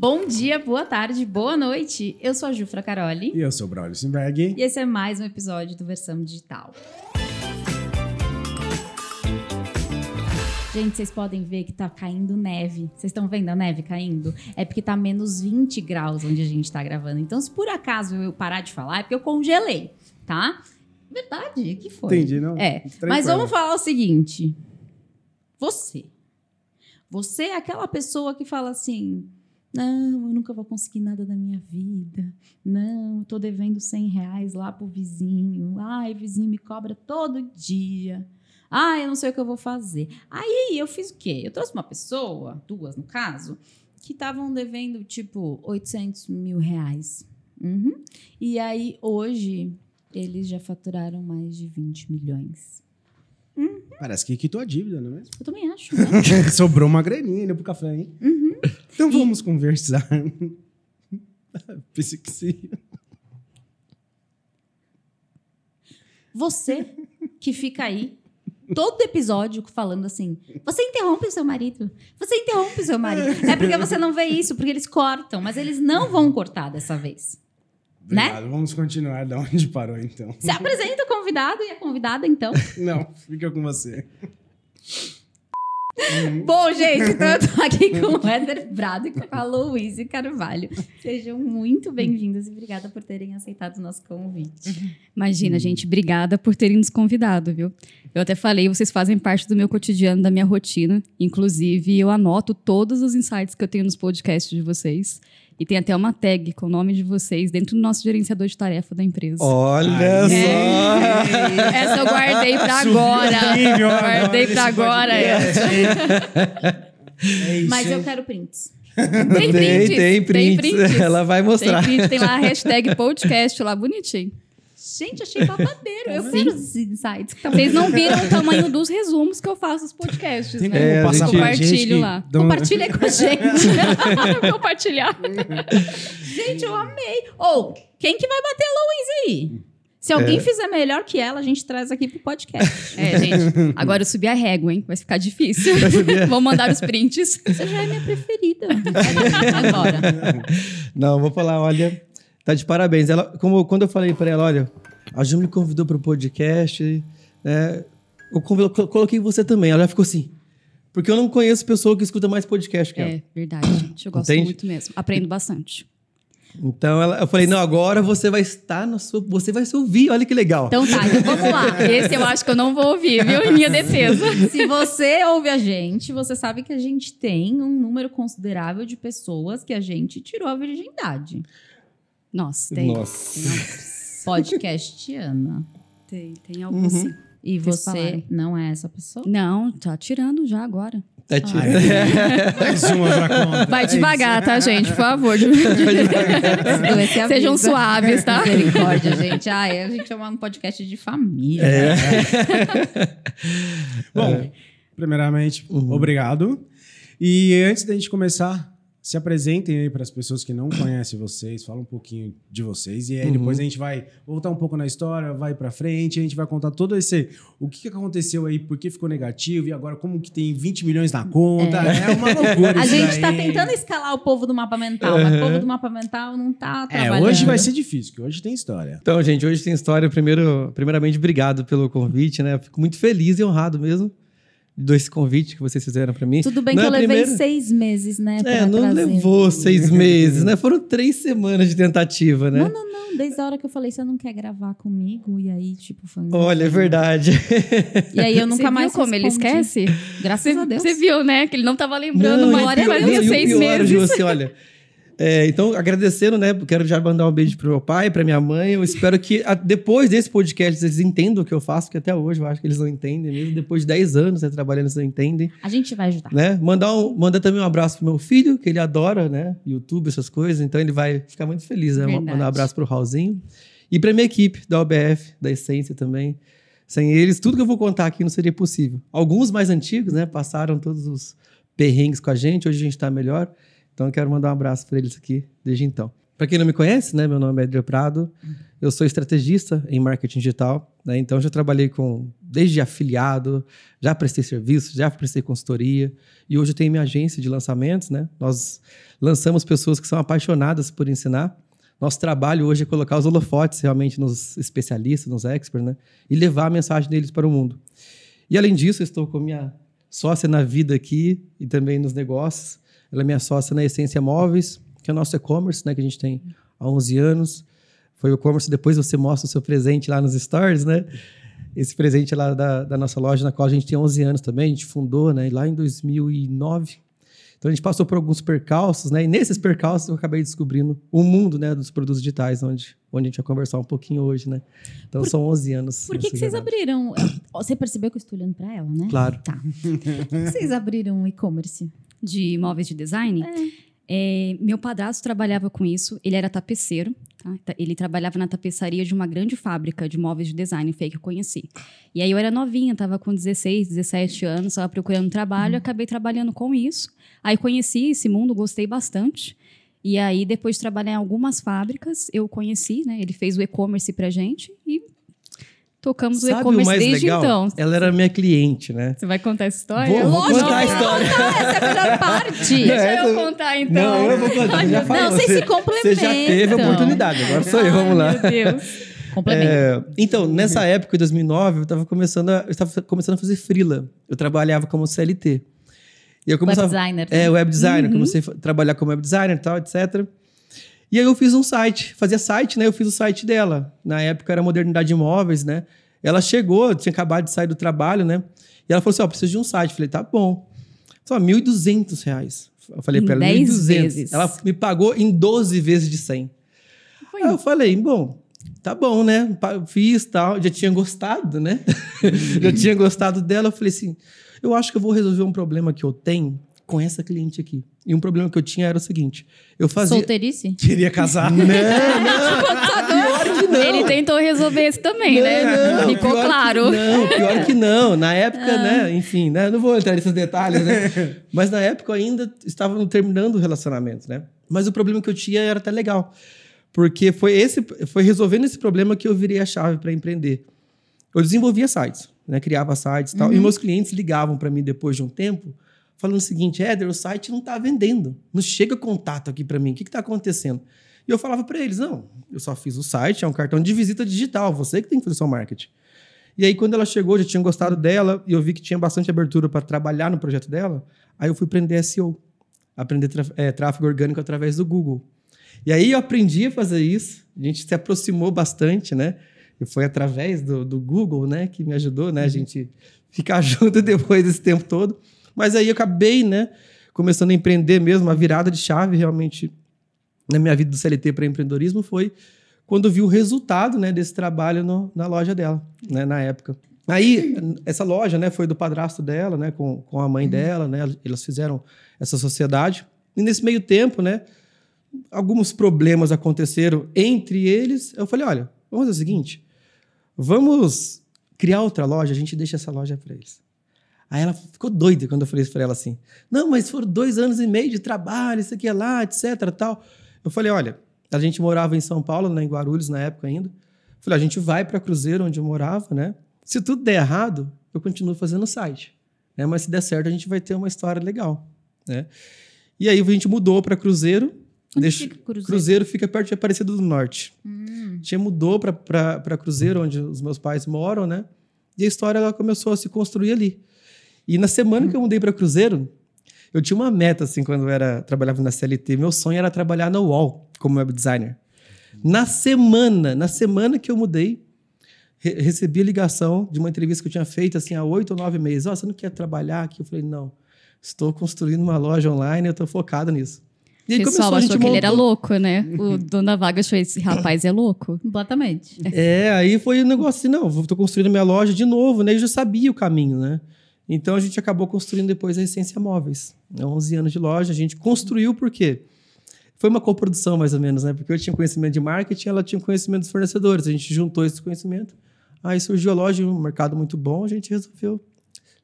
Bom dia, boa tarde, boa noite. Eu sou a Jufra Caroli. E eu sou o Braulio Simberg. E esse é mais um episódio do Versão Digital. Gente, vocês podem ver que tá caindo neve. Vocês estão vendo a neve caindo? É porque tá menos 20 graus onde a gente tá gravando. Então, se por acaso eu parar de falar, é porque eu congelei, tá? Verdade, que foi? Entendi, não? É. Mas vamos falar o seguinte. Você. Você é aquela pessoa que fala assim: não, eu nunca vou conseguir nada da minha vida. Não, tô devendo 100 reais lá pro vizinho. Ai, vizinho me cobra todo dia. Ah, eu não sei o que eu vou fazer. Aí eu fiz o quê? Eu trouxe uma pessoa, duas no caso, que estavam devendo tipo 800 mil reais. Uhum. E aí hoje eles já faturaram mais de 20 milhões. Uhum. Parece que quitou a dívida, não é mesmo? Eu também acho. Né? Sobrou uma graninha ainda pro café, hein? Uhum. Então vamos e... conversar. Pensei que sim. Você que fica aí todo episódio falando assim: você interrompe o seu marido, você interrompe o seu marido. É porque você não vê isso, porque eles cortam, mas eles não vão cortar dessa vez. Né? Obrigado. Né? Vamos continuar de onde parou, então. Se apresenta o convidado e a convidada, então. Não, fica com você. Uhum. Bom, gente, então eu tô aqui com o Éder Brado e com a Louise Carvalho. Sejam muito bem-vindos e obrigada por terem aceitado o nosso convite. Imagina, uhum. gente, obrigada por terem nos convidado, viu? Eu até falei, vocês fazem parte do meu cotidiano, da minha rotina. Inclusive, eu anoto todos os insights que eu tenho nos podcasts de vocês. E tem até uma tag com o nome de vocês dentro do nosso gerenciador de tarefa da empresa. Olha Ai, só! É. Essa eu guardei para agora. guardei para agora. É. Mas eu quero prints. Tem prints. Tem, tem, prints. tem prints. Ela vai mostrar. Tem, print, tem lá a hashtag podcast lá, bonitinho. Gente, achei babadeiro. Eu quero esses insights. Vocês não viram o tamanho dos resumos que eu faço nos podcasts, Tem né? É, passar Compartilho lá. Dão... Compartilha com a gente. Compartilhar. gente, eu amei. Ou, oh, quem que vai bater a Louise aí? Se alguém é. fizer melhor que ela, a gente traz aqui pro podcast. É, gente. Agora eu subi a régua, hein? Vai ficar difícil. Vou mandar os prints. Você já é minha preferida. Agora. Não, vou falar, olha, Tá de parabéns. Ela, como quando eu falei para ela, olha, a Ju me convidou para o podcast, né? Eu coloquei você também. Ela já ficou assim. Porque eu não conheço pessoa que escuta mais podcast que ela. É verdade, gente. Eu gosto Entende? muito mesmo. Aprendo bastante. Então ela, eu falei, não, agora você vai estar na sua. Você vai se ouvir, olha que legal. Então tá, então vamos lá. Esse eu acho que eu não vou ouvir, viu? Em minha defesa. Se você ouve a gente, você sabe que a gente tem um número considerável de pessoas que a gente tirou a virgindade. Nossa, tem. Nossa. Podcastiana. Tem, tem algo uhum. assim. E você não é essa pessoa? Não, tá tirando já agora. Tá tirando. Mais uma pra conta. Vai devagar, tá, gente? Por favor. Sejam suaves, tá? Misericórdia, gente. Ah, a gente é um podcast de família. É. Bom, primeiramente, uhum. obrigado. E antes da gente começar, se apresentem aí para as pessoas que não conhecem vocês, fala um pouquinho de vocês e aí uhum. depois a gente vai voltar um pouco na história, vai para frente, a gente vai contar todo esse o que aconteceu aí, por que ficou negativo e agora como que tem 20 milhões na conta, é, é uma loucura A gente está tentando escalar o povo do mapa mental, uhum. mas o povo do mapa mental não tá trabalhando. É, hoje vai ser difícil, porque hoje tem história. Então, gente, hoje tem história. Primeiro, primeiramente, obrigado pelo convite, né? Fico muito feliz e honrado mesmo desse convite que vocês fizeram para mim. Tudo bem não que é eu levei primeira... seis meses, né? É, não trazer. levou seis meses, né? Foram três semanas de tentativa, né? Não, não, não. Desde a hora que eu falei, você não quer gravar comigo? E aí, tipo, foi um. Olha, é verdade. E aí eu nunca você mais. Viu como ele esquece? Graças você, a Deus. Você viu, né? Que ele não tava lembrando não, uma hora e seis meses. Você, olha. É, então, agradecendo, né? Quero já mandar um beijo pro meu pai, pra minha mãe. Eu espero que a, depois desse podcast eles entendam o que eu faço, porque até hoje eu acho que eles não entendem mesmo. Depois de 10 anos né, trabalhando, eles não entendem. A gente vai ajudar. Né? Mandar, um, mandar também um abraço pro meu filho, que ele adora, né? YouTube, essas coisas. Então ele vai ficar muito feliz, né? Verdade. Mandar um abraço pro Raulzinho. E pra minha equipe da OBF, da Essência também. Sem eles, tudo que eu vou contar aqui não seria possível. Alguns mais antigos, né? Passaram todos os perrengues com a gente. Hoje a gente tá melhor. Então eu quero mandar um abraço para eles aqui desde então. Para quem não me conhece, né, meu nome é Adriano Prado. Eu sou estrategista em marketing digital, né? Então já trabalhei com desde afiliado, já prestei serviço, já prestei consultoria e hoje eu tenho minha agência de lançamentos, né? Nós lançamos pessoas que são apaixonadas por ensinar. Nosso trabalho hoje é colocar os holofotes realmente nos especialistas, nos experts, né? E levar a mensagem deles para o mundo. E além disso, eu estou com minha sócia na vida aqui e também nos negócios. Ela é minha sócia na Essência Móveis, que é o nosso e-commerce, né, que a gente tem há 11 anos. Foi o e-commerce, depois você mostra o seu presente lá nos stories, né? Esse presente lá da, da nossa loja, na qual a gente tem 11 anos também, a gente fundou, né, lá em 2009. Então a gente passou por alguns percalços, né? E nesses percalços eu acabei descobrindo o mundo, né, dos produtos digitais, onde, onde a gente vai conversar um pouquinho hoje, né? Então por, são 11 anos. Por que, que vocês abriram? Você percebeu que eu estou olhando para ela, né? Claro. Tá. Por que vocês abriram um e-commerce? De móveis de design? É. É, meu padrasto trabalhava com isso, ele era tapeceiro, tá? ele trabalhava na tapeçaria de uma grande fábrica de móveis de design, foi que eu conheci. E aí eu era novinha, estava com 16, 17 anos, estava procurando trabalho, uhum. acabei trabalhando com isso. Aí conheci esse mundo, gostei bastante. E aí, depois de trabalhar em algumas fábricas, eu conheci, né? Ele fez o e-commerce pra gente e tocamos Sabe o e-commerce desde legal? então. Ela era minha cliente, né? Você vai contar essa história? Vou, vou Lógico, contar a história. contar, essa é a melhor parte. Não, Deixa essa- eu contar então. Não, eu vou contar. Já falou. Não, vocês se Você já teve a complementam. oportunidade, agora sou eu, vamos lá. Ai, Meu Deus. É, então, nessa época, em 2009, eu estava começando, a, eu estava começando a fazer freela. Eu trabalhava como CLT. E eu Web começava, designer. É, né? web designer. Comecei a trabalhar como web designer e tal, etc. E aí eu fiz um site. Fazia site, né? Eu fiz o site dela. Na época era Modernidade Imóveis, né? Ela chegou, tinha acabado de sair do trabalho, né? E ela falou assim, ó, preciso de um site. Eu falei, tá bom. Só 1.200 reais. Eu falei pra ela, 10 1.200. vezes. Ela me pagou em 12 vezes de 100. Foi. Aí eu falei, bom, tá bom, né? Fiz tal, já tinha gostado, né? já tinha gostado dela. Eu falei assim, eu acho que eu vou resolver um problema que eu tenho com essa cliente aqui. E um problema que eu tinha era o seguinte, eu fazia... Solteirice? Queria casar. Não, não, pior que não. Ele tentou resolver isso também, né? Não, não, Ficou que claro. não, pior que não. Na época, né? Enfim, né? Não vou entrar nesses detalhes, né? Mas na época eu ainda estava terminando o relacionamento, né? Mas o problema que eu tinha era até legal. Porque foi, esse, foi resolvendo esse problema que eu virei a chave para empreender. Eu desenvolvia sites, né? Criava sites e tal. E meus clientes ligavam para mim depois de um tempo, falando o seguinte: Éder, o site não está vendendo. Não chega contato aqui para mim. O que está acontecendo? E eu falava para eles: não, eu só fiz o site, é um cartão de visita digital. Você que tem que fazer o seu marketing. E aí, quando ela chegou, já tinha gostado dela e eu vi que tinha bastante abertura para trabalhar no projeto dela. Aí eu fui aprender SEO, aprender eh, tráfego orgânico através do Google. E aí eu aprendi a fazer isso. A gente se aproximou bastante, né? E foi através do, do Google, né, que me ajudou, né, a gente ficar junto depois desse tempo todo. Mas aí eu acabei, né, começando a empreender mesmo. A virada de chave realmente na minha vida do CLT para empreendedorismo foi quando eu vi o resultado, né, desse trabalho no- na loja dela, né, na época. Aí, essa loja, né, foi do padrasto dela, né, com, com a mãe dela, né, elas fizeram essa sociedade. E nesse meio tempo, né, alguns problemas aconteceram entre eles. Eu falei, olha, vamos fazer o seguinte, vamos criar outra loja, a gente deixa essa loja para eles. Aí ela ficou doida quando eu falei isso para ela assim. Não, mas foram dois anos e meio de trabalho, isso aqui é lá, etc, tal. Eu falei, olha, a gente morava em São Paulo, né, em Guarulhos na época ainda. Eu falei, a gente vai para Cruzeiro, onde eu morava, né? Se tudo der errado, eu continuo fazendo o site. Né? Mas se der certo, a gente vai ter uma história legal, né? E aí a gente mudou para Cruzeiro. Deixa- fica Cruzeiro? Cruzeiro fica perto de Aparecida do Norte. Hum. A gente mudou para Cruzeiro, onde os meus pais moram, né? E a história ela começou a se construir ali. E na semana que eu mudei para Cruzeiro, eu tinha uma meta, assim, quando eu era, trabalhava na CLT. Meu sonho era trabalhar na UOL como web designer. Na semana, na semana que eu mudei, re- recebi a ligação de uma entrevista que eu tinha feito, assim, há oito ou nove meses. Ó, você não quer trabalhar aqui? Eu falei, não. Estou construindo uma loja online, eu estou focado nisso. E O aí pessoal começou, achou que ele era montou- louco, né? O dono da vaga achou esse rapaz é louco. Completamente. É, aí foi um negócio assim, não, vou- tô construindo minha loja de novo, né? Eu já sabia o caminho, né? Então a gente acabou construindo depois a Essência Móveis. Né? 11 anos de loja, a gente construiu por quê? Foi uma coprodução mais ou menos, né? Porque eu tinha conhecimento de marketing, ela tinha conhecimento dos fornecedores. A gente juntou esse conhecimento. Aí surgiu a loja, um mercado muito bom, a gente resolveu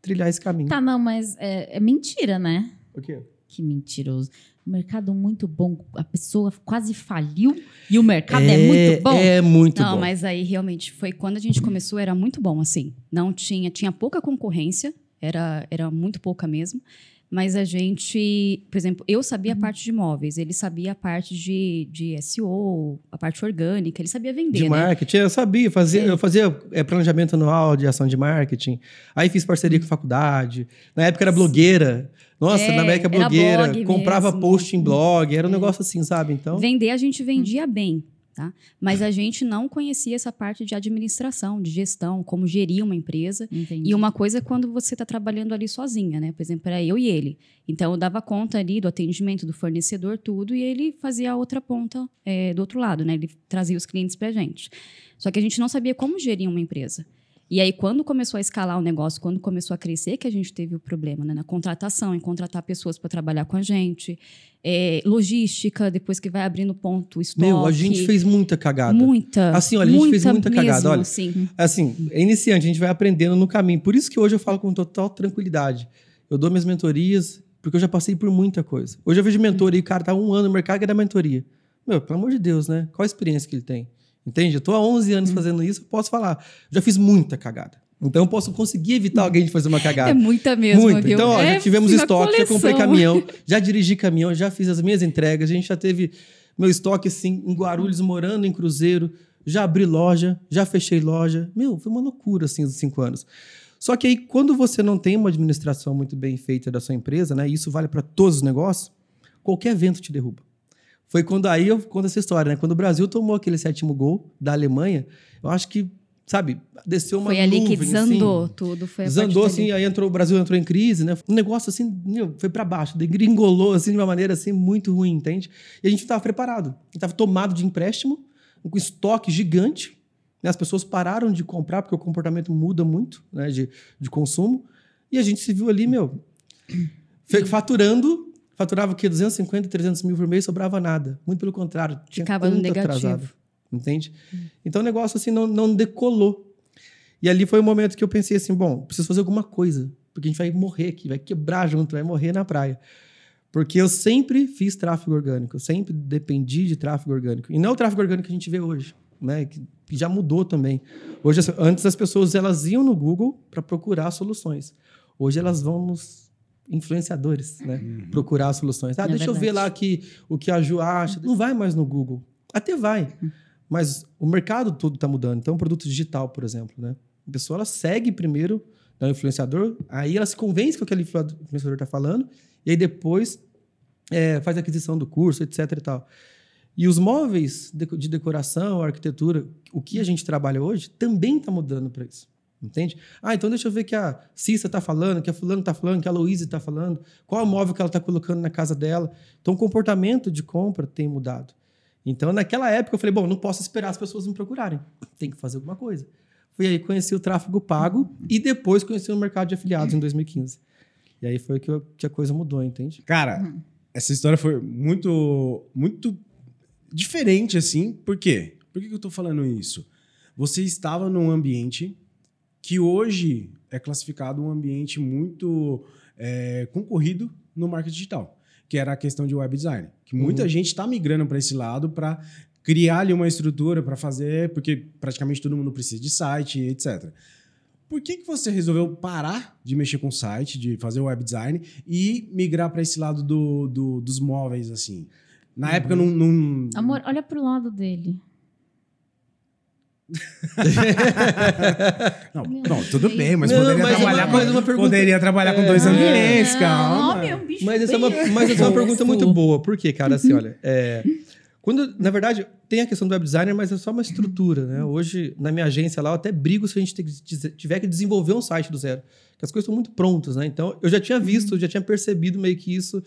trilhar esse caminho. Tá, não, mas é, é mentira, né? O quê? Que mentiroso. O mercado muito bom, a pessoa quase faliu e o mercado é, é muito bom. É muito Não, bom. mas aí realmente foi quando a gente começou, era muito bom, assim. Não tinha, tinha pouca concorrência, era, era muito pouca mesmo. Mas a gente, por exemplo, eu sabia a parte de imóveis, ele sabia a parte de, de SEO, a parte orgânica, ele sabia vender. De né? marketing, eu sabia, fazia, eu fazia é, planejamento anual de ação de marketing. Aí fiz parceria com a faculdade. Na época era blogueira. Nossa, É, na América blogueira, blog comprava mesmo. post em blog, era um É. negócio assim, sabe? Então, Vender a gente vendia bem, tá? Mas a gente não conhecia essa parte de administração, de gestão, como gerir uma empresa. Entendi. E uma coisa é quando você está trabalhando ali sozinha, né? Por exemplo, era eu e ele. Então, eu dava conta ali do atendimento do fornecedor, tudo, e ele fazia a outra ponta é, do outro lado, né? Ele trazia os clientes para gente. Só que a gente não sabia como gerir uma empresa. E aí, quando começou a escalar o negócio, quando começou a crescer, que a gente teve o problema, né? Na contratação, em contratar pessoas para trabalhar com a gente. É, logística, depois que vai abrindo ponto, estoque. meu, a gente fez muita cagada. Muita. Assim, olha, a gente fez muita cagada, mesmo, olha. Assim. Assim, é iniciante, a gente vai aprendendo no caminho. Por isso que hoje eu falo com total tranquilidade. Eu dou minhas mentorias, porque eu já passei por muita coisa. Hoje eu vejo mentor aí, o cara tá um ano no mercado e é da mentoria. Meu, pelo amor de Deus, né? Qual a experiência que ele tem? Entende? Eu tô há 11 anos fazendo isso, posso falar. Já fiz muita cagada. Então eu posso conseguir evitar alguém de fazer uma cagada. É muita mesmo, Muito. viu? Então, ó, é já tivemos estoque, já comprei coleção. caminhão, já dirigi caminhão, já fiz as minhas entregas, a gente já teve meu estoque assim em Guarulhos, morando em Cruzeiro, já abri loja, já fechei loja. Meu, foi uma loucura assim os cinco anos. Só que aí, quando você não tem uma administração muito bem feita da sua empresa, né? E isso vale para todos os negócios, qualquer vento te derruba. Foi quando aí eu conto essa história, né? Quando o Brasil tomou aquele sétimo gol da Alemanha, eu acho que, sabe, desceu uma Foi ali que assim. desandou tudo. Foi Desandou assim, aí entrou, o Brasil entrou em crise, né? Um negócio assim, meu, foi para baixo, degringolou assim de uma maneira assim muito ruim, entende? E a gente estava preparado. A gente estava tomado de empréstimo, com estoque gigante. né? As pessoas pararam de comprar porque o comportamento muda muito, né, de, de consumo. E a gente se viu ali, meu, faturando, faturava o quê? 250, 300 mil por mês, sobrava nada. Muito pelo contrário, tinha Ficava no negativo. atrasada, entende? Então o negócio assim não, não decolou. E ali foi o momento que eu pensei assim, bom, preciso fazer alguma coisa, porque a gente vai morrer aqui, vai quebrar junto, vai morrer na praia. Porque eu sempre fiz tráfego orgânico, eu sempre dependi de tráfego orgânico. E não é o tráfego orgânico que a gente vê hoje, né? Que já mudou também. Hoje, antes as pessoas elas iam no Google para procurar soluções. Hoje elas vão nos influenciadores, né? Procurar soluções. Ah, É deixa eu ver verdade. lá que, o que a Ju acha. Não vai mais no Google. Até vai. Mas o mercado todo está mudando. Então, produto digital, por exemplo, né? A pessoa ela segue primeiro né, o influenciador, aí ela se convence com o que aquele influ- influenciador está falando, e aí depois é, faz a aquisição do curso, etc. e tal. E os móveis de, de decoração, arquitetura, o que a gente trabalha hoje, também está mudando para isso. Entende? Ah, então deixa eu ver que a Cissa está falando, que a fulano está falando, que a Louise está falando, qual é o móvel que ela está colocando na casa dela. Então, o comportamento de compra tem mudado. Então, naquela época, eu falei, bom, não posso esperar as pessoas me procurarem. Tem que fazer alguma coisa. Fui aí, conheci o tráfego pago e depois conheci o mercado de afiliados em 2015. E aí foi que, eu- que a coisa mudou, entende? Cara, essa história foi muito, muito diferente, assim. Por quê? Por que que eu tô falando isso? Você estava num ambiente que hoje é classificado um ambiente muito é, concorrido no marketing digital, que era a questão de web design. Que muita Uhum. gente está migrando para esse lado para criar ali uma estrutura para fazer, porque praticamente todo mundo precisa de site, etc. Por que, que você resolveu parar de mexer com site, de fazer web design e migrar para esse lado do, do- dos móveis, assim? Na época, não, não- Amor, olha pro lado dele. não, não, tudo bem, mas Não, poderia mas trabalhar, uma- com, pergunta- poderia trabalhar com dois É. ambientes, Não, calma. é um bicho Mas essa, é uma, mas essa é uma pergunta muito boa. Por quê, cara? Assim, olha, é, quando, na verdade, tem a questão do web designer, mas é só uma estrutura, né? Hoje, na minha agência lá, eu até brigo se a gente tiver que desenvolver um site do zero. Porque as coisas estão muito prontas, né? Então, eu já tinha visto, eu já tinha percebido meio que isso.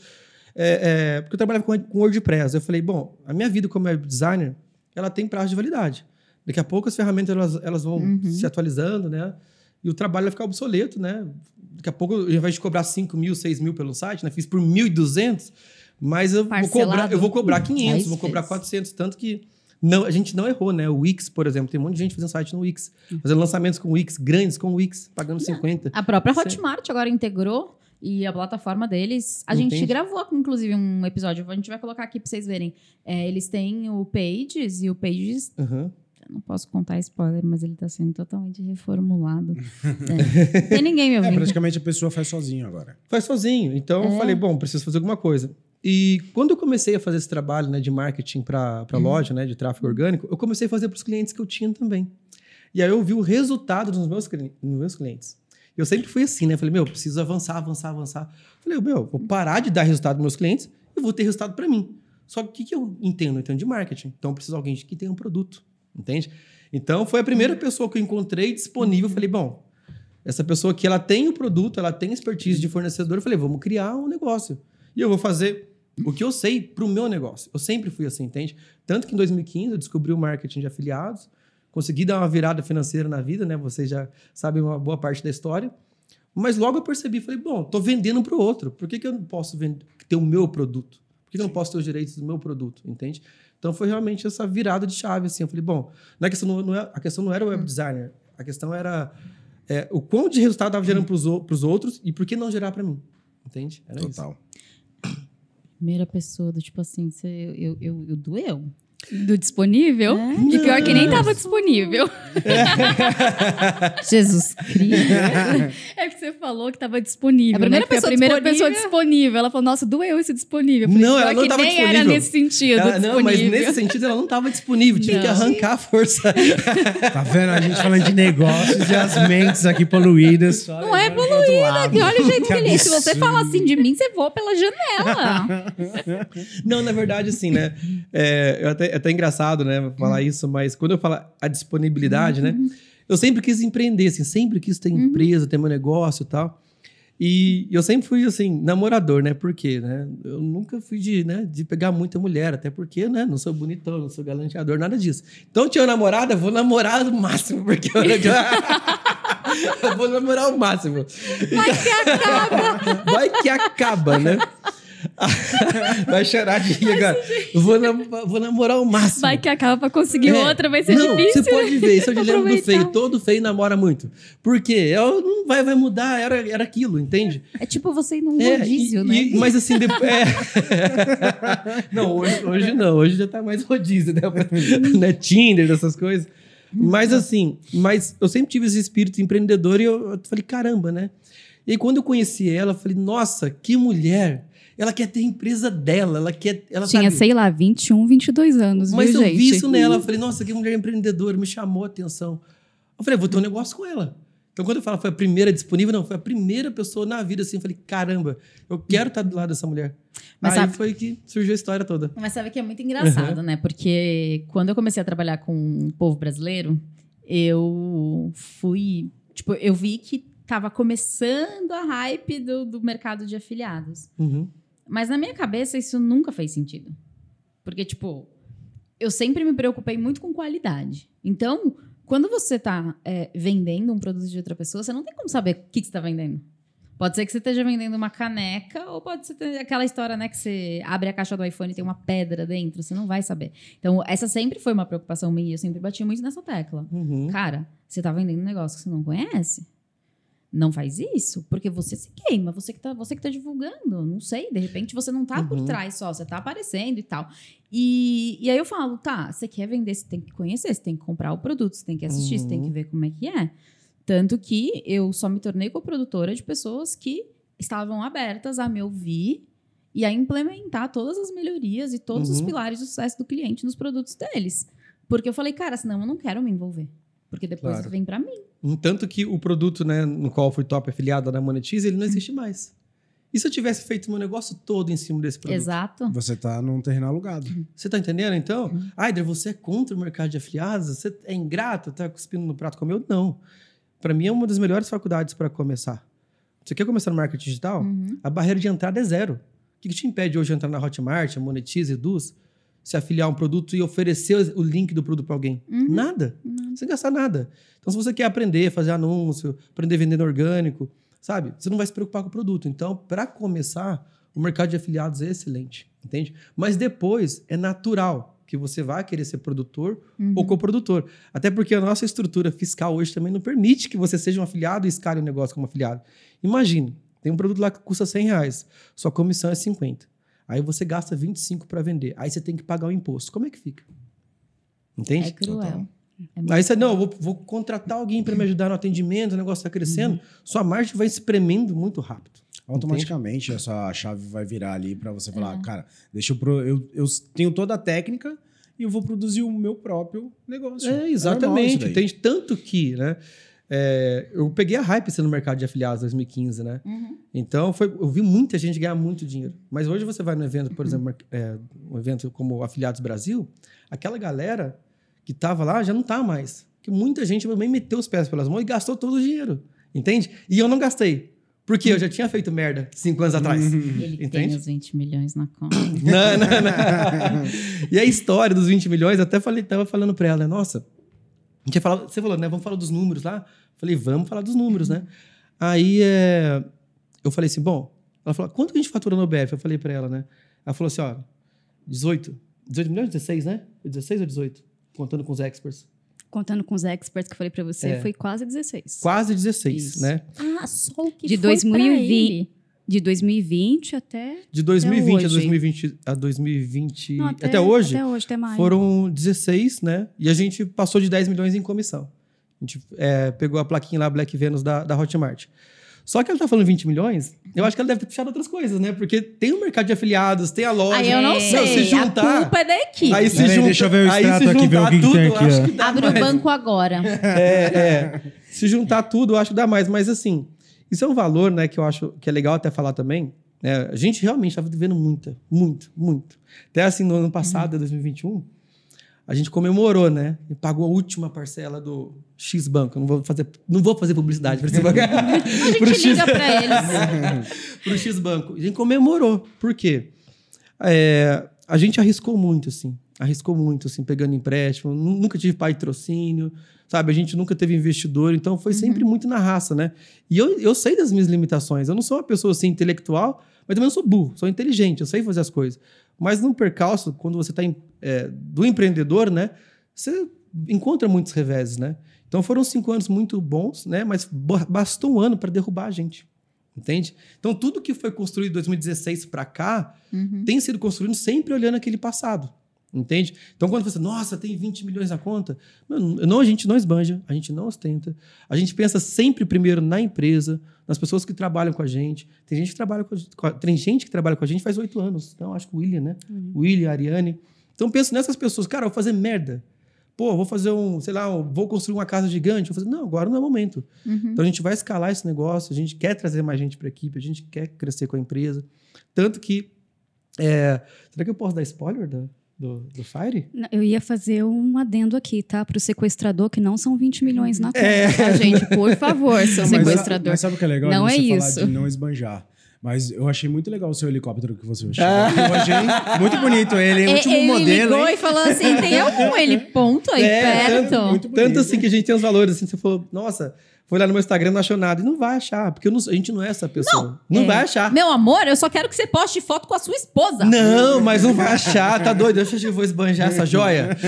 é, é, porque eu trabalhava com, com WordPress. Eu falei, bom, a minha vida como web designer, ela tem prazo de validade. Daqui a pouco as ferramentas elas, elas vão Uhum. se atualizando, né? E o trabalho vai ficar obsoleto, né? Daqui a pouco, ao invés de cobrar 5 mil, 6 mil pelo site, né? Fiz por 1.200, mas eu vou cobrar, eu vou cobrar 500, Dez vou cobrar vezes. 400, tanto que não, a gente não errou, né? O Wix, por exemplo, tem um monte de gente fazendo site no Wix, fazendo lançamentos com o Wix, grandes com o Wix, pagando 50. A própria Sim. Hotmart agora integrou E a plataforma deles, a gente Entendi. gravou, inclusive, um episódio. A gente vai colocar aqui pra vocês verem. É, eles têm o Pages e o Pages Aham. Eu não posso contar spoiler, mas ele tá sendo totalmente reformulado. É. Não tem ninguém me É, ouvindo. praticamente a pessoa faz sozinho agora. Faz sozinho. Então eu É. falei, bom, preciso fazer alguma coisa. E quando eu comecei a fazer esse trabalho né, de marketing para Uhum. loja, né, de tráfego orgânico, eu comecei a fazer para os clientes que eu tinha também. E aí eu vi o resultado nos meus, nos meus clientes. Eu sempre fui assim, né? Falei, meu, preciso avançar, avançar, avançar. Falei, meu, vou parar de dar resultado para meus clientes e vou ter resultado para mim. Só que o que, que eu entendo? Eu entendo de marketing. Então eu preciso de alguém que tenha um produto, entende? Então foi a primeira pessoa que eu encontrei disponível. Eu falei, bom, essa pessoa aqui, ela tem o produto, ela tem expertise de fornecedor. Eu falei, vamos criar um negócio. E eu vou fazer o que eu sei para o meu negócio. Eu sempre fui assim, entende? Tanto que em 2015 eu descobri o marketing de afiliados, consegui dar uma virada financeira na vida, né? Vocês já sabem uma boa parte da história. Mas logo eu percebi, falei, bom, tô vendendo para o outro. Por que, que eu não posso vender, ter o meu produto? Por que, eu não posso ter os direitos do meu produto? Entende? Então foi realmente essa virada de chave, assim. Eu falei, bom, não é questão, não, não é, a questão não era o web designer, a questão era é, o quão de resultado estava gerando para os outros e por que não gerar para mim. Entende? Era isso. Total. Primeira pessoa do tipo assim, você, eu, eu, eu, eu doeu. Do disponível? É. E pior que nem tava disponível. Jesus Cristo. É que você falou que tava disponível. A primeira né? Que pessoa a primeira disponível. pessoa disponível. Ela falou, nossa, doeu esse disponível. Falei, Não, pior ela não que tava nem era disponível. nesse sentido. Ela- não, mas nesse sentido ela não estava disponível. Tive que Não. arrancar a força. Tá vendo? A gente falando de negócios e as mentes aqui poluídas. Não é pro outro lado. Olha o jeito que ele é. Se você falar assim de mim, você voa pela janela. Não, na verdade, assim, né? É, eu até, é até engraçado, né? Falar isso, mas quando eu falo a disponibilidade, né? Uhum. Eu sempre quis empreender, assim, sempre quis ter empresa, ter meu negócio e tal. E eu sempre fui, assim, namorador, né? Por quê, né? Eu nunca fui de, né, de pegar muita mulher, até porque, né? Não sou bonitão, não sou galanteador, nada disso. Então, tinha uma namorada, vou namorar o máximo, porque eu... eu vou namorar o máximo. Vai que acaba! Vai que acaba, né? Vai chorar de rir agora. Vou, nam- vou namorar o máximo. Vai que acaba pra conseguir É. outra, vai ser não, difícil. Você pode ver, isso é o dilema do feio. Todo feio namora muito. Por quê? Ela não vai, vai mudar, era, era aquilo, entende? É tipo você ir num É, rodízio, e- né? e- mas assim, depois. é. não, hoje, hoje não. Hoje já tá mais rodízio, né? né? Tinder, essas coisas. Mas assim, mas eu sempre tive esse espírito empreendedor e eu, eu falei, caramba, né? E aí, quando eu conheci ela, eu falei, nossa, que mulher! Ela quer ter a empresa dela, ela quer. Ela Tinha, sabe, sei lá, 21, 22 anos, mas viu, eu gente? vi isso nela. Eu falei, nossa, que mulher empreendedora, me chamou a atenção. Eu falei, vou ter um negócio com ela. Então, quando eu falo foi a primeira disponível, não, foi a primeira pessoa na vida, assim. Eu falei, caramba, eu quero estar do lado dessa mulher. Mas Aí sabe- foi que surgiu a história toda. Mas sabe que é muito engraçado, né? Porque quando eu comecei a trabalhar com o povo brasileiro, eu fui. Tipo, eu vi que tava começando a hype do, do mercado de afiliados. Uhum. Mas na minha cabeça isso nunca fez sentido. Porque, tipo, eu sempre me preocupei muito com qualidade. Então, quando você tá é, vendendo um produto de outra pessoa, você não tem como saber o que, que você tá vendendo. Pode ser que você esteja vendendo uma caneca, ou pode ser aquela história, né, que você abre a caixa do iPhone e tem uma pedra dentro, você não vai saber. Então, essa sempre foi uma preocupação minha, eu sempre bati muito nessa tecla. Uhum. Cara, você tá vendendo um negócio que você não conhece? Não faz isso, porque você se queima, você que tá, você que tá divulgando, não sei, de repente você não tá por Uhum. trás só, você tá aparecendo e tal. E, e aí eu falo, tá, você quer vender, você tem que conhecer, você tem que comprar o produto, você tem que assistir, você tem que Uhum. ver como é que é. Tanto que eu só me tornei coprodutora de pessoas que estavam abertas a me ouvir e a implementar todas as melhorias e todos os Uhum. pilares do sucesso do cliente nos produtos deles. Porque eu falei, cara, senão eu não quero me envolver. Porque depois Claro. vem pra mim. Um Tanto que o produto né, no qual eu fui top afiliado da Monetize, ele não existe mais. E se eu tivesse feito meu negócio todo em cima desse produto? Exato. Você tá num terreno alugado. Você tá entendendo, então? Uhum. Aider, você é contra o mercado de afiliados? Você é ingrato? Tá cuspindo no prato como eu? Não. Para mim é uma das melhores faculdades para começar. Você quer começar no marketing digital? Uhum. A barreira de entrada é zero. O que que te impede hoje de entrar na Hotmart, a Monetize, Eduz, se afiliar a um produto e oferecer o link do produto para alguém? Uhum. Nada. Sem gastar nada. Então, se você quer aprender, fazer anúncio, aprender vendendo orgânico, sabe? Você não vai se preocupar com o produto. Então, para começar, o mercado de afiliados é excelente, entende? Mas depois é natural que você vai querer ser produtor Uhum. ou coprodutor. Até porque a nossa estrutura fiscal hoje também não permite que você seja um afiliado e escale o negócio como afiliado. Imagine, Tem um produto lá que custa 100 reais, sua comissão é 50. Aí você gasta 25 para vender. Aí você tem que pagar o imposto. Como é que fica? Entende? É cruel. É Aí você, não, eu vou, vou contratar alguém para me ajudar no atendimento, o negócio está crescendo. Uhum. Sua margem vai espremendo muito rápido. Automaticamente a sua chave vai virar ali para você falar, É. cara, deixa eu, pro, eu. Eu tenho toda a técnica e eu vou produzir o meu próprio negócio. É, isso exatamente. daí. Entende? Tanto que, né? É, eu peguei a hype sendo no mercado de afiliados em 2015, né? Uhum. Então, foi, eu vi muita gente ganhar muito dinheiro. Mas hoje você vai no evento, por exemplo, é, um evento como Afiliados Brasil, aquela galera que estava lá já não está mais. Que muita gente também meteu os pés pelas mãos e gastou todo o dinheiro. Entende? E eu não gastei. Porque eu já tinha feito merda cinco anos atrás. Ele tem Entende? os 20 milhões na conta. Não, não, não. E a história dos 20 milhões, até falei, tava falando pra ela, né? Nossa, gente ia falar, você falou, né? Vamos falar dos números lá. Falei, vamos falar dos números, né? Aí é, eu falei assim, bom, ela falou, quanto que a gente fatura no BF? Eu falei pra ela, né? Ela falou assim, ó, 18. 18 milhões? 16, né? 16 ou 18? Contando com os experts. Contando com os experts que eu falei pra você, É. foi quase 16. Quase 16, Isso. né? Ah, só o que De foi 2020. De 2020 até. De 2020 a hoje. 2020 a 2020 Não, até, hoje, Até hoje, até maio. foram 16, né? E a gente passou de 10 milhões em comissão. A gente é, pegou a plaquinha lá, Black Venus, da, da Hotmart. Só que ela tá falando 20 milhões, eu acho que ela deve ter puxado outras coisas, né? Porque tem o mercado de afiliados, tem a loja. Aí eu não É. sei. Se juntar- A culpa é da equipe. Aí se Peraí, junta, deixa eu ver o aí se aqui, ver o juntar que tudo, aqui, acho ó. que dá Abre o mais. banco agora. É, é. Se juntar tudo, eu acho que dá mais. Mas assim, isso é um valor, né, que eu acho que é legal até falar também. né? A gente realmente estava devendo muita, muito, muito. Até assim, no ano passado, 2021, a gente comemorou, né? E pagou a última parcela do X Banco. Eu Não vou fazer, não vou fazer publicidade para esse banco. A gente liga pra eles. para o X Banco. A gente comemorou. Por quê? É, a gente arriscou muito, assim. Arriscou muito, assim, pegando empréstimo. Nu- Nunca tive patrocínio, sabe? A gente nunca teve investidor. Então, foi sempre muito na raça, né? E eu, eu sei das minhas limitações. Eu não sou uma pessoa, assim, intelectual, mas também não sou burro. Sou inteligente, eu sei fazer as coisas. Mas no percalço, quando você está do empreendedor, né? Você encontra muitos reveses, né? Então, foram cinco anos muito bons, né? Mas ba- bastou um ano para derrubar a gente. Entende? Então, tudo que foi construído de 2016 para cá Uhum. tem sido construído sempre olhando aquele passado. Entende? Então, quando você, nossa, tem 20 milhões na conta, não, a gente não esbanja, a gente não ostenta. A gente pensa sempre primeiro na empresa, nas pessoas que trabalham com a gente. Tem gente que trabalha com a, tem gente que trabalha com a gente faz oito anos. Então, acho que o William, né? O William, a Ariane. Então, penso nessas pessoas. Cara, eu vou fazer merda. Pô, vou fazer um, sei lá, vou construir uma casa gigante. Vou fazer, não, agora não é o momento. Uhum. Então a gente vai escalar esse negócio, a gente quer trazer mais gente para a equipe, a gente quer crescer com a empresa. Tanto que. é, será que eu posso dar spoiler da- do, do Fire? Eu ia fazer um adendo aqui, tá? Pro sequestrador, que não são 20 milhões na conta, É. tá, gente? Por favor, seu Não, mas- sequestrador. Mas sabe o que é legal? Não de é isso. de não esbanjar. Mas eu achei muito legal o seu helicóptero que você achou. Ah. Eu achei muito bonito ele, E- último ele modelo, ligou hein? e falou assim: tem algum ele ponto aí É, perto? tanto- muito bonito. Tanto assim que a gente tem os valores, assim, você falou, nossa, foi lá no meu Instagram, não achou nada. E não vai achar, porque eu não- a gente não é essa pessoa. Não, É. vai achar. Meu amor, eu só quero que você poste foto com a sua esposa. Não, mas não vai achar, tá doido? Deixa eu vou esbanjar essa joia.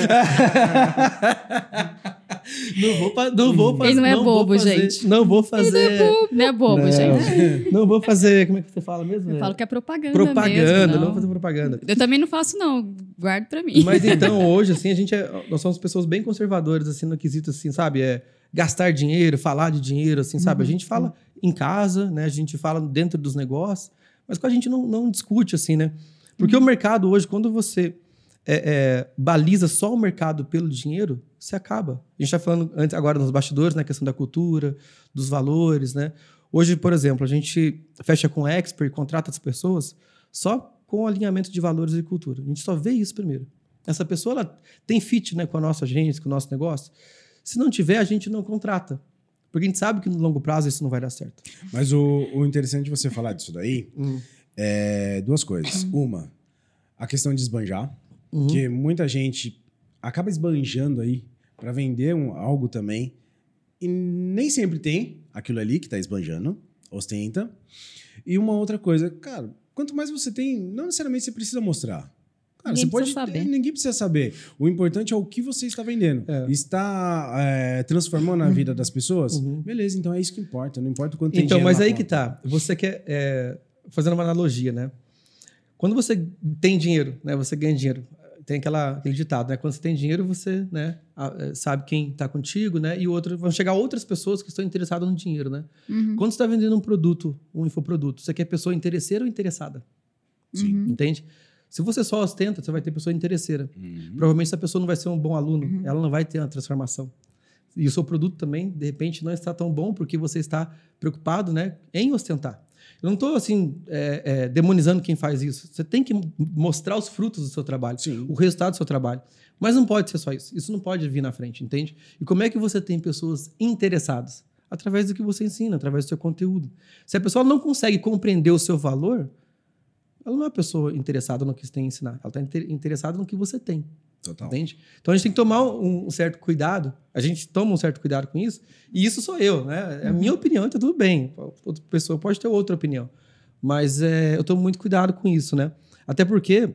não vou, fa- não vou fazer. Ele não é vou bobo, fazer- gente. Não vou fazer. Não é bobo, Não. gente. Não vou fazer. Como é que você fala mesmo? Eu falo que é propaganda propaganda, mesmo. não vou fazer propaganda. Eu também não faço, não. Guardo pra mim. Mas então, hoje, assim, a gente é, nós somos pessoas bem conservadoras, assim, no quesito, assim, sabe? É gastar dinheiro, falar de dinheiro, assim, sabe? A gente fala em casa, né? A gente fala dentro dos negócios, mas com a gente não, não discute, assim, né? Porque o mercado hoje, quando você é, é, baliza só o mercado pelo dinheiro, você acaba. A gente está falando antes, agora nos bastidores, na questão da cultura, dos valores, né? Hoje, por exemplo, a gente fecha com expert, contrata as pessoas só com alinhamento de valores e cultura. A gente só vê isso primeiro. Essa pessoa ela tem fit né, com a nossa agência, com o nosso negócio. Se não tiver, a gente não contrata. Porque a gente sabe que no longo prazo isso não vai dar certo. Mas o, o interessante de você falar disso daí Hum. é duas coisas. Uma, a questão de esbanjar, Uhum. que muita gente acaba esbanjando aí para vender um- algo também e nem sempre tem aquilo ali que tá esbanjando, ostenta. E uma outra coisa, cara, quanto mais você tem, não necessariamente você precisa mostrar. Cara, Ninguém você pode, saber. Ninguém precisa saber. O importante é o que você está vendendo. É. Está é, transformando a vida das pessoas? Uhum. Beleza, então é isso que importa. Não importa o quanto Então, mas aí conta. que tá. Você quer. é, fazendo uma analogia, né? Quando você tem dinheiro, né? Você ganha dinheiro. Tem aquela, aquele ditado, né? Quando você tem dinheiro, você né, é, sabe quem está contigo, né? E outro, vão chegar outras pessoas que estão interessadas no dinheiro, né? Uhum. Quando você está vendendo um produto, um infoproduto, você quer pessoa interesseira ou interessada? Sim. Uhum. Entende? Se você só ostenta, você vai ter pessoa interesseira. Uhum. Provavelmente essa pessoa não vai ser um bom aluno, ela não vai ter uma transformação. E o seu produto também, de repente, não está tão bom porque você está preocupado né, em ostentar. Eu não estou assim é, é, demonizando quem faz isso. Você tem que mostrar os frutos do seu trabalho, Sim. o resultado do seu trabalho. Mas não pode ser só isso. Isso não pode vir na frente, entende? E como é que você tem pessoas interessadas? Através do que você ensina, através do seu conteúdo. Se a pessoa não consegue compreender o seu valor, ela não é uma pessoa interessada no que você tem a ensinar. Ela está interessada no que você tem. Total. Entende? Então a gente tem que tomar um, um certo cuidado. A gente toma um certo cuidado com isso. E isso sou eu, né? É a minha opinião, tá tudo bem. Outra pessoa pode ter outra opinião. Mas é, eu tomo muito cuidado com isso, né? Até porque,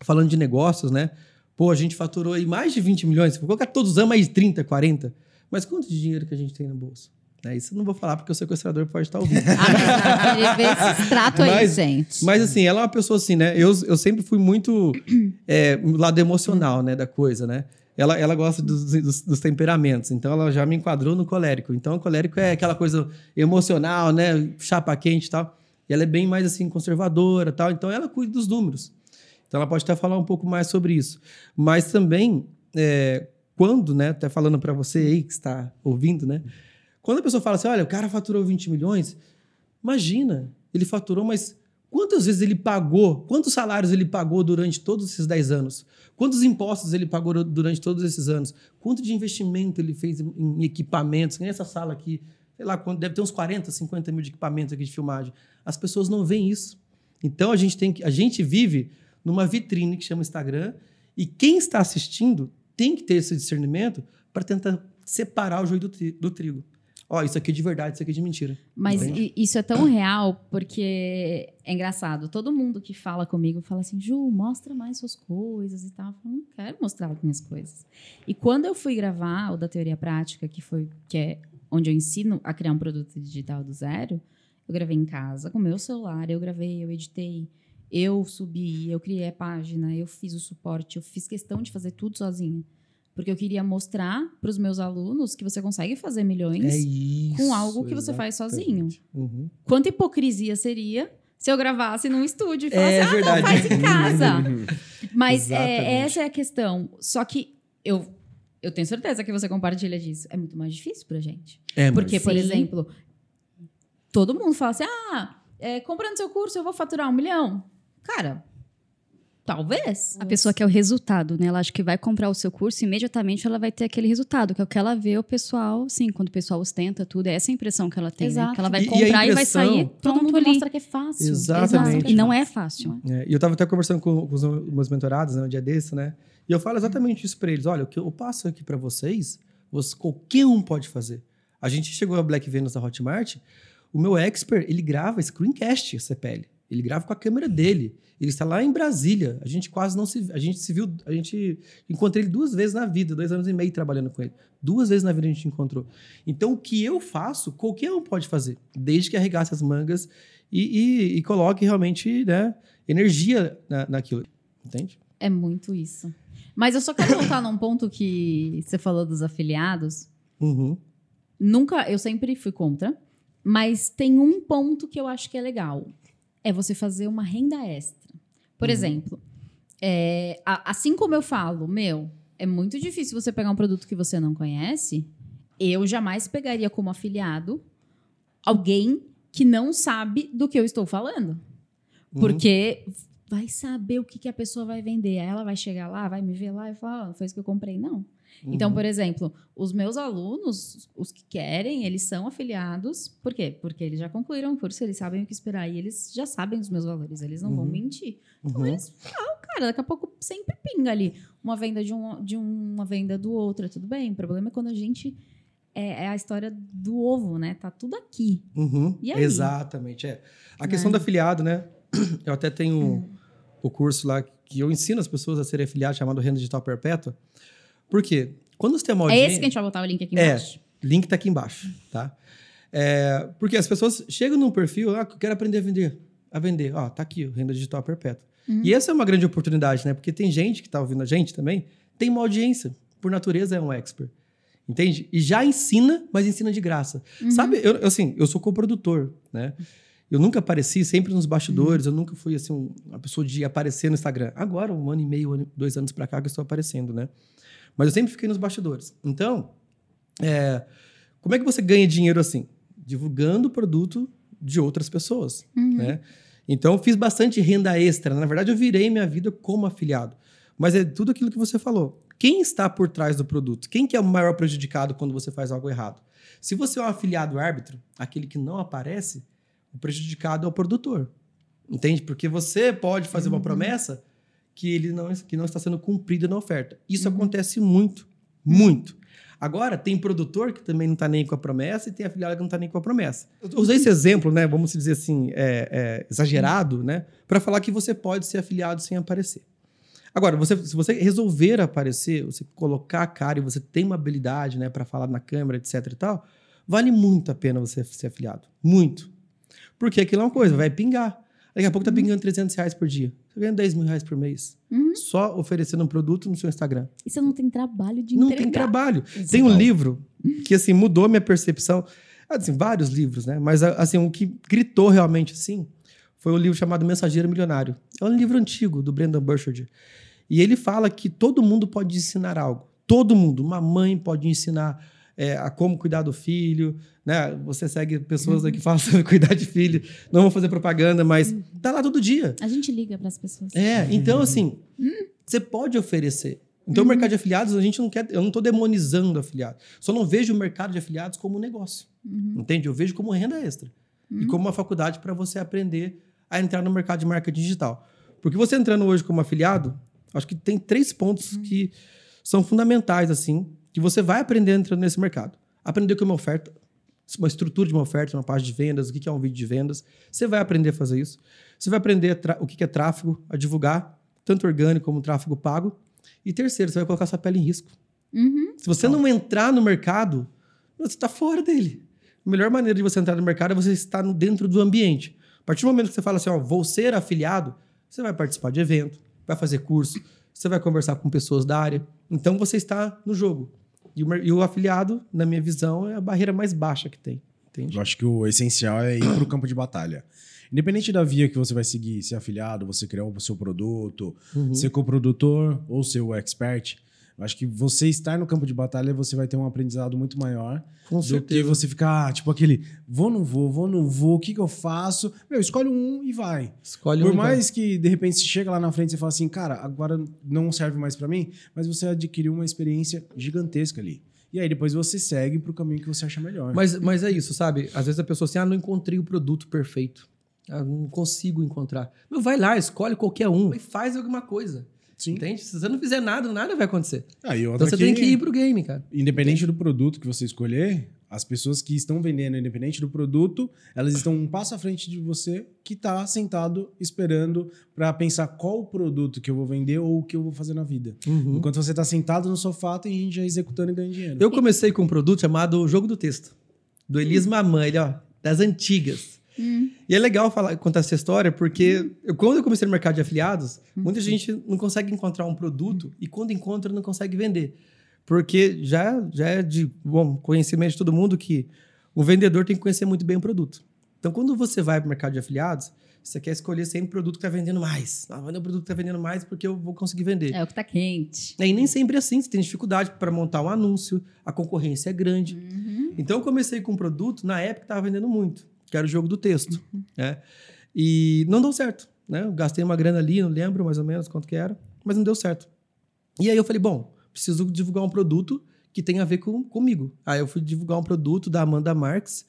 falando de negócios, né? Pô, a gente faturou aí mais de 20 milhões. Vou colocar todos os anos mais de 30, 40. Mas quanto de dinheiro que a gente tem no bolso? Né? Isso eu não vou falar porque o sequestrador pode estar ouvindo. Ah, ele vê esse extrato aí, gente. Mas assim, ela é uma pessoa assim, né? Eu, eu sempre fui muito é, lado emocional, né, da coisa, né? Ela, ela gosta dos, dos, dos temperamentos, então ela já me enquadrou no colérico. Então, o colérico é aquela coisa emocional, né? Chapa quente e tal. E ela é bem mais assim, conservadora e tal. Então, ela cuida dos números. Então, ela pode até falar um pouco mais sobre isso. Mas também, é, quando, né? Até falando para você aí que está ouvindo, né? Quando a pessoa fala assim, olha, o cara faturou 20 milhões, imagina, ele faturou, mas quantas vezes ele pagou, quantos salários ele pagou durante todos esses 10 anos? Quantos impostos ele pagou durante todos esses anos? Quanto de investimento ele fez em- equipamentos? Nem essa sala aqui, sei lá, deve ter uns 40, 50 mil de equipamentos aqui de filmagem. As pessoas não veem isso. Então a gente tem que, a gente vive numa vitrine que chama Instagram e quem está assistindo tem que ter esse discernimento para tentar separar o joio do, do trigo. Ó, isso aqui é de verdade, isso aqui é de mentira. Mas Entende? isso é tão real porque é engraçado. Todo mundo que fala comigo fala assim, Ju, mostra mais suas coisas e tal. Eu falo, não quero mostrar as minhas coisas. E quando eu fui gravar o da teoria prática, que foi que é onde eu ensino a criar um produto digital do zero, eu gravei em casa com meu celular, eu gravei, eu editei, eu subi, eu criei a página, eu fiz o suporte, eu fiz questão de fazer tudo sozinha. Porque eu queria mostrar para os meus alunos que você consegue fazer milhões É isso. com algo que você faz sozinho. exatamente. Uhum. Quanta hipocrisia seria se eu gravasse num estúdio e falasse, É ah, verdade. não, faz em casa. Mas é, Exatamente. essa é a questão. Só que eu, eu tenho certeza que você compartilha disso. É muito mais difícil pra gente. É, Porque, por Sim. exemplo, todo mundo fala assim, ah, é, comprando seu curso eu vou faturar um milhão. Cara, talvez. A pessoa quer o resultado, né? Ela acha que vai comprar o seu curso e imediatamente ela vai ter aquele resultado, que é o que ela vê o pessoal, sim, quando o pessoal ostenta tudo, é essa a impressão que ela tem, né? Exato. Que ela vai E- e comprar e, vai impressão- sair Todo pronto mundo ali. mostra que é fácil. Exatamente. Exato. E não é fácil. É, e eu estava até conversando com, com os meus mentorados, né, um dia desse, né? E eu falo exatamente isso para eles. Olha, o que eu passo aqui para vocês, você, qualquer um pode fazer. A gente chegou a Black Venus da Hotmart, o meu expert, ele grava screencast CPL. Ele grava com a câmera dele. Ele está lá em Brasília. A gente quase não se... A gente se viu... A gente... Encontrei ele duas vezes na vida. Dois anos e meio trabalhando com ele. Duas vezes na vida a gente encontrou. Então, o que eu faço, qualquer um pode fazer. Desde que arregace as mangas e, e- e coloque realmente né, energia na, naquilo. Entende? É muito isso. Mas eu só quero voltar num ponto que você falou dos afiliados. Uhum. Nunca, eu sempre fui contra, mas tem um ponto que eu acho que é legal. É você fazer uma renda extra. Por Uhum. exemplo, é, assim como eu falo, meu, é muito difícil você pegar um produto que você não conhece. Eu jamais pegaria como afiliado alguém que não sabe do que eu estou falando. Uhum. Porque vai saber o que, que a pessoa vai vender. Aí ela vai chegar lá, vai me ver lá e falar, ah, foi isso que eu comprei. Não. Então, Uhum. por exemplo, os meus alunos, os que querem, eles são afiliados. Por quê? Porque eles já concluíram o curso, eles sabem o que esperar e eles já sabem os meus valores, eles não vão Uhum. mentir. Então, Uhum. eles falam, cara, daqui a pouco sempre pinga ali uma venda de, um, de uma venda do outro, é tudo bem. O problema é quando a gente. É, é a história do ovo, né? Tá tudo aqui. Uhum. E aí? Exatamente, é. A questão Né? do afiliado, né? Eu até tenho o curso lá que eu ensino as pessoas a serem afiliados, chamado Renda Digital Perpétua. Por quê? Quando você tem uma É audiência... esse que a gente vai botar o link aqui É, embaixo. link tá aqui embaixo, tá? É, porque as pessoas chegam num perfil, ah, eu quero aprender a vender. A vender. Ó, tá aqui, Renda Digital Perpétua. E essa é uma grande oportunidade, né? Porque tem gente que tá ouvindo a gente também, tem uma audiência. Por natureza é um expert. Entende? E já ensina, mas ensina de graça. Sabe, eu, assim, eu sou coprodutor, né? Eu nunca apareci, sempre nos bastidores, eu nunca fui, assim, um- uma pessoa de aparecer no Instagram. Agora, um ano e meio, dois anos pra cá que eu estou aparecendo, né? Mas eu sempre fiquei nos bastidores. Então, é, como é que você ganha dinheiro assim? Divulgando o produto de outras pessoas, né? Então, eu fiz bastante renda extra. Na verdade, eu virei minha vida como afiliado. Mas é tudo aquilo que você falou. Quem está por trás do produto? Quem que é o maior prejudicado quando você faz algo errado? Se você é um afiliado árbitro, aquele que não aparece, o prejudicado é o produtor. Entende? Porque você pode fazer uma promessa que ele não, que não está sendo cumprida na oferta. Isso acontece muito, muito. Agora, tem produtor que também não está nem com a promessa e tem afiliado que não está nem com a promessa. Eu usei esse exemplo, né? Vamos dizer assim, é, é, exagerado, né? Para falar que você pode ser afiliado sem aparecer. Agora, você, se você resolver aparecer, você colocar a cara e você tem uma habilidade, né, para falar na câmera, etc e tal, vale muito a pena você ser afiliado. Muito. Porque aquilo é uma coisa, vai pingar. Daqui a pouco tá pingando 300 reais por dia. Você ganha 10 mil reais por mês. Só oferecendo um produto no seu Instagram. E você não tem trabalho de Não entregar. tem trabalho. Tem um livro que, assim, mudou minha percepção. Assim, vários livros, né? Mas, assim, o que gritou realmente, assim, foi o livro chamado Mensageiro Milionário. É um livro antigo, do Brendan Burchard. E ele fala que todo mundo pode ensinar algo. Todo mundo. Uma mãe pode ensinar é, a como cuidar do filho, né? Você segue pessoas que falam sobre cuidar de filho. Não vou fazer propaganda, mas tá lá todo dia. A gente liga para as pessoas. É, então assim, você pode oferecer. Então, o mercado de afiliados, a gente não quer. Eu não estou demonizando afiliado. Só não vejo o mercado de afiliados como um negócio. Entende? Eu vejo como renda extra. E como uma faculdade para você aprender a entrar no mercado de marca digital. Porque você entrando hoje como afiliado, acho que tem três pontos que são fundamentais, assim, que você vai aprender entrando nesse mercado. Aprender o que é uma oferta, uma estrutura de uma oferta, uma página de vendas, o que é um vídeo de vendas. Você vai aprender a fazer isso. Você vai aprender o que é tráfego, a divulgar, tanto orgânico como tráfego pago. E terceiro, você vai colocar sua pele em risco. Se você não entrar no mercado, você está fora dele. A melhor maneira de você entrar no mercado é você estar no- dentro do ambiente. A partir do momento que você fala assim, ó, vou ser afiliado, você vai participar de evento, vai fazer curso, você vai conversar com pessoas da área. Então você está no jogo. E o, e o afiliado, na minha visão, é a barreira mais baixa que tem. Entende? Eu acho que o essencial é ir pro campo de batalha. Independente da via que você vai seguir, ser afiliado, você criar o seu produto, Uhum. ser coprodutor ou ser o expert, eu acho que você estar no campo de batalha, você vai ter um aprendizado muito maior Com do que certeza. você ficar, tipo, aquele vou, não vou, vou, não vou, o que que eu faço? Meu, escolhe um e vai. Escolhe Por um vai. mais que, de repente, você chega lá na frente e fala assim, cara, agora não serve mais pra mim, mas você adquiriu uma experiência gigantesca ali. E aí depois você segue pro caminho que você acha melhor. Mas, mas é isso, sabe? Às vezes a pessoa assim, ah, não encontrei o produto perfeito. Ah, não consigo encontrar. Meu, vai lá, escolhe qualquer um e faz alguma coisa. Sim. Entende? Se você não fizer nada, nada vai acontecer. Ah, Então você tem que ir pro game, cara. Independente do produto que você escolher, as pessoas que estão vendendo, independente do produto, elas estão um passo à frente de você que está sentado esperando para pensar qual o produto que eu vou vender ou o que eu vou fazer na vida. Enquanto você está sentado no sofá, tem gente já executando e ganhando dinheiro. Eu comecei com um produto chamado Jogo do Texto, do Elis Mamãe, ele, ó, das antigas. E é legal falar, contar essa história, porque eu- quando eu comecei no mercado de afiliados, muita gente não consegue encontrar um produto e quando encontra não consegue vender. Porque já, já é de bom conhecimento de todo mundo que o vendedor tem que conhecer muito bem o produto. Então, quando você vai para o mercado de afiliados, você quer escolher sempre o produto que está vendendo mais. Ah, vou o produto que está vendendo mais porque eu vou conseguir vender. É o que tá quente. E nem sempre é assim, você tem dificuldade para montar um anúncio, a concorrência é grande. Então eu comecei com um produto, na época estava vendendo muito, que era o jogo do texto. né? E não deu certo. Né? Eu gastei uma grana ali, não lembro mais ou menos quanto que era, mas não deu certo. E aí eu falei, bom, preciso divulgar um produto que tenha a ver com, comigo. Aí eu fui divulgar um produto da Amanda Marques,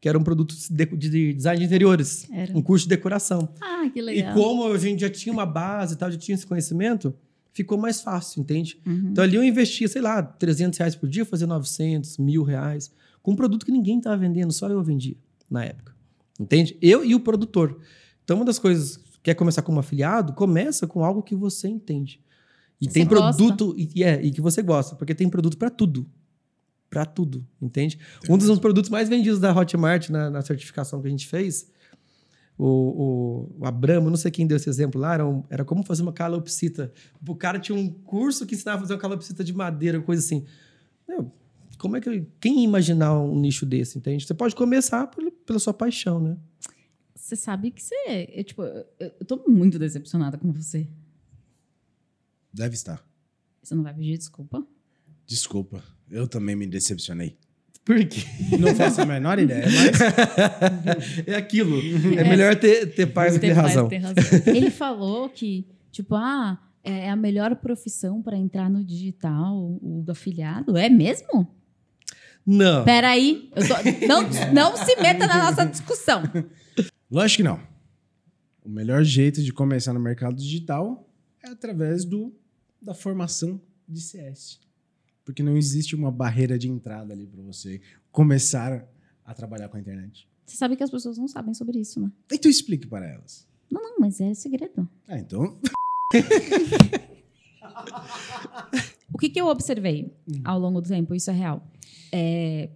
que era um produto de, de design de interiores, Era. um curso de decoração. Ah, que E legal. como a gente já tinha uma base e tal, já tinha esse conhecimento, ficou mais fácil, entende? Uhum. Então ali eu investia, sei lá, 300 reais por dia, fazia 900, mil reais, com um produto que ninguém estava vendendo, só eu vendia na época. Entende? Eu e o produtor. Então uma das coisas quer começar como afiliado, começa com algo que você entende. E Você tem gosta. produto e, é, e que você gosta, porque tem produto para tudo. Para tudo, entende? Um dos produtos mais vendidos da Hotmart na, na certificação que a gente fez, o, o, o Abramo, não sei quem deu esse exemplo lá, era, um- era como fazer uma calopsita. O cara tinha um curso que ensinava a fazer uma calopsita de madeira, coisa assim. Meu, como é que. Quem imaginar um nicho desse, entende? Você pode começar por- pela sua paixão, né? Você sabe que você. Eu, tipo, eu, eu tô muito decepcionada com você. Deve estar. Você não vai pedir desculpa? Desculpa, eu também me decepcionei. Por quê? Não faço a menor ideia, mas é aquilo. É melhor ter, ter paz do que ter razão. ter razão. Ele falou que, tipo, ah, é a melhor profissão para entrar no digital, o do afiliado. É mesmo? Não. Peraí, eu tô- não, não se meta na nossa discussão. lógico que não. O melhor jeito de começar no mercado digital é através do, da formação de CS. Porque não existe uma barreira de entrada ali para você começar a trabalhar com a internet. Você sabe que as pessoas não sabem sobre isso, né? Então explique para elas. Não, não, mas é segredo. Ah, então. O que, que eu observei ao longo do tempo? Isso é real. É,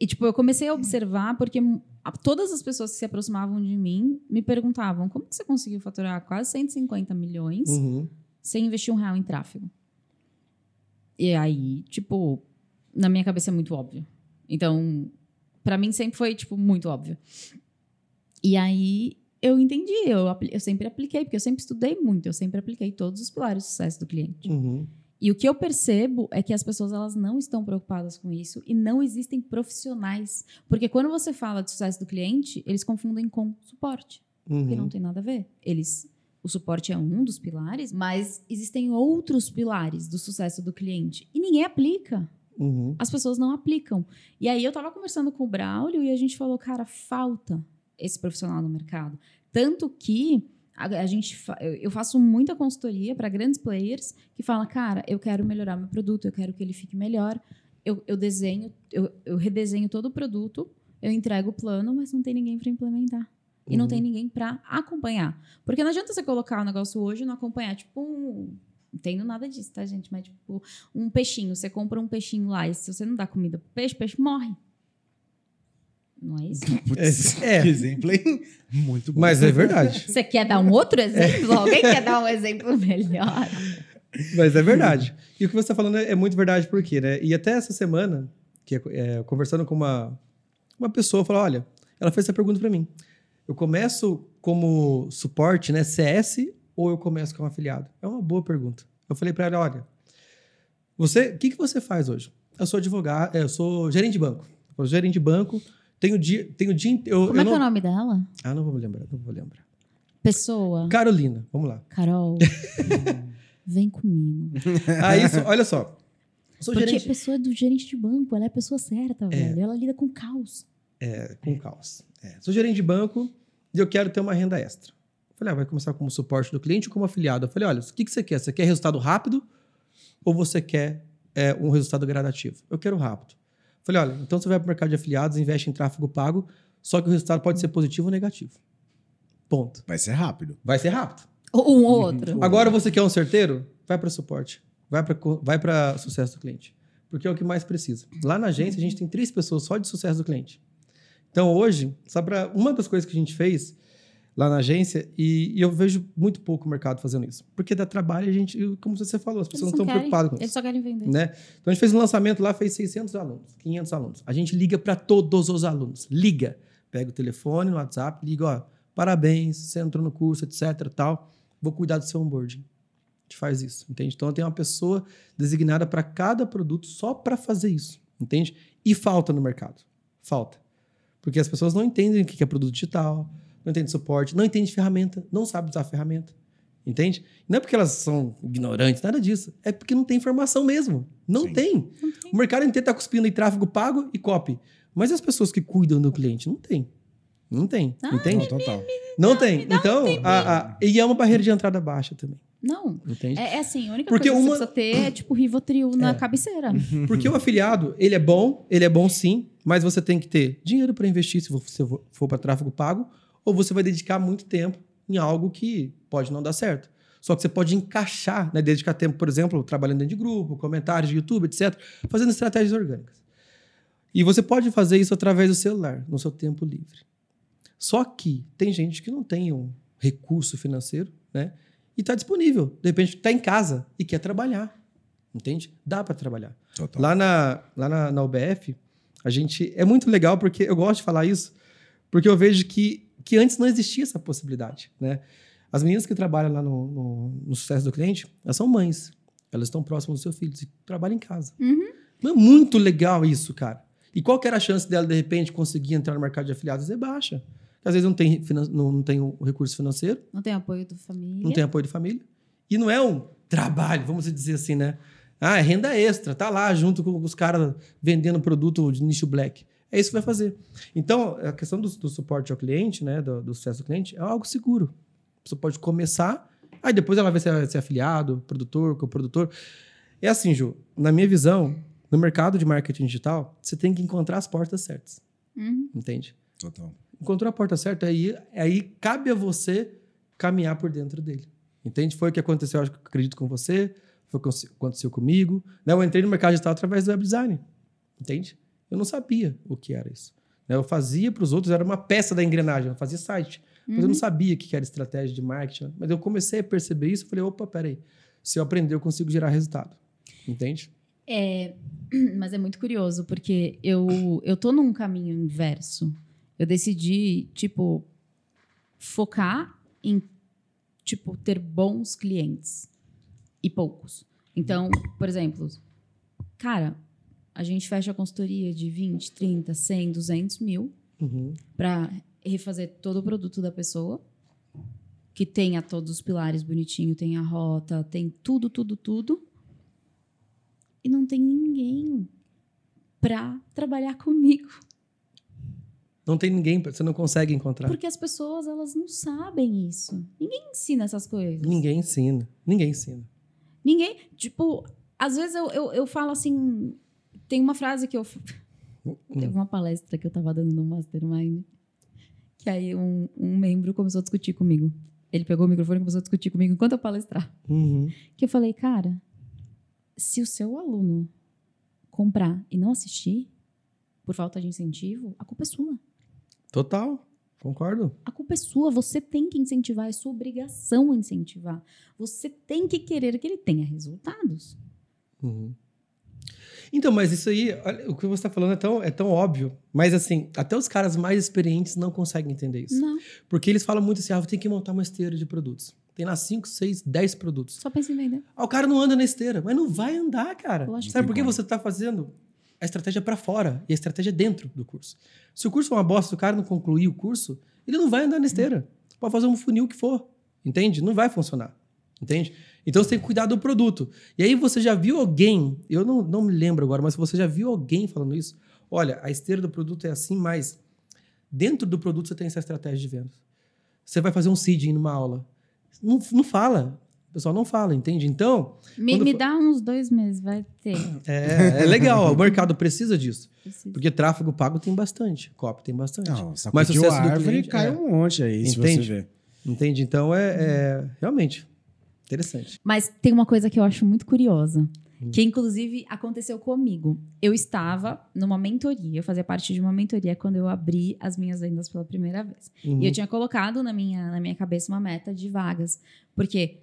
E, tipo, eu comecei a observar porque todas as pessoas que se aproximavam de mim me perguntavam como que você conseguiu faturar quase 150 milhões Uhum. sem investir um real em tráfego? E aí, tipo, na minha cabeça é muito óbvio. Então, pra mim sempre foi, tipo, muito óbvio. E aí, eu entendi. Eu, eu sempre apliquei, porque eu sempre estudei muito. Eu sempre apliquei todos os pilares do sucesso do cliente. Uhum. E o que eu percebo é que as pessoas elas não estão preocupadas com isso e não existem profissionais. Porque quando você fala de sucesso do cliente, eles confundem com suporte, que não Uhum. tem nada a ver. Eles o suporte é um dos pilares, mas existem outros pilares do sucesso do cliente e ninguém aplica. Uhum. As pessoas não aplicam. E aí eu tava conversando com o Braulio e a gente falou, cara, falta esse profissional no mercado. Tanto que a, a gente fa- eu faço muita consultoria para grandes players que falam, cara, eu quero melhorar meu produto, eu quero que ele fique melhor. Eu, eu desenho, eu, eu redesenho todo o produto, eu entrego o plano, mas não tem ninguém para implementar. E não Uhum. tem ninguém para acompanhar. Porque não adianta você colocar o negócio hoje e não acompanhar. Tipo, um, não entendo nada disso, tá, gente? Mas, tipo, um peixinho. Você compra um peixinho lá e se você não dá comida pro peixe, o peixe morre. Não é isso? Putz, É. que exemplo, hein? Muito bom. Mas é verdade. Você quer dar um outro exemplo? Alguém quer dar um exemplo melhor? Mas é verdade. E o que você está falando é muito verdade, por quê, né? E até essa semana, que é, conversando com uma, uma pessoa, falou: olha, ela fez essa pergunta para mim. Eu começo como suporte, né? CS, ou eu começo como afiliado? É uma boa pergunta. Eu falei para ela: olha, você, o que, que você faz hoje? Eu sou advogado, é, eu sou gerente de banco. Eu sou gerente de banco, tenho dia, tenho dia inteiro. Como é que é o nome dela? Ah, não vou me lembrar, não vou lembrar. Pessoa. Carolina, vamos lá. Carol. Vem comigo. Aí, olha só. Sou Porque gerente. pessoa do gerente de banco, ela é a pessoa certa, velho. Ela lida com caos. É, com caos. É. Sou gerente de banco e eu quero ter uma renda extra. Falei, ah, vai começar como suporte do cliente ou como afiliado? Eu falei, olha, o que, que você quer? Você quer resultado rápido ou você quer é, um resultado gradativo? Eu quero rápido. Falei, olha, então você vai para o mercado de afiliados, investe em tráfego pago, só que o resultado pode ser positivo ou negativo. Ponto. Vai ser rápido. Vai ser rápido. Ou um ou outro. Agora você quer um certeiro? Vai para suporte. Vai para vai para sucesso do cliente. Porque é o que mais precisa. Lá na agência, a gente tem três pessoas só de sucesso do cliente. Então, hoje, só para uma das coisas que a gente fez lá na agência, e, e eu vejo muito pouco o mercado fazendo isso. Porque dá trabalho, a gente, como você falou, as pessoas Eles não estão preocupadas com Eles isso. só querem vender. Né? Então, a gente fez um lançamento lá, fez 600 alunos, 500 alunos. A gente liga para todos os alunos. Liga. Pega o telefone, no WhatsApp, liga, ó, parabéns, você entrou no curso, etc, tal. Vou cuidar do seu onboarding. A gente faz isso, entende? Então, tem uma pessoa designada para cada produto só para fazer isso, entende? E falta no mercado. Falta. Porque as pessoas não entendem o que é produto digital, não entendem suporte, não entendem ferramenta, não sabem usar a ferramenta. Entende? Não é porque elas são ignorantes, nada disso. É porque não tem informação mesmo. Não Sim. tem. O mercado inteiro está cuspindo em tráfego pago e copy. Mas as pessoas que cuidam do cliente? Não tem. Não tem. Ah, Não, entende? total. Não tem. Então, a, a- e é uma barreira de entrada baixa também. Não. Entende? É, é assim, a única Porque coisa que uma- você precisa ter é tipo Rivotril na cabeceira. Porque o afiliado, ele é bom, ele é bom sim, mas você tem que ter dinheiro para investir se você for para tráfego pago, ou você vai dedicar muito tempo em algo que pode não dar certo. Só que você pode encaixar, né, dedicar tempo, por exemplo, trabalhando dentro de grupo, comentários de YouTube, etc., fazendo estratégias orgânicas. E você pode fazer isso através do celular, no seu tempo livre. Só que tem gente que não tem um recurso financeiro, né? E está disponível. De repente, está em casa e quer trabalhar. Entende? Dá para trabalhar. Total. Lá, na, lá na, na UBF, a gente. É muito legal porque eu gosto de falar isso, porque eu vejo que, que antes não existia essa possibilidade, né? As meninas que trabalham lá no, no, no sucesso do cliente, elas são mães. Elas estão próximas dos seus filhos e trabalham em casa. Uhum. É muito legal isso, cara. E qual que era a chance dela, de repente, conseguir entrar no mercado de afiliados? É baixa. Às vezes não tem, não, não tem o recurso financeiro. Não tem apoio da família. Não tem apoio de família. E não é um trabalho, vamos dizer assim, né? Ah, é renda extra. Tá lá junto com os caras vendendo produto de nicho black. É isso que vai fazer. Então, a questão do, do suporte ao cliente, né, do, do, sucesso do cliente, é algo seguro. Você pode começar, aí depois ela vai ser, ser afiliado, produtor, coprodutor. É assim, Ju, na minha visão, no mercado de marketing digital, você tem que encontrar as portas certas. Uhum. Entende? Total. Encontrou a porta certa, aí, aí cabe a você caminhar por dentro dele. Entende? Foi o que aconteceu, acho que acredito, com você, foi o que aconteceu comigo. Né? Eu entrei no mercado digital através do web design. Entende? Eu não sabia o que era isso. Né? Eu fazia para os outros, era uma peça da engrenagem, eu fazia site. Mas eu não uhum. sabia o que era estratégia de marketing. Mas eu comecei a perceber isso e falei, opa, peraí. Se eu aprender, eu consigo gerar resultado. Entende? É, mas é muito curioso, porque eu, eu tô num caminho inverso. Eu decidi, tipo, focar em, tipo, ter bons clientes e poucos. Então, por exemplo, cara, a gente fecha a consultoria de 20, 30, 100, 200 mil uhum. para refazer todo o produto da pessoa, que tenha todos os pilares bonitinho, tem a rota, tem tudo, tudo, tudo e não tem ninguém para trabalhar comigo. Não tem ninguém, você não consegue encontrar. Porque as pessoas, elas não sabem isso. Ninguém ensina essas coisas. Ninguém ensina. Ninguém ensina. Ninguém, tipo, às vezes eu, eu, eu falo assim, tem uma frase que eu... Hum. Teve uma palestra que eu tava dando no Mastermind, que aí um, um membro começou a discutir comigo. Ele pegou o microfone e começou a discutir comigo enquanto eu palestrar. Uhum. Que eu falei, cara, se o seu aluno comprar e não assistir, por falta de incentivo, a culpa é sua. Total. Concordo. A culpa é sua, você tem que incentivar, é sua obrigação incentivar. Você tem que querer que ele tenha resultados. Uhum. Então, mas isso aí, olha, o que você está falando é tão, é tão óbvio. Mas, assim, até os caras mais experientes não conseguem entender isso. Não. Porque eles falam muito assim: ah, tem que montar uma esteira de produtos. Tem lá 5, 6, 10 produtos. Só pensa em vender. Ah, o cara não anda na esteira. Mas não vai andar, cara. Lógico Sabe por que você está fazendo a estratégia para fora e a estratégia dentro do curso? Se o curso é uma bosta, se o cara não concluir o curso, ele não vai andar na esteira. Pode fazer um funil que for. Entende? Não vai funcionar. Entende? Então você tem que cuidar do produto. E aí você já viu alguém, eu não, não me lembro agora, mas você já viu alguém falando isso? Olha, a esteira do produto é assim, mas dentro do produto você tem essa estratégia de vendas. Você vai fazer um seeding numa aula. Não, não fala. O pessoal não fala, entende? Então. Me, me dá uns dois meses, vai ter. É, é legal. o mercado precisa disso. Precisa. Porque tráfego pago tem bastante. Copy tem bastante. Não, Mas sucesso árvore cliente, cai é, um monte aí, entende? se você ver. Entende? Então é, é realmente interessante. Mas tem uma coisa que eu acho muito curiosa. Hum. Que inclusive aconteceu comigo. Eu estava numa mentoria, eu fazia parte de uma mentoria quando eu abri as minhas vendas pela primeira vez. Uhum. E eu tinha colocado na minha, na minha cabeça uma meta de vagas. Porque,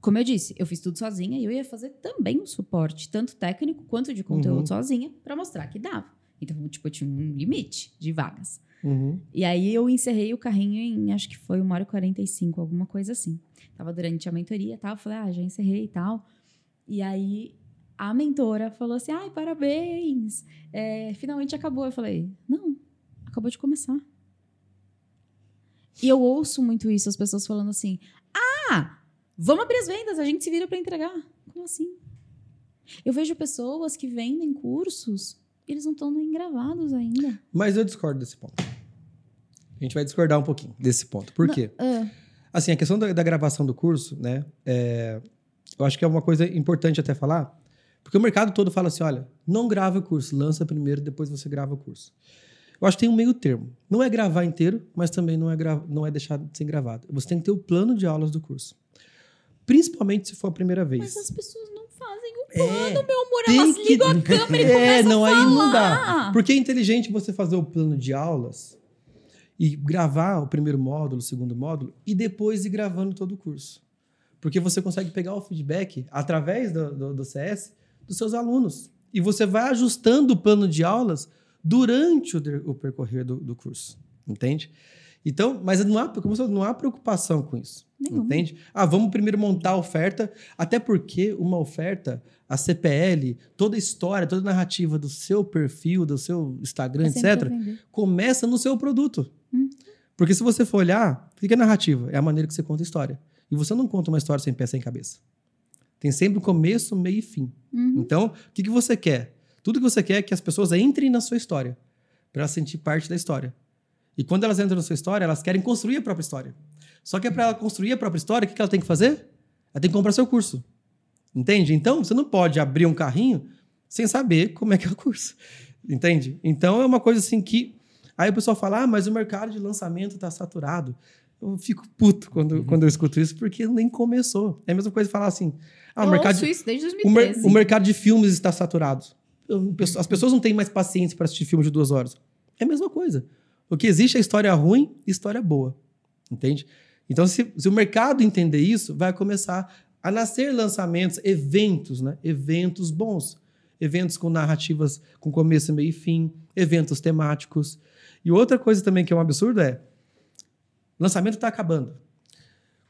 como eu disse, eu fiz tudo sozinha e eu ia fazer também um suporte, tanto técnico quanto de conteúdo uhum. sozinha, para mostrar que dava. Então, tipo, eu tinha um limite de vagas. Uhum. E aí eu encerrei o carrinho em, acho que foi uma hora e 45, alguma coisa assim. Tava durante a mentoria e tal, falei, ah, já encerrei e tal. E aí a mentora falou assim: ai, parabéns, é, finalmente acabou. Eu falei: não, acabou de começar. E eu ouço muito isso, as pessoas falando assim: ah, vamos abrir as vendas, a gente se vira para entregar. Como assim? Eu vejo pessoas que vendem cursos eles não estão nem gravados ainda. Mas eu discordo desse ponto. A gente vai discordar um pouquinho desse ponto. Por quê? Não, uh... Assim, a questão da, da, gravação do curso, né? É, eu acho que é uma coisa importante até falar, porque o mercado todo fala assim: olha, não grava o curso, lança primeiro, depois você grava o curso. Eu acho que tem um meio termo. Não é gravar inteiro, mas também não é, não é deixar de ser gravado. Você tem que ter o plano de aulas do curso. Principalmente se for a primeira vez. Mas as pessoas fazem o plano, é, meu amor. Elas que... ligam a câmera e é, não, a falar. aí não dá. Porque é inteligente você fazer o plano de aulas e gravar o primeiro módulo, o segundo módulo, e depois ir gravando todo o curso. Porque você consegue pegar o feedback através do, do, do CS dos seus alunos. E você vai ajustando o plano de aulas durante o, o percorrer do, do, curso. Entende? Então, mas não há, como não há preocupação com isso. Nenhum. Entende? Ah, vamos primeiro montar a oferta, até porque uma oferta, a CPL, toda a história, toda a narrativa do seu perfil, do seu Instagram, é etc., começa no seu produto. Hum. Porque se você for olhar, fica a narrativa, é a maneira que você conta a história. E você não conta uma história sem pé, sem cabeça. Tem sempre o começo, meio e fim. Uhum. Então, o que, que você quer? Tudo que você quer é que as pessoas entrem na sua história, para elas sentir parte da história. E quando elas entram na sua história, elas querem construir a própria história. Só que para ela construir a própria história, o que, que ela tem que fazer? Ela tem que comprar seu curso. Entende? Então, você não pode abrir um carrinho sem saber como é que é o curso. Entende? Então, é uma coisa assim que. Aí o pessoal fala, ah, mas o mercado de lançamento está saturado. Eu fico puto quando, uhum. quando eu escuto isso, porque nem começou. É a mesma coisa falar assim. Ah, eu o mercado isso desde 2013. O, mer o, mercado de filmes está saturado. As pessoas não têm mais paciência para assistir filmes de duas horas. É a mesma coisa. O que existe é história ruim e história boa. Entende? Então, se, se o mercado entender isso, vai começar a nascer lançamentos, eventos, né? Eventos bons. Eventos com narrativas com começo, meio e fim, eventos temáticos. E outra coisa também que é um absurdo é lançamento está acabando.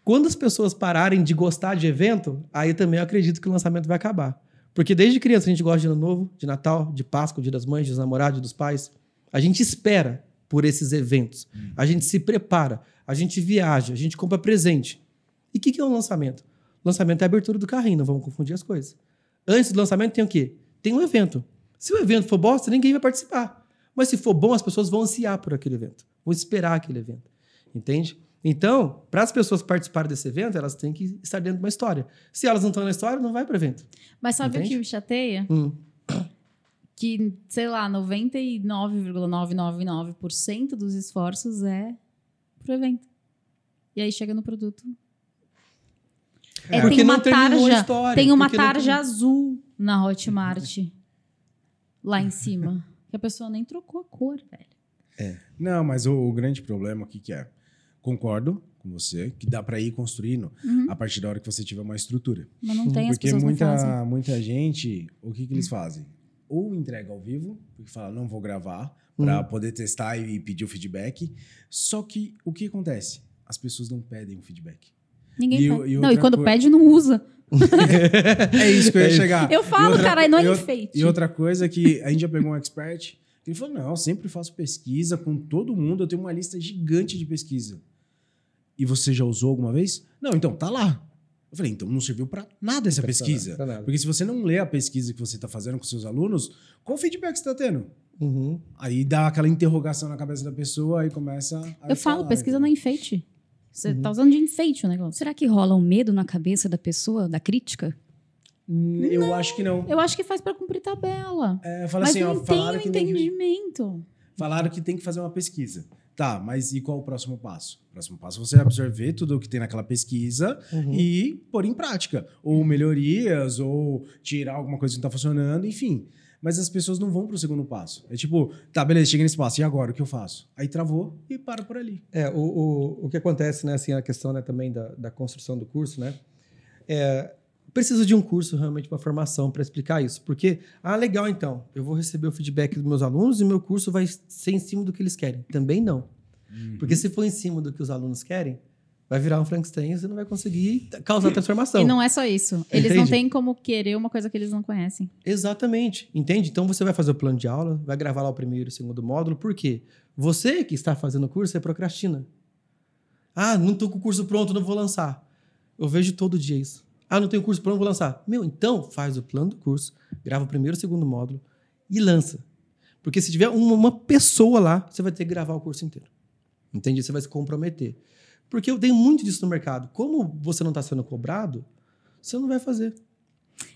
Quando as pessoas pararem de gostar de evento, aí também eu acredito que o lançamento vai acabar. Porque desde criança a gente gosta de ano novo, de Natal, de Páscoa, Dia das Mães, dos namorados, dos pais. A gente espera por esses eventos. A gente se prepara, a gente viaja, a gente compra presente. E o que, que é um lançamento? Lançamento é a abertura do carrinho, não vamos confundir as coisas. Antes do lançamento tem o quê? Tem um evento. Se o evento for bosta, ninguém vai participar. Mas se for bom, as pessoas vão ansiar por aquele evento, vão esperar aquele evento. Entende? Então, para as pessoas participarem desse evento, elas têm que estar dentro de uma história. Se elas não estão na história, não vai para o evento. Mas sabe Entende? o que me chateia? Hum. Que, sei lá, 99,999% dos esforços é pro evento. E aí chega no produto. É, é tem uma tarja, história, tem uma tarja não... azul na Hotmart lá em cima. Que a pessoa nem trocou a cor, velho. É. Não, mas o, o grande problema, o que, é? Concordo com você que dá para ir construindo uhum. a partir da hora que você tiver uma estrutura. Mas não tem Porque as pessoas muita, não fazem. muita gente, o que, que eles fazem? Ou entrega ao vivo, porque fala, não vou gravar, para uhum. poder testar e pedir o feedback. Só que o que acontece? As pessoas não pedem o feedback. Ninguém e, pede. E não, e quando pede, não usa. é isso que eu ia chegar. Eu falo, cara, não é enfeite. E outra coisa que a gente já pegou um expert ele falou: não, eu sempre faço pesquisa com todo mundo, eu tenho uma lista gigante de pesquisa. E você já usou alguma vez? Não, então tá lá. Eu falei, então não serviu para nada essa pesquisa. Nada. Porque se você não lê a pesquisa que você está fazendo com seus alunos, qual feedback você está tendo? Uhum. Aí dá aquela interrogação na cabeça da pessoa, aí começa a. Eu falo, pesquisa não é enfeite. Você está uhum. usando de enfeite o negócio. Será que rola um medo na cabeça da pessoa, da crítica? Eu não, acho que não. Eu acho que faz para cumprir tabela. É, fala mas assim, não ó, tem o entendimento. falaram que tem que fazer uma pesquisa. Tá, mas e qual o próximo passo? O próximo passo é você absorver tudo o que tem naquela pesquisa uhum. e pôr em prática. Ou melhorias, ou tirar alguma coisa que não está funcionando, enfim. Mas as pessoas não vão para o segundo passo. É tipo, tá, beleza, cheguei nesse passo, e agora o que eu faço? Aí travou e para por ali. É, o, o, o que acontece, né, assim, a questão né, também da, da construção do curso, né? É, preciso de um curso realmente, uma formação para explicar isso. Porque, ah, legal então, eu vou receber o feedback dos meus alunos e meu curso vai ser em cima do que eles querem. Também não. Uhum. Porque se for em cima do que os alunos querem, vai virar um Frankenstein e você não vai conseguir causar transformação. E não é só isso. Eles Entende? não têm como querer uma coisa que eles não conhecem. Exatamente. Entende? Então você vai fazer o plano de aula, vai gravar lá o primeiro e o segundo módulo. Por quê? Você que está fazendo o curso, você procrastina. Ah, não estou com o curso pronto, não vou lançar. Eu vejo todo dia isso. Ah, não tenho curso pronto, vou lançar. Meu, então faz o plano do curso, grava o primeiro e o segundo módulo e lança. Porque se tiver uma, pessoa lá, você vai ter que gravar o curso inteiro. Entende? Você vai se comprometer. Porque eu tenho muito disso no mercado. Como você não está sendo cobrado, você não vai fazer.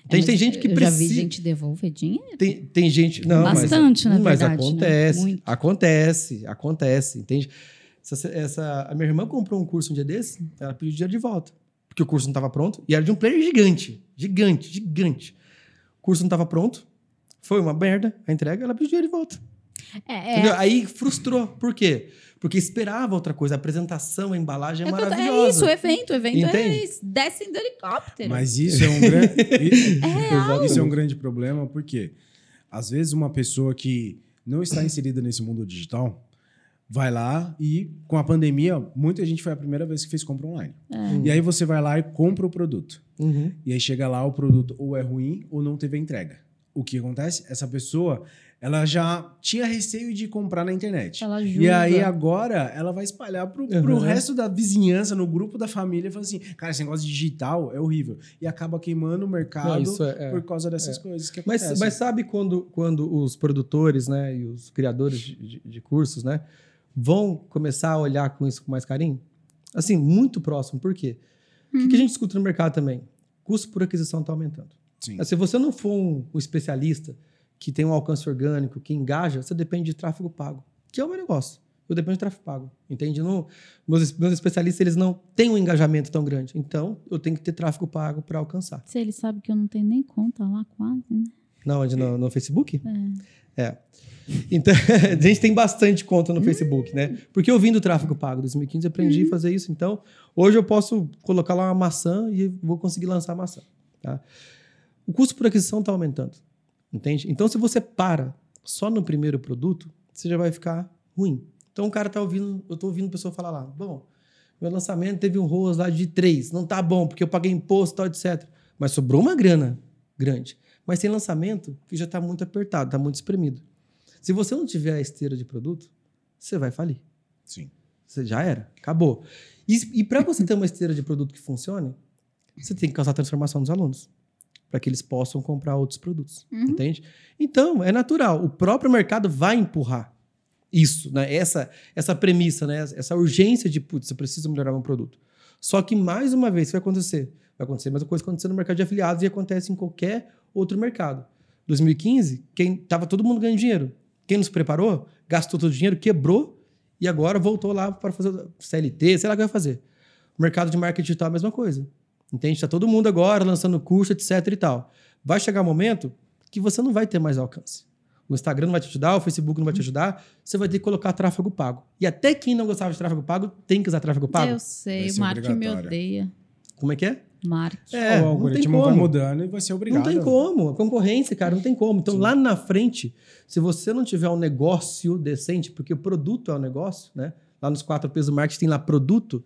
Tem, É, tem mas gente que eu precisa. já vi gente devolver dinheiro. Tem, tem gente. Não, Bastante, mas, na mas verdade, né? acontece. Muito. Acontece, acontece, entende? Essa, essa- a minha irmã comprou um curso um dia desse, ela pediu dinheiro de volta. Porque o curso não estava pronto e era de um player gigante. Gigante, gigante. O curso não estava pronto, foi uma merda a entrega, ela pediu dinheiro de volta. É, Entendeu? Aí frustrou. Por quê? Porque esperava outra coisa. A apresentação, a embalagem é, É, maravilhosa. é isso, o evento. O evento Entende? é isso. Descem do helicóptero. Mas isso é um grande. real. Isso é um grande problema, porque às vezes uma pessoa que não está inserida nesse mundo digital vai lá e, com a pandemia, muita gente foi a primeira vez que fez compra online. E aí você vai lá e compra o produto. Uhum. E aí chega lá, o produto ou é ruim ou não teve a entrega. O que acontece? Essa pessoa, ela já tinha receio de comprar na internet. Ela E aí agora ela vai espalhar pro, pro Uhum. resto da vizinhança, no grupo da família, falando assim, cara, esse negócio digital é horrível. E acaba queimando o mercado Não, isso é- é. por causa dessas coisas que Mas, acontecem. mas sabe quando, quando os produtores né, e os criadores de, de- de cursos né, vão começar a olhar com isso com mais carinho? Assim, muito próximo. Por quê? O que, que a gente escuta no mercado também? Custo por aquisição está aumentando. Sim. Mas Se você não for um, um especialista que tem um alcance orgânico, que engaja, você depende de tráfego pago, que é o meu negócio. Eu dependo de tráfego pago, entende? Não, meus, meus especialistas eles não têm um engajamento tão grande. Então, eu tenho que ter tráfego pago para alcançar. Se ele sabe que eu não tenho nem conta lá, quase, né? Na onde? No, no Facebook? É. Então, a gente tem bastante conta no Facebook, né? Porque eu vim do tráfego pago. Em 2015 eu aprendi a fazer isso. Então, hoje eu posso colocar lá uma maçã e vou conseguir lançar a maçã. Tá? O custo por aquisição está aumentando. Entende? Então, se você para só no primeiro produto, você já vai ficar ruim. Então, o cara tá ouvindo, eu tô ouvindo pessoa falar lá, bom, meu lançamento teve um ROAS lá de 3, não tá bom, porque eu paguei imposto, tal, etc. Mas sobrou uma grana grande. Mas tem lançamento que já está muito apertado, está muito espremido. Se você não tiver a esteira de produto, você vai falir. Sim. Você já era, acabou. E, e para você ter uma esteira de produto que funcione, você tem que causar transformação nos alunos, para que eles possam comprar outros produtos, entende? Então, é natural, o próprio mercado vai empurrar isso, né? Essa essa premissa, né? Essa urgência de, putz, eu preciso melhorar meu produto. Só que mais uma vez, o que vai acontecer? Vai acontecer a mesma coisa que aconteceu no mercado de afiliados e acontece em qualquer outro mercado. 2015, quem tava todo mundo ganhando dinheiro. Quem nos preparou, gastou todo o dinheiro, quebrou e agora voltou lá para fazer CLT, sei lá o que vai fazer. O mercado de marketing digital é a mesma coisa. Entende? Está todo mundo agora lançando curso, etc e tal. Vai chegar um momento que você não vai ter mais alcance. O Instagram não vai te ajudar, o Facebook não vai te ajudar, você vai ter que colocar tráfego pago. E até quem não gostava de tráfego pago tem que usar tráfego pago. Eu sei, Vai o Mark me odeia. Como é que é? Mark. É, o não tem algoritmo vai como. mudando e vai ser obrigado. Não tem como. A concorrência, cara, não tem como. Então, lá na frente, se você não tiver um negócio decente, porque o produto é o negócio, né? Lá nos quatro P's do marketing tem lá produto,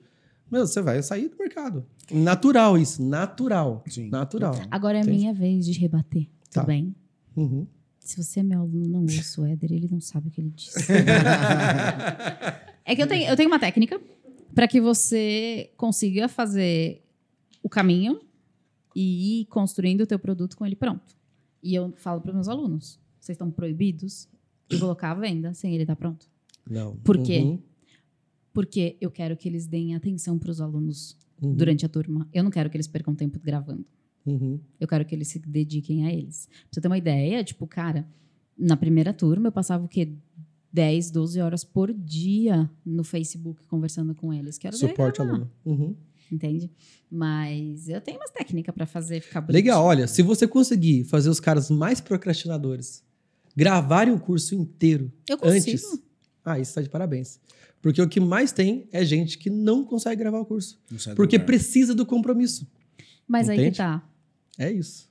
meu, você vai sair do mercado. Natural isso, natural. Sim. Natural. Agora é Entende? minha vez de rebater. Tá. Tudo bem? Uhum. Se você é meu aluno, não ouça o Éder, ele não sabe o que ele disse. é que eu tenho, eu tenho uma técnica para que você consiga fazer o caminho e ir construindo o teu produto com ele pronto. E eu falo para meus alunos, vocês estão proibidos de colocar a venda sem ele estar pronto. Não. Por quê? Uhum. Porque eu quero que eles deem atenção para os alunos Uhum. durante a turma. Eu não quero que eles percam tempo gravando. Uhum. Eu quero que eles se dediquem a eles. Pra você ter uma ideia, tipo, cara, na primeira turma eu passava o quê? 10, 12 horas por dia no Facebook conversando com eles. Quero Suporte aluno. Uhum. Entende? Mas eu tenho umas técnicas pra fazer ficar bonito. Legal, olha, se você conseguir fazer os caras mais procrastinadores gravarem o curso inteiro Eu consigo. antes, ah, isso tá de parabéns. Porque o que mais tem é gente que não consegue gravar o curso. Porque lugar. precisa do compromisso. Mas aí que Entende? tá. É isso.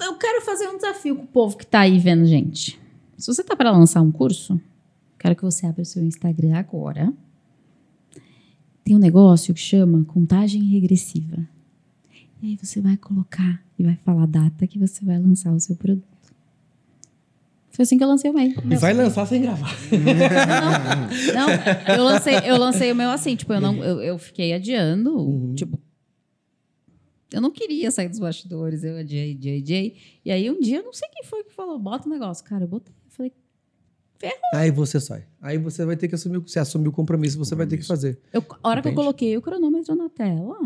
Eu quero fazer um desafio com o povo que tá aí vendo, gente. Se você tá para lançar um curso, quero que você abra o seu Instagram agora. Tem um negócio que chama contagem regressiva. E aí você vai colocar e vai falar a data que você vai lançar o seu produto. Foi assim que eu lancei o meu. E vai lançar sem gravar. Não, eu lancei, eu lancei o meu assim, tipo, eu não, eu, eu fiquei adiando, Uhum. tipo, eu não queria sair dos bastidores, eu adiei, adiei, adiei. E aí um dia, eu não sei quem foi que falou, bota o negócio. Cara, eu botei, eu falei, Aí você sai. Aí você vai ter que assumir, o- você assumir o compromisso, você vai ter que fazer. eu, a hora que eu Entende? coloquei o cronômetro na tela,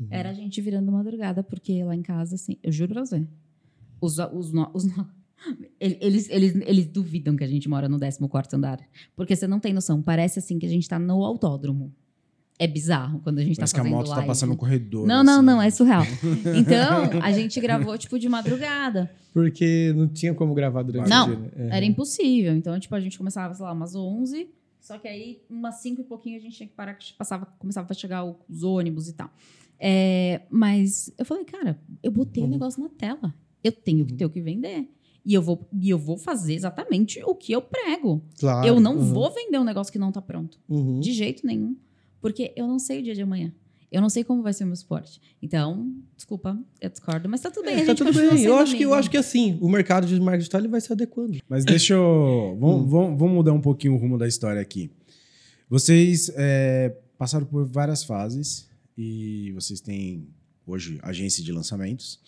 Uhum. Era a gente virando madrugada, porque lá em casa, assim, eu juro pra você, os, os, os, eles, eles, eles duvidam que a gente mora no 14 andar. Porque você não tem noção. Parece assim que a gente tá no autódromo. É bizarro quando a gente Parece tá fazendo que a moto live. tá passando no corredor. Não, assim. não, não, é surreal. Então, a gente gravou, tipo, de madrugada. Porque não tinha como gravar durante Não, o dia. né? Era impossível. Então, tipo, a gente começava, sei lá, umas 11. Só que aí, umas 5 e pouquinho, a gente tinha que parar, que passava, começava a chegar os ônibus e tal. É, mas eu falei, cara, eu botei o Uhum. negócio na tela. Eu tenho que ter o que vender. E eu vou, e eu vou fazer exatamente o que eu prego. Claro. eu não uhum, vou vender um negócio que não tá pronto. uhum. De jeito nenhum. Porque eu não sei o dia de amanhã. Eu não sei como vai ser o meu esporte. Então, desculpa, eu discordo. Mas tá tudo bem, a É, gente tá tudo bem. Eu acho, que, eu acho que assim, o mercado de marketing digital ele vai se adequando. Mas deixa eu. Vamos, Hum. vamos, vamos mudar um pouquinho o rumo da história aqui. Vocês é, passaram por várias fases e vocês têm hoje agência de lançamentos.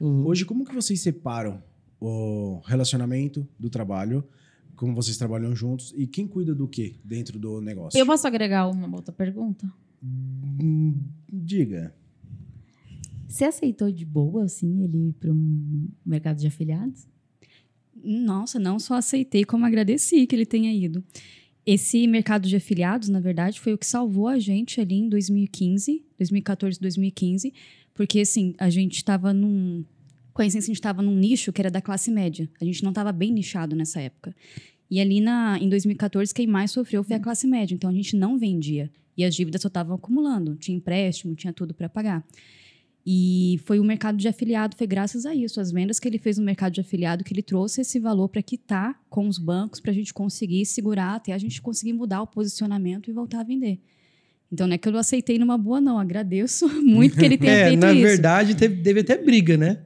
Uhum. Hoje, como que vocês separam o relacionamento do trabalho? Como vocês trabalham juntos e quem cuida do quê dentro do negócio? Eu posso agregar uma outra pergunta? Hum, Diga. Você aceitou de boa, assim, ele ir para um mercado de afiliados? Nossa, não só aceitei, como agradeci que ele tenha ido. Esse mercado de afiliados, na verdade, foi o que salvou a gente ali em 2015, 2014, 2015, porque assim, a gente estava num. Com a essência, a gente estava num nicho que era da classe média. A gente não estava bem nichado nessa época. E ali na, em 2014, quem mais sofreu foi a classe média. Então a gente não vendia. E as dívidas só estavam acumulando. Tinha empréstimo, tinha tudo para pagar. E foi o mercado de afiliado, foi graças a isso, as vendas que ele fez no mercado de afiliado, que ele trouxe esse valor para quitar com os bancos, para a gente conseguir segurar até a gente conseguir mudar o posicionamento e voltar a vender. Então não é que eu aceitei numa boa, não. Agradeço muito que ele tenha É, feito na isso. verdade, teve, teve até briga, né?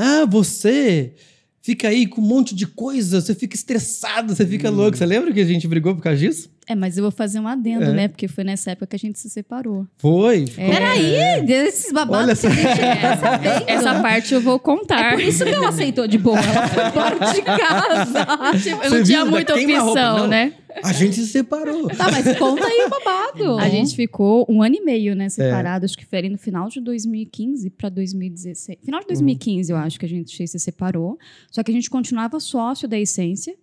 Ah, você fica aí com um monte de coisa, você fica estressado, você fica louco. Você lembra que a gente brigou por causa disso? É, mas eu vou fazer um adendo, É. né? Porque foi nessa época que a gente se separou. Foi. É. Peraí, desses babados Olha que a gente tá. Essa parte eu vou É contar. por isso que ela aceitou de boa. Ela foi embora de casa. Tipo, eu não tinha muita roupa, opção, né? A gente se separou. Tá, mas conta aí o babado. A gente ficou um ano e meio, né, separado. Acho que foi ali no final de 2015 para 2016. Final de 2015, eu acho que a gente se separou. Só que a gente continuava sócio da Essência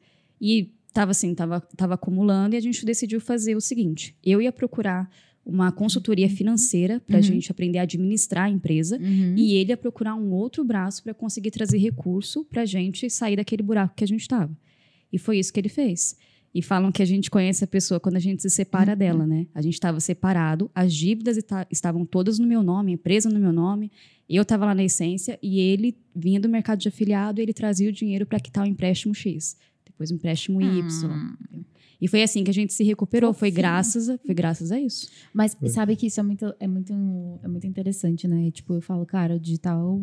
e tava assim, tava, tava acumulando e a gente decidiu fazer o seguinte: eu ia procurar uma consultoria financeira para a Uhum. gente aprender a administrar a empresa. Uhum. E ele ia procurar um outro braço para conseguir trazer recurso para a gente sair daquele buraco que a gente estava. E foi isso que ele fez. E falam que a gente conhece a pessoa quando a gente se separa Uhum. dela, né? A gente estava separado, as dívidas esta- estavam todas no meu nome, a empresa no meu nome, eu estava lá na essência e ele vinha do mercado de afiliado e ele trazia o dinheiro para quitar o empréstimo X, depois empréstimo Y. Hum. E foi assim que a gente se recuperou, foi graças, a, foi graças a isso. Mas sabe que isso é muito, é muito, é muito interessante, né? Tipo, eu falo, cara, o digital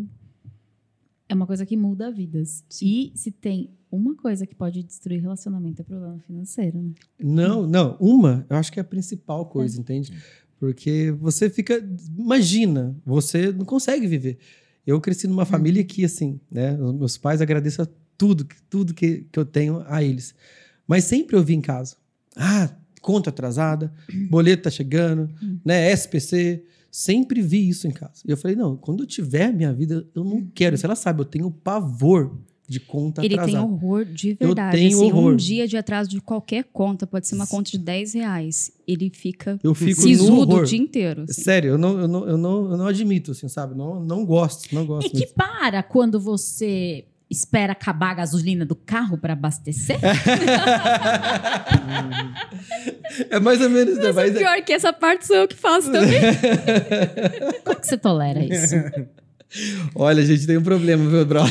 é uma coisa que muda vidas. E se tem uma coisa que pode destruir relacionamento é problema financeiro, né? Não, não. Uma, eu acho que é a principal coisa, entende? Porque você fica. Imagina, você não consegue viver. Eu cresci numa família que, assim, né? Meus pais agradeço a tudo, tudo que, que eu tenho a eles. Mas sempre eu vi em casa. Ah, conta atrasada, boleto tá chegando, né? SPC. Sempre vi isso em casa. E eu falei, não, quando eu tiver minha vida, eu não quero. Se ela sabe, eu tenho pavor de conta Ele atrasada. tem horror de verdade. tenho assim, horror. Um dia de atraso de qualquer conta, pode ser uma conta de 10 reais. Ele fica Eu fico no sisudo o dia inteiro. assim. Sério, eu não, eu, não, eu, não, eu não admito, assim, sabe? Não, não gosto, não gosto. E que para quando você espera acabar a gasolina do carro para abastecer? É mais ou menos, né? Mas Mas o é- pior é que essa parte sou eu que faço também. Como que você tolera isso? Olha, a gente tem um problema, viu, Brau?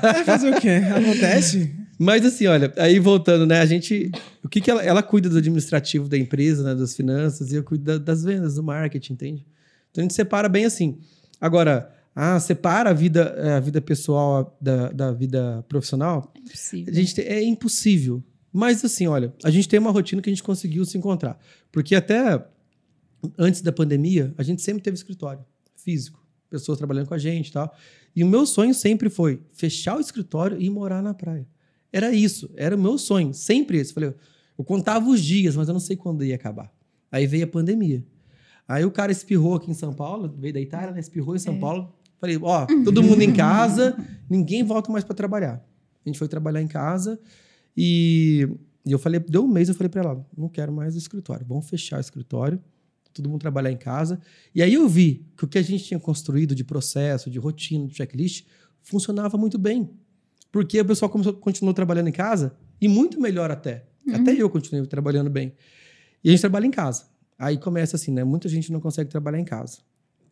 Vai fazer o quê? Acontece? Mas assim, olha, aí voltando, né? A gente. O que, que ela, ela cuida do administrativo da empresa, né? Das finanças, e eu cuido da- das vendas, do marketing, entende? Então a gente separa bem assim. Agora, ah, separa a vida, eh, a vida pessoal da, da vida profissional. É impossível. A gente é impossível. Mas assim, olha, a gente tem uma rotina que a gente conseguiu se encontrar. Porque até antes da pandemia, a gente sempre teve escritório físico, pessoas trabalhando com a gente e tal. E o meu sonho sempre foi fechar o escritório e morar na praia. Era isso, era o meu sonho, sempre esse. Falei, eu contava os dias, mas eu não sei quando ia acabar. Aí veio a pandemia. Aí o cara espirrou aqui em São Paulo, veio da Itália, né? espirrou em São é. Paulo. Falei, ó, todo mundo em casa, ninguém volta mais para trabalhar. A gente foi trabalhar em casa e, e eu falei, deu um mês, eu falei para ela, não quero mais o escritório, vamos fechar o escritório, todo mundo trabalhar em casa. E aí eu vi que o que a gente tinha construído de processo, de rotina, de checklist, funcionava muito bem. Porque o pessoal começou, continuou trabalhando em casa e muito melhor até. Uhum. Até eu continuei trabalhando bem. E a gente trabalha em casa. Aí começa assim, né? Muita gente não consegue trabalhar em casa.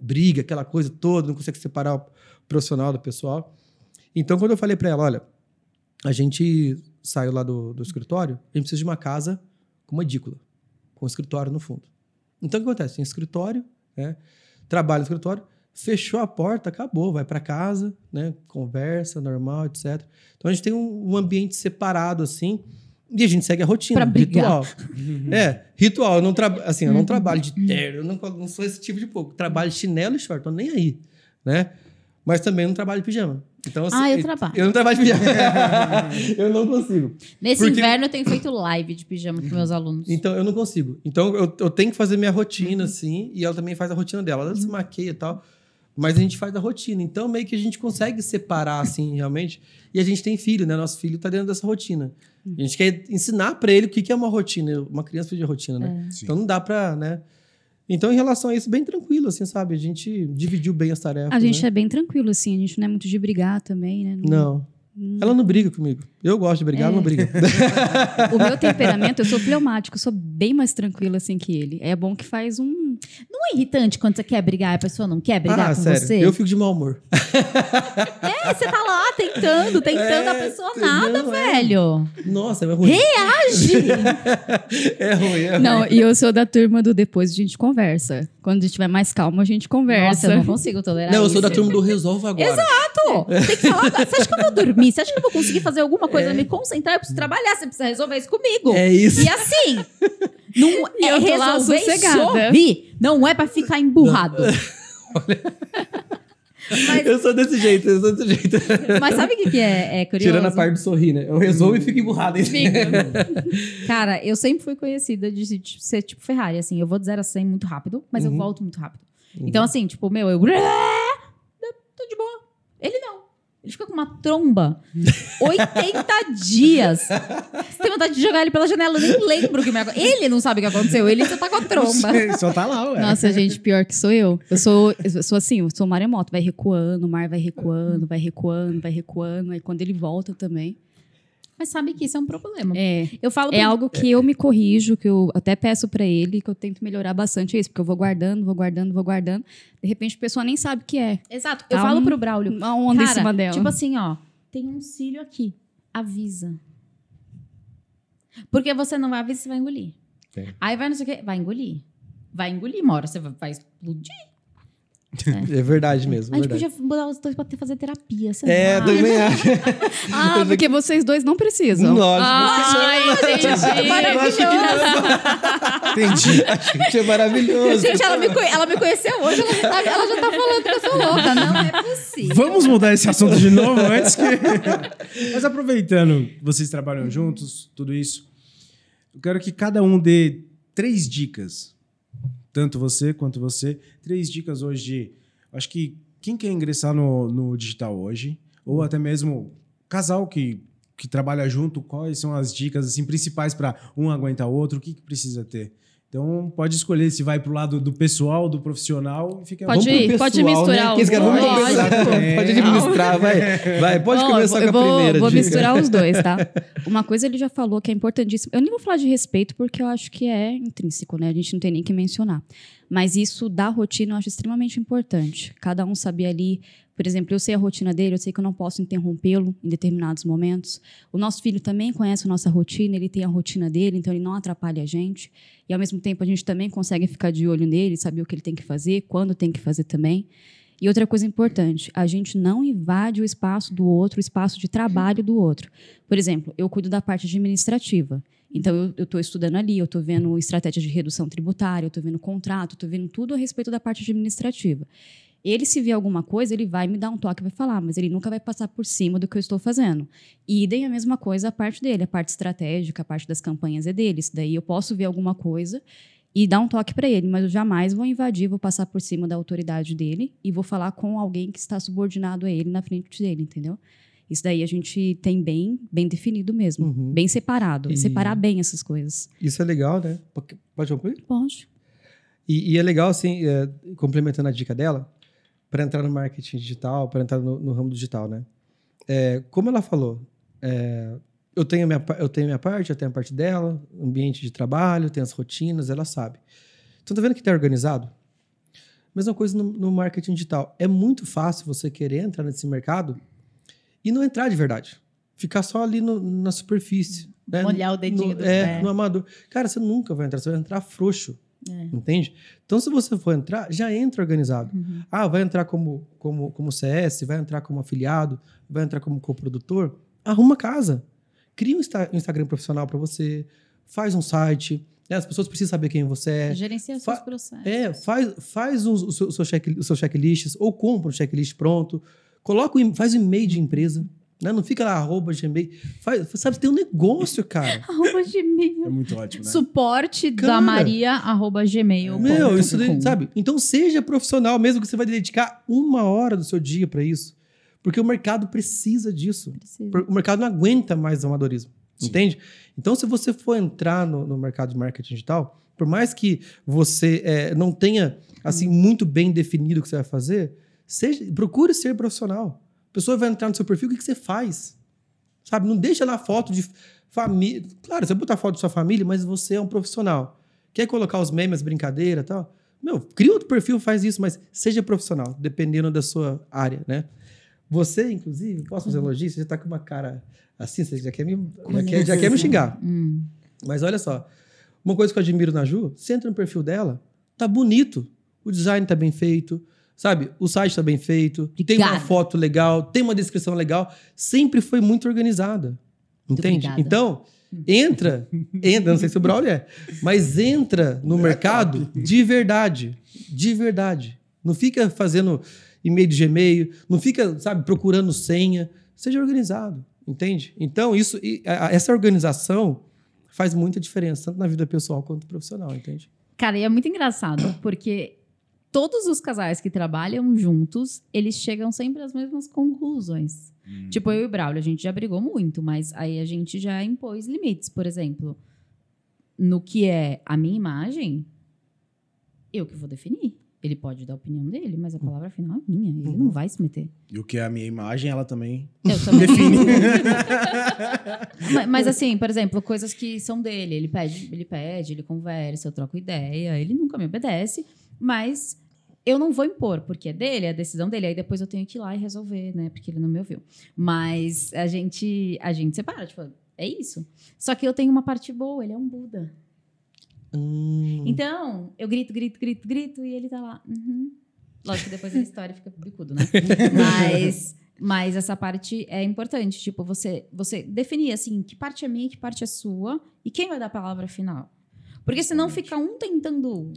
Briga, aquela coisa toda, não consegue separar o profissional do pessoal. Então, quando eu falei para ela, olha, a gente saiu lá do, do escritório, a gente precisa de uma casa com uma edícula, com um escritório no fundo. Então, o que acontece? Tem escritório, né? trabalho no escritório, fechou a porta, acabou, vai para casa, né? conversa normal, etc. Então, a gente tem um, um ambiente separado, assim, e a gente segue a rotina, pra ritual. é, ritual. Eu não, tra assim, eu não trabalho de terno, eu não, não sou esse tipo de pouco. Trabalho de chinelo e short, tô nem aí, né? Mas também não trabalho de pijama. Então, assim, ah, eu trabalho. Eu não trabalho de pijama. eu não consigo. Nesse Porque... inverno eu tenho feito live de pijama com meus alunos. Então, eu não consigo. Então, eu, eu tenho que fazer minha rotina, assim, e ela também faz a rotina dela. Ela se maqueia e tal. Mas a gente faz a rotina. Então, meio que a gente consegue separar, assim, realmente. E a gente tem filho, né? Nosso filho tá dentro dessa rotina. A gente quer ensinar para ele o que é uma rotina. Uma criança precisa de rotina, né? É. Então, não dá pra, né? Então, em relação a isso, bem tranquilo, assim, sabe? A gente dividiu bem as tarefas. A gente né? é bem tranquilo, assim. A gente não é muito de brigar também, né? Não. não. Ela não briga comigo. Eu gosto de brigar, é. ela não briga. o meu temperamento, eu sou fleumático, eu sou bem mais tranquila assim que ele. É bom que faz um. Não é irritante quando você quer brigar e a pessoa não quer brigar ah, com sério? você? Eu fico de mau humor. É, você tá lá tentando, tentando, é, a pessoa nada, não, é. velho. É. Nossa, é ruim. Reage! é ruim, é ruim. Não, e eu sou da turma do depois a gente conversa. Quando estiver mais calmo, a gente conversa. Nossa, eu não consigo tolerar Não, eu isso. sou da turma do resolva agora. Exato! Tem que falar. Você acha que eu vou dormir? Você acha que eu vou conseguir fazer alguma coisa, é. me concentrar? Eu preciso trabalhar, você precisa resolver isso comigo. É isso. E assim, não e é resolver sorrir. Não é pra ficar emburrado. Olha... Mas, eu sou desse jeito, eu sou desse jeito. Mas sabe o que, que é, é, curioso? Tirando a parte do sorrir, né? Eu resolvo e fico emburrado. Cara, eu sempre fui conhecida de ser tipo Ferrari, assim. Eu vou de zero a 100 muito rápido, mas uhum. eu volto muito rápido. Uhum. Então, assim, tipo, meu, eu... Tô de boa. Ele não. Ele fica com uma tromba 80 dias. Você tem vontade de jogar ele pela janela, eu nem lembro o que me aconteceu. Ele não sabe o que aconteceu, ele só tá com a tromba. só tá lá, ué. Nossa, gente, pior que sou eu. Eu sou, eu sou assim, eu sou maremoto, vai recuando, o mar vai recuando, vai recuando, vai recuando. Aí quando ele volta também. Mas sabe que isso é um problema. É. Eu falo é pra... algo que eu me corrijo, que eu até peço para ele, que eu tento melhorar bastante isso, porque eu vou guardando, vou guardando, vou guardando. De repente a pessoa nem sabe o que é. Exato. Eu tá falo um, pro Braulio. Uma onda cara, em cima dela. Tipo assim, ó, tem um cílio aqui. Avisa. Porque você não vai avisar, você vai engolir. É. Aí vai não sei o quê, vai engolir. Vai engolir, uma hora você vai explodir. É. é verdade mesmo. A gente verdade. podia mudar os dois pra ter, fazer terapia. Sei é, lá. também acho. ah, porque vocês dois não precisam. Nossa, Ai, gente, é maravilhoso. Entendi. Acho que é maravilhoso. Gente, ela me, ela me conheceu hoje, ela já, tá, ela já tá falando que eu sou louca. Não é possível. Vamos mudar esse assunto de novo antes que. Mas aproveitando, vocês trabalham juntos, tudo isso. Eu quero que cada um dê três dicas tanto você quanto você. Três dicas hoje de. Acho que quem quer ingressar no, no digital hoje, ou até mesmo casal que, que trabalha junto, quais são as dicas assim, principais para um aguentar o outro, o que, que precisa ter? Então pode escolher se vai pro lado do pessoal, do profissional e fica Pode ir, pessoal, pode misturar né? os dois. É. Pode administrar, vai. Vai, pode oh, começar com a vou, primeira. Vou dica. misturar os dois, tá? Uma coisa ele já falou que é importantíssimo. Eu nem vou falar de respeito porque eu acho que é intrínseco, né? A gente não tem nem que mencionar. Mas isso da rotina eu acho extremamente importante. Cada um saber ali por exemplo, eu sei a rotina dele, eu sei que eu não posso interrompê-lo em determinados momentos. O nosso filho também conhece a nossa rotina, ele tem a rotina dele, então ele não atrapalha a gente. E ao mesmo tempo a gente também consegue ficar de olho nele, saber o que ele tem que fazer, quando tem que fazer também. E outra coisa importante, a gente não invade o espaço do outro, o espaço de trabalho do outro. Por exemplo, eu cuido da parte administrativa. Então, eu estou estudando ali, eu estou vendo estratégia de redução tributária, eu estou vendo contrato, estou vendo tudo a respeito da parte administrativa. Ele, se vê alguma coisa, ele vai me dar um toque e vai falar, mas ele nunca vai passar por cima do que eu estou fazendo. E daí a mesma coisa a parte dele, a parte estratégica, a parte das campanhas é dele. Daí eu posso ver alguma coisa e dar um toque para ele, mas eu jamais vou invadir, vou passar por cima da autoridade dele e vou falar com alguém que está subordinado a ele na frente dele, entendeu? Isso daí a gente tem bem, bem definido mesmo, Uhum. bem separado, E- separar bem essas coisas. Isso é legal, né? Pode pode concluir? Pode. E, e é legal, assim, é, complementando a dica dela, para entrar no marketing digital, para entrar no, no ramo digital, né? É, como ela falou, é, eu, tenho minha, eu tenho minha parte, eu tenho a parte dela, ambiente de trabalho, tem as rotinas, ela sabe. Então, tá vendo que tá organizado? Mesma coisa no, no marketing digital. É muito fácil você querer entrar nesse mercado e não entrar de verdade. Ficar só ali no- na superfície. né? Molhar o dedinho no, do É, pé. no amador. Cara, você nunca vai entrar, você vai entrar frouxo. É. Entende? Então, se você for entrar, já entra organizado. Uhum. Ah, vai entrar como, como, como CS, vai entrar como afiliado, vai entrar como coprodutor. Arruma casa. Cria um, Insta- um Instagram profissional para você, faz um site. né? As pessoas precisam saber quem você é. Gerencia os seus processos. É, faz, faz um- o seu, o seu check, os seus checklists ou compra um checklist pronto. Coloca, o faz o e-mail de empresa. Né? Não fica lá, arroba, gmail. Faz, sabe, tem um negócio, cara. Arroba Gmail. É muito ótimo, né? Suporte Cara. da Maria, arroba gmail. Meu, isso daí, sabe? Então seja profissional, mesmo que você vai dedicar uma hora do seu dia para isso. Porque o mercado precisa disso. Por- O mercado não aguenta mais o amadorismo. Sim. Entende? Então, se você for entrar no, no mercado de marketing digital, por mais que você eh, não tenha assim muito bem definido o que você vai fazer, seja, procure ser profissional. A pessoa vai entrar no seu perfil, o que, que você faz? Sabe? Não deixa lá foto de família. Claro, você botar foto de sua família, mas você é um profissional. Quer colocar os memes, brincadeira e tal? Meu, cria outro perfil, faz isso, mas seja profissional, dependendo da sua área, né? Você, inclusive, posso fazer elogio? Você já tá com uma cara assim, você já quer me, já quer, já quer me xingar. Hum. Mas olha só, uma coisa que eu admiro na Ju, você entra no perfil dela, tá bonito. O design tá bem feito, sabe? O site tá bem feito, tem uma foto legal, tem uma descrição legal, sempre foi muito organizada. Entende? obrigada. Então, entra, entra, não sei se o Braulio é, mas entra no mercado de verdade, de verdade. Não fica fazendo e-mail de Gmail, não fica, sabe, procurando senha, seja organizado, entende? Então, isso essa organização faz muita diferença, tanto na vida pessoal quanto profissional, entende? Cara, e é muito engraçado, porque todos os casais que trabalham juntos, eles chegam sempre às mesmas conclusões. Hum. Tipo, eu e o Braulio, a gente já brigou muito, mas aí a gente já impôs limites. Por exemplo, no que é a minha imagem, eu que vou definir. Ele pode dar a opinião dele, mas a palavra final é minha. Ele Uhum. não vai se meter. E o que é a minha imagem, ela também Eu também. define. mas, mas assim, por exemplo, coisas que são dele. Ele pede, ele pede, ele conversa, eu troco ideia. Ele nunca me obedece, mas eu não vou impor, porque é dele, é a decisão dele. Aí depois eu tenho que ir lá e resolver, né? Porque ele não me ouviu. Mas a gente, a gente separa, tipo, é isso. Só que eu tenho uma parte boa, ele é um Buda. Hum, Então, eu grito, grito, grito, grito, e ele tá lá. Uhum. Lógico que depois a história fica bicudo, né? Mas, mas essa parte é importante. Tipo, você, você definir assim, que parte é minha, que parte é sua, e quem vai dar a palavra final. Porque senão fica um tentando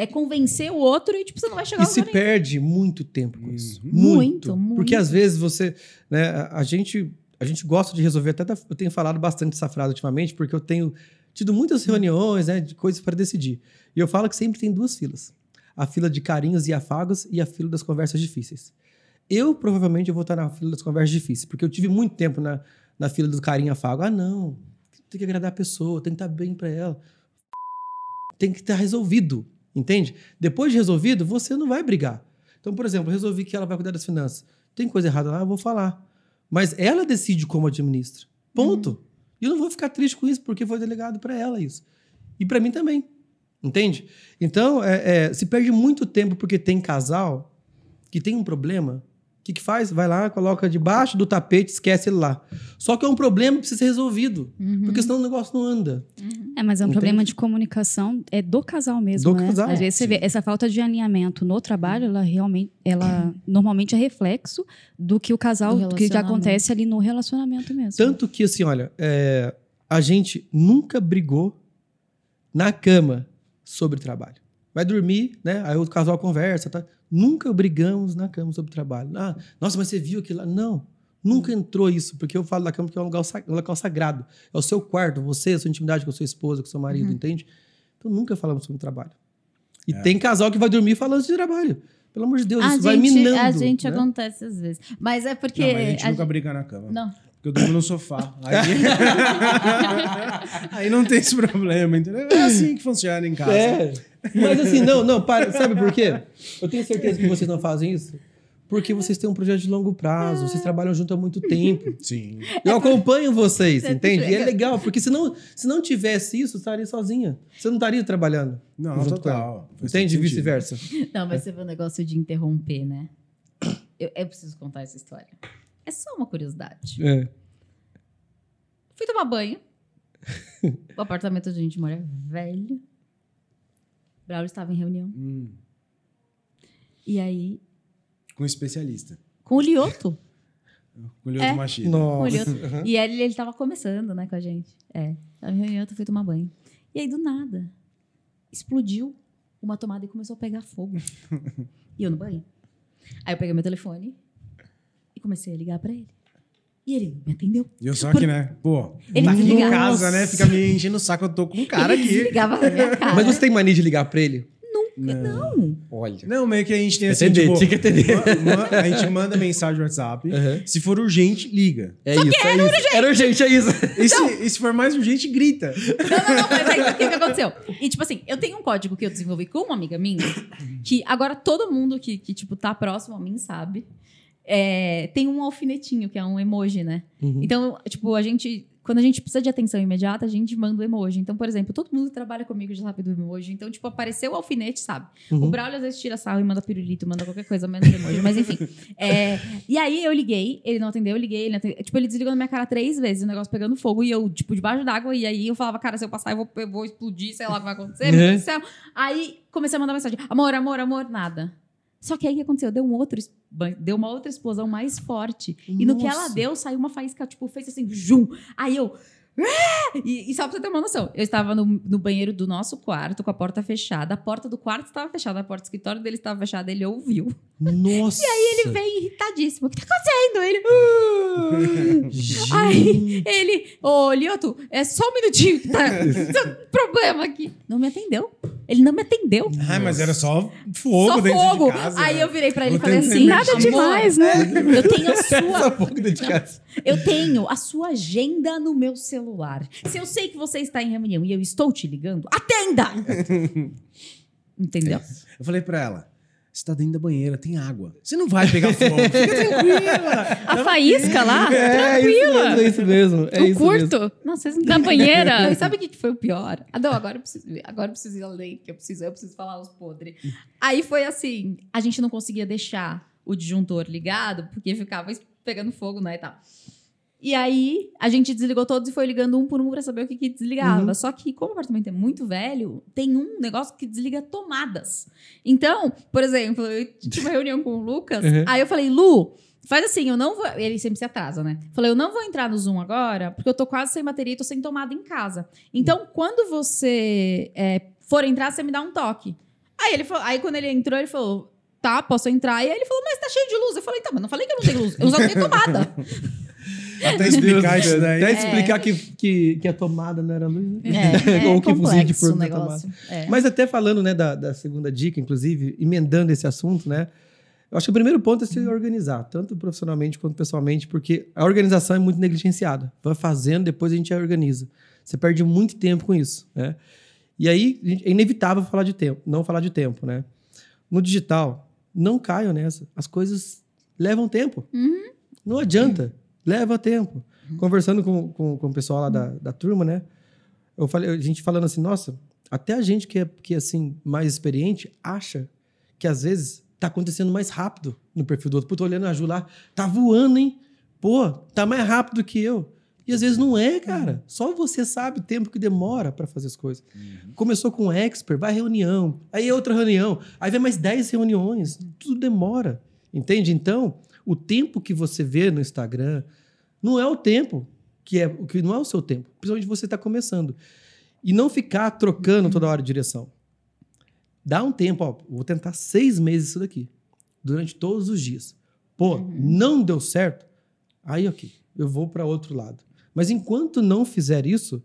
é, convencer o outro e tipo, você não vai chegar E se lugar nenhum. perde muito tempo com isso. Uhum. Muito, muito. Porque às vezes você. Né, a, gente, a gente gosta de resolver, até eu tenho falado bastante essa frase ultimamente, porque eu tenho tido muitas reuniões né, de coisas para decidir. E eu falo que sempre tem duas filas: a fila de carinhos e afagos e a fila das conversas difíceis. Eu provavelmente vou estar na fila das conversas difíceis, porque eu tive muito tempo na, na fila do carinho e afago. Ah, não, tem que agradar a pessoa, tem que estar bem para ela. Tem que estar resolvido, entende? Depois de resolvido, você não vai brigar. Então, por exemplo, eu resolvi que ela vai cuidar das finanças. Tem coisa errada lá, eu vou falar. Mas ela decide como administra. Ponto. E eu não vou ficar triste com isso, porque foi delegado para ela isso. E para mim também. Entende? Então, é, é, se perde muito tempo porque tem casal que tem um problema. O que, que faz? Vai lá, coloca debaixo do tapete, esquece ele lá. Só que é um problema que precisa ser resolvido. Uhum. Porque senão o negócio não anda. É, mas é um Entende? problema de comunicação é do casal mesmo, Do né? casal, Às vezes você sim. vê essa falta de alinhamento no trabalho, ela realmente, ela normalmente é reflexo do que o casal, Do do que já acontece ali no relacionamento mesmo. Tanto que, assim, olha, é, a gente nunca brigou na cama sobre trabalho. Vai dormir, né? Aí o casal conversa, tá? Nunca brigamos na cama sobre trabalho. Ah, nossa, mas você viu aquilo lá? Não, nunca entrou isso, porque eu falo da cama que é um local, um local sagrado. É o seu quarto, você, a sua intimidade com a sua esposa, com o seu marido, entende? Então nunca falamos sobre trabalho. E É. tem casal que vai dormir falando de trabalho. Pelo amor de Deus, A isso vai gente, minando. a gente né? acontece às vezes. Mas é porque. Não, mas a gente a nunca gente- briga na cama. Não. Porque eu durmo no sofá. Aí... Aí não tem esse problema, entendeu? É assim que funciona em casa. É. Mas assim, não, não, para, sabe por quê? Eu tenho certeza que vocês não fazem isso. Porque vocês têm um projeto de longo prazo, vocês trabalham junto há muito tempo. Sim. Eu acompanho vocês, Você entende? E é legal, porque se não, se não tivesse isso, eu estaria sozinha. Você não estaria trabalhando. Não, junto total. Entende? E vice-versa. Não, mas você vê o negócio de interromper, né? Eu, eu preciso contar essa história. É só uma curiosidade. É. Fui tomar banho. O apartamento onde a gente mora é velho. Braulio estava em reunião. Hum, E aí, com um especialista. com o Lioto. Com o Lioto É. Machida. Com o Nossa. Lioto. Uhum. E ele, ele tava começando, né, com a gente. É. Tava em reunião, eu fui tomar banho. E aí, do nada, explodiu uma tomada e começou a pegar fogo. e eu no banho. Aí eu peguei meu telefone e comecei a ligar pra ele. E ele me atendeu. E eu só que, né? Pô, Ele tá aqui em casa, né? Fica me enchendo o saco. Eu tô com um cara ele aqui. desligava na minha cara. Mas você tem mania de ligar pra ele? Não. Olha. Não, meio que a gente tem assim, Atender, tipo... tinha que atender. ma- a gente manda mensagem no WhatsApp. Uhum. Se for urgente, liga. É isso, é isso. Era urgente, é isso. E se, e se for mais urgente, grita. Não, não, não, mas aí o que, que aconteceu? E, tipo assim, eu tenho um código que eu desenvolvi com uma amiga minha, que agora todo mundo que, que tipo, tá próximo a mim sabe. É, tem um alfinetinho, que é um emoji, né? Uhum. Então, tipo, a gente. Quando a gente precisa de atenção imediata, a gente manda o emoji. Então, por exemplo, todo mundo que trabalha comigo já sabe do emoji. Então, tipo, apareceu o alfinete, sabe? Uhum. O Braulio às vezes tira sarro e manda pirulito, manda qualquer coisa, menos emoji. Mas enfim. É, e aí eu liguei, ele não atendeu, eu liguei, ele atendeu. Tipo, ele desligou na minha cara três vezes, o negócio pegando fogo. E eu, tipo, debaixo d'água. E aí eu falava, cara, se eu passar, eu vou, eu vou explodir, sei lá o que vai acontecer. Meu Deus do céu. Aí comecei a mandar mensagem: amor, amor, amor, nada. Só que aí o que aconteceu? Deu um outro, deu uma outra explosão mais forte. E no que ela Nossa. deu, saiu uma faísca, tipo, fez assim, jum. Aí eu. "Ah!" E, e só pra você ter uma noção, eu estava no, no banheiro do nosso quarto, com a porta fechada. A porta do quarto estava fechada, a porta do escritório dele estava fechada. Ele ouviu. Nossa. E aí Ele veio irritadíssimo. O que tá acontecendo? Ele. "Ah!" Aí ele, ô, Lioto, é só um minutinho, tá? Tem um problema aqui. Não me atendeu. Ele não me atendeu. Ai, mas era só fogo só dentro fogo. de casa. Aí né? eu virei pra ele e falei assim: Nada "Amor, demais, né? Eu tenho a sua Essa boca dentro de casa. Eu tenho a sua agenda no meu celular. Se eu sei que você está em reunião e eu estou te ligando, atenda! Entendeu? Eu falei pra ela, você tá dentro da banheira, tem água. Você não vai pegar fogo. Fica tranquila. A faísca lá, É isso tranquila. mesmo, é isso mesmo. É o isso mesmo. curto, Não, vocês não da banheira. Não, e sabe o que foi o pior? Ah, não, agora eu preciso, agora eu preciso ir além, que eu preciso, eu preciso falar os podres. Aí foi assim, a gente não conseguia deixar o disjuntor ligado, porque ficava pegando fogo, né, e tal. E aí, a gente desligou todos e foi ligando um por um pra saber o que, que desligava. Uhum. Só que, como o apartamento é muito velho, tem um negócio que desliga tomadas. Então, por exemplo, eu tive uma reunião com o Lucas, Uhum. aí eu falei, Lu, faz assim, eu não vou. Ele sempre se atrasa, né? Falei, eu não vou entrar no Zoom agora, porque eu tô quase sem bateria e tô sem tomada em casa. Então, quando você é, for entrar, você me dá um toque. Aí ele falou, aí quando ele entrou, ele falou. Tá, posso entrar? E aí ele falou, mas tá cheio de luz. Eu falei, tá, mas não falei que eu não tenho luz. Eu só tenho tomada. Até explicar isso daí. Até explicar que, que, que a tomada não era luz, né? É, Ou é que fuzil de complexo fogo o da negócio. É. Mas até falando né, da, da segunda dica, inclusive, emendando esse assunto, né? Eu acho que o primeiro ponto é se organizar, tanto profissionalmente quanto pessoalmente, porque a organização é muito negligenciada. Vai fazendo, depois a gente organiza. Você perde muito tempo com isso, né? E aí é inevitável falar de tempo, não falar de tempo, né? No digital, não caiam nessa. As coisas levam tempo. Não adianta, leva tempo. Conversando com, com, com o pessoal lá da, da turma, né? Eu falei, a gente falando assim, nossa, até a gente que é, que é assim, mais experiente, acha que às vezes tá acontecendo mais rápido no perfil do outro. Pô, tô olhando a Ju lá, tá voando, hein? Pô, tá mais rápido que eu. E às vezes não é, cara. Só você sabe o tempo que demora para fazer as coisas. Começou com um expert, vai reunião, aí é outra reunião, aí vem mais 10 reuniões, tudo demora. Entende? Então, o tempo que você vê no Instagram não é o tempo que é o que não é o seu tempo, principalmente você está começando. E não ficar trocando toda hora de direção. Dá um tempo, ó, vou tentar seis meses isso daqui, durante todos os dias. Pô, não deu certo? Aí, ok, eu vou para outro lado. Mas enquanto não fizer isso,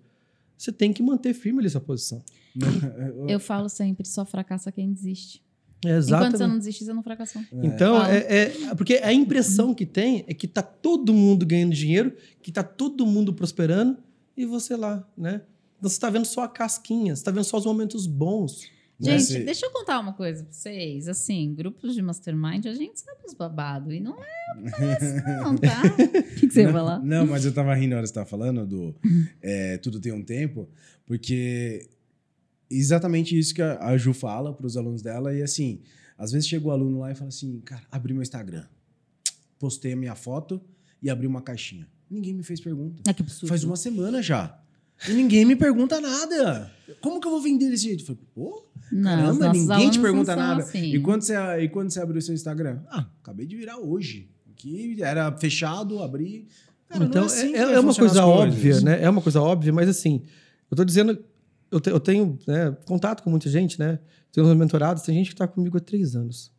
você tem que manter firme ali sua posição. Eu falo sempre, só fracassa quem desiste. É Enquanto exatamente. você não desiste, você não fracassou. Então, Fala. é, é- porque a impressão que tem é que tá todo mundo ganhando dinheiro, que tá todo mundo prosperando e você lá, né? Então você tá vendo só a casquinha, você tá vendo só os momentos bons. Gente, deixa eu contar uma coisa pra vocês. Assim, grupos de mastermind, a gente sabe os babados. E não é parece não, tá? O que, que você ia não, falar? Não, mas eu tava rindo na hora que você tava falando do é, Tudo Tem Um Tempo, porque exatamente isso que a, a Ju fala pros alunos dela. E assim, às vezes chega o aluno lá e fala assim, cara, abri meu Instagram, postei a minha foto e abri uma caixinha. Ninguém me fez pergunta. É que absurdo. Faz uma semana já. E ninguém me pergunta nada. Como que eu vou vender desse jeito? Eu falei, pô, Não, caramba, ninguém te pergunta nada. assim. E, quando você, e quando você abriu seu Instagram? Ah, acabei de virar hoje. Que era fechado, abri. Cara, não então, é, assim é, é uma coisa óbvia, né? É uma coisa óbvia, mas assim, eu tô dizendo, eu, te- eu tenho né, contato com muita gente, né? Tenho uns mentorados, tem gente que tá comigo há três anos.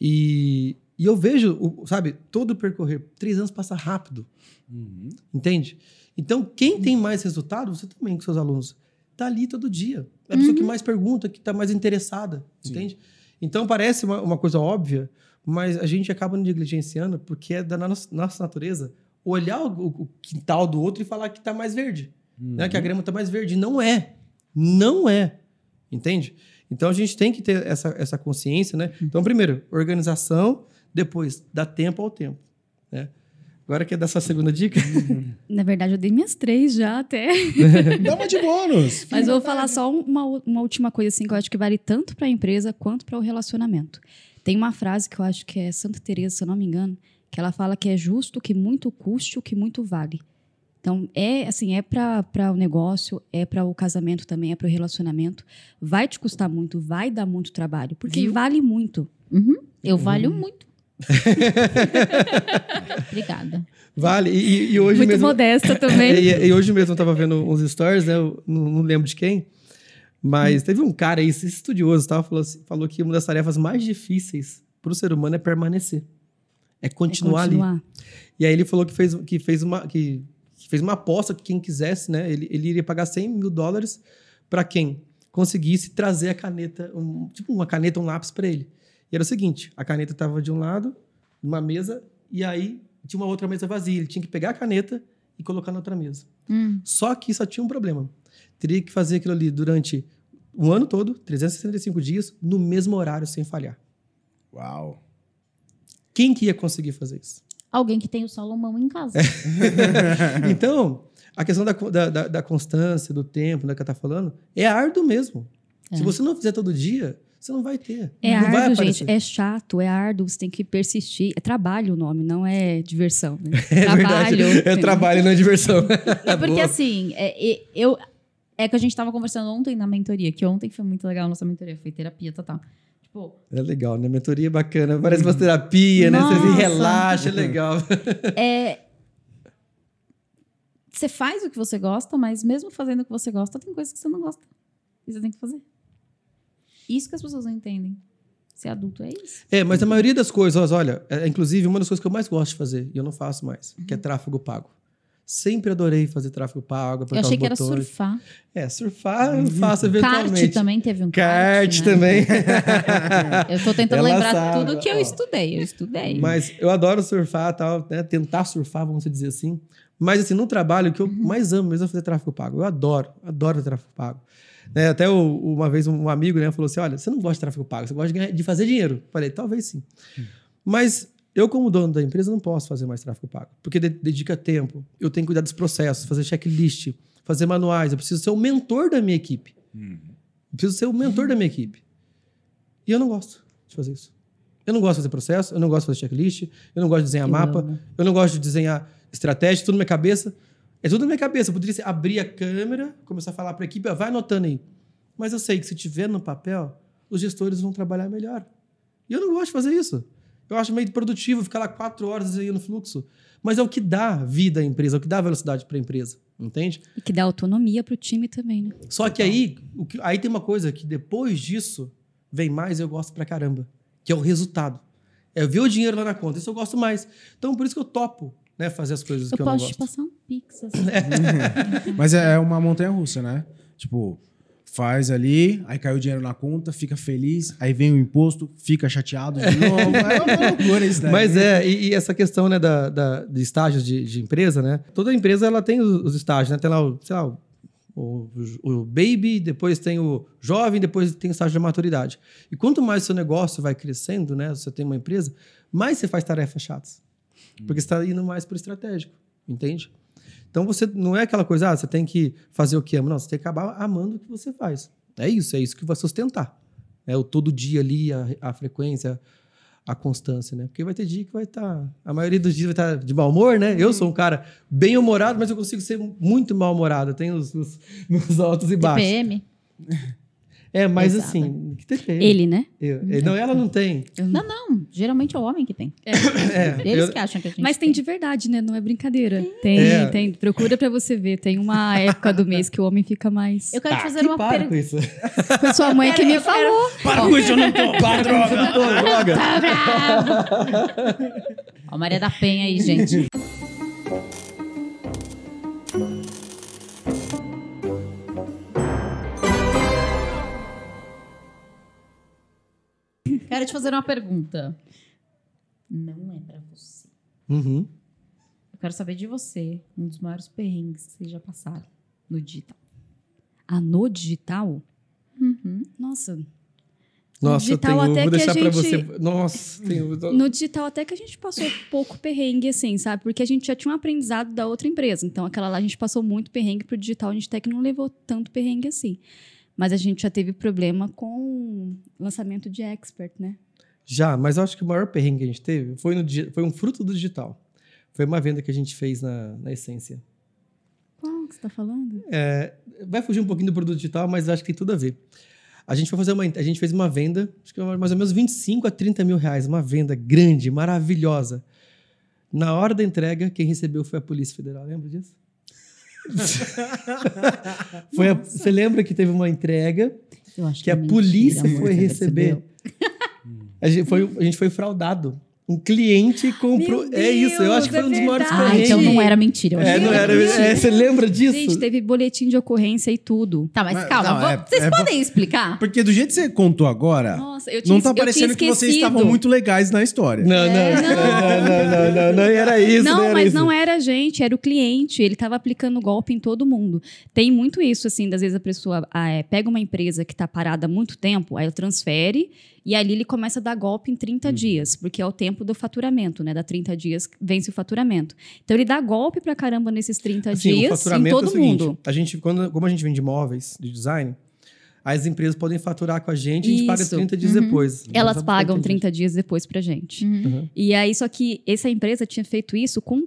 E, e eu vejo, o- sabe, todo o percorrer. Três anos passa rápido. Uhum. Entende? Então, quem tem mais resultado, você também com seus alunos, tá ali todo dia. É a pessoa que mais pergunta, que tá mais interessada, Sim. entende? Então, parece uma, uma coisa óbvia, mas a gente acaba negligenciando porque é da nossa, nossa natureza olhar o, o quintal do outro e falar que tá mais verde, né? Que a grama tá mais verde. Não é. Não é. Entende? Então, a gente tem que ter essa, essa consciência, né? Então, primeiro, organização, depois, dá tempo ao tempo, né? Agora quer dar sua segunda dica? Na verdade, eu dei minhas três já até. Dá uma de bônus. Mas eu vou falar só uma, uma última coisa assim que eu acho que vale tanto para a empresa quanto para o relacionamento. Tem uma frase que eu acho que é Santa Teresa, se eu não me engano, que ela fala que é justo que muito custe o que muito vale. Então é assim, é para o negócio, é para o casamento também, é para o relacionamento. Vai te custar muito, vai dar muito trabalho, porque Viu? vale muito. Uhum. Eu valho muito. Obrigada. Vale. E, e hoje muito mesmo. modesta também. E, e hoje mesmo eu tava vendo uns stories, né? Eu não, não lembro de quem. Mas teve um cara aí, estudioso, tá? falou, assim- falou que uma das tarefas mais difíceis para o ser humano é permanecer. É continuar, É ali. E aí ele falou que fez, que fez, uma, que, que fez uma aposta que quem quisesse, né? Ele, ele iria pagar 100 mil dólares para quem conseguisse trazer a caneta, um- tipo uma caneta, um lápis para ele. E era o seguinte: a caneta estava de um lado, numa mesa, e aí tinha uma outra mesa vazia. Ele tinha que pegar a caneta e colocar na outra mesa. Hum. Só que só tinha um problema. Teria que fazer aquilo ali durante o ano todo, 365 dias, no mesmo horário, sem falhar. Uau. Quem que ia conseguir fazer isso? Alguém que tem o Salomão em casa. então, a questão da, da, da- da constância, do tempo, né, que eu tá falando, é árduo mesmo. Se É. você não fizer todo dia, você não vai ter. É não árduo, gente. É chato, é árduo. Você tem que persistir. É trabalho o nome, não é diversão. Né? É trabalho. verdade. É trabalho, não é diversão. É porque Boa. assim, é, eu. É que a gente tava conversando ontem na mentoria, que ontem foi muito legal a nossa mentoria, foi terapia total. Tipo, É legal, né? Mentoria é bacana. Parece uma terapia, né? Você Nossa. relaxa, é legal. é. Você faz o que você gosta, mas mesmo fazendo o que você gosta, tem coisas que você não gosta. E você tem que fazer. Isso que as pessoas não entendem. Ser adulto é isso. É, mas a maioria das coisas, olha, é, inclusive uma das coisas que eu mais gosto de fazer, e eu não faço mais, que é tráfego pago. Sempre adorei fazer tráfego pago, Eu achei que era botões. surfar. É, surfar eu faço eventualmente. Kart também teve um Kart né? também. Eu tô tentando Ela lembrar sabe, tudo que eu estudei. Eu estudei. Mas eu adoro surfar tal, né? Tentar surfar, vamos dizer assim. Mas assim, no trabalho, que eu Uhum. mais amo mesmo é fazer tráfego pago. Eu adoro, adoro fazer tráfego pago. Né, até uma vez um amigo né, falou assim: olha, você não gosta de tráfego pago, você gosta de, ganhar- de fazer dinheiro. Falei, talvez sim. Mas eu, como dono da empresa, não posso fazer mais tráfego pago. Porque de- dedica tempo, eu tenho que cuidar dos processos, fazer checklist, fazer manuais, eu preciso ser o mentor da minha equipe. Eu preciso ser o mentor da minha equipe. E eu não gosto de fazer isso. Eu não gosto de fazer processo, eu não gosto de fazer checklist, eu não gosto de desenhar Eu mapa, amo. eu não gosto de desenhar estratégia, tudo na minha cabeça. É tudo na minha cabeça. Eu poderia ser- abrir a câmera, começar a falar para a equipe, vai anotando aí. Mas eu sei que se tiver no papel, os gestores vão trabalhar melhor. E eu não gosto de fazer isso. Eu acho meio produtivo ficar lá quatro horas desenhando fluxo. Mas é o que dá vida à empresa, é o que dá velocidade para a empresa. Entende? E que dá autonomia pro time também, né? Só que aí, o que- aí tem uma coisa que depois disso vem mais e eu gosto pra caramba, que é o resultado. É ver o dinheiro lá na conta. Isso eu gosto mais. Então, por isso que eu topo né, fazer as coisas eu que eu não posso te gosto. passar um pix. Assim. Mas é é uma montanha russa, né? Tipo, faz ali, aí caiu o dinheiro na conta, fica feliz, aí vem o imposto, fica chateado de novo. é uma loucura isso daí. Mas é, e, e essa questão né, da, da- de estágios de, de empresa, né? Toda empresa ela tem os, os estágios, né? Tem lá, o, sei lá, o, o, o baby, depois tem o jovem, depois tem o estágio de maturidade. E quanto mais seu negócio vai crescendo, né? Você tem uma empresa, mais você faz tarefas chatas. Porque você está indo mais para o estratégico, entende? Então você não é aquela coisa, ah, você tem que fazer o que ama. Não, você tem que acabar amando o que você faz. É isso, é isso que vai sustentar. É o todo dia ali, a, a frequência, a constância, né? Porque vai ter dia que vai estar. a maioria dos dias vai estar de mau humor, né? Eu sou um cara bem humorado, mas eu consigo ser muito mal-humorado. Eu tenho os, os meus altos e baixos. TPM? É, mas Pesada. assim, que TPM? Ele, né? Eu- eu- não, ela não tem. Não, não. Geralmente é o homem que tem. É, Eles eu- que acham que a gente Mas tem de verdade, né? Não é brincadeira. Tem, É. tem. Procura pra você ver. Tem uma época do mês que o homem fica mais. Eu quero Ah, te fazer que uma para com pergunta. isso. Foi sua mãe que me Eu quero- falou. Para com isso, eu não tô. Para, droga. droga. Ó, Maria da Penha aí, gente. Quero te fazer uma pergunta. Não é pra você. Uhum. Eu quero saber de você, um dos maiores perrengues que vocês já passaram no digital. Ah, no digital? Uhum. Nossa. Nossa, eu digital tenho, até vou que deixar a pra gente- você. Nossa, tenho. No digital até que a gente passou pouco perrengue, assim, sabe? Porque a gente já tinha um aprendizado da outra empresa. Então, aquela lá a gente passou muito perrengue pro digital, a gente até que não levou tanto perrengue assim. Mas a gente já teve problema com lançamento de expert, né? Já, mas eu acho que o maior perrengue que a gente teve foi, no, foi um fruto do digital. Foi uma venda que a gente fez na, na essência. Qual que você tá falando? Vai fugir um pouquinho do produto digital, mas acho que tem tudo a ver. A gente foi fazer uma. A gente fez uma venda, acho que mais ou menos 25 a 30 mil reais. Uma venda grande, maravilhosa. Na hora da entrega, quem recebeu foi a Polícia Federal. Lembra disso? Foi a- você lembra que teve uma entrega Eu acho que a é mentira, polícia foi receber. A gente foi, a gente foi fraudado. Um cliente comprou. Meu é isso, eu acho que foi Deus, um dos é maiores verdade. Ah, então não era mentira. Eu É, não que era. mentira. é, você lembra disso? Gente, teve boletim de ocorrência e tudo. Tá, mas Mas- calma. não, vou- é- vocês é- podem explicar? Porque do jeito que você contou agora, Nossa, eu tinha não tá parecendo que vocês estavam muito legais na história. Não, não, não, não, não, não, não, não era isso. Não, era mas isso. não era a gente, era o cliente. Ele estava aplicando golpe em todo mundo. Tem muito isso, assim, das vezes a pessoa ah, é, pega uma empresa que está parada há muito tempo, aí ela transfere e ali ele começa a dar golpe em 30 Uhum. dias, porque é o tempo do faturamento, né? Da 30 dias vence o faturamento. Então ele dá golpe pra caramba nesses 30 Assim, o dias em faturamento todo é o seguinte, mundo. A gente, quando, como a gente vende móveis de design, as empresas podem faturar com a gente e a gente paga Isso. 30 dias Uhum. depois. Elas pagam vamos 30 dias depois pra gente. Uhum. E aí, só que essa empresa tinha feito isso com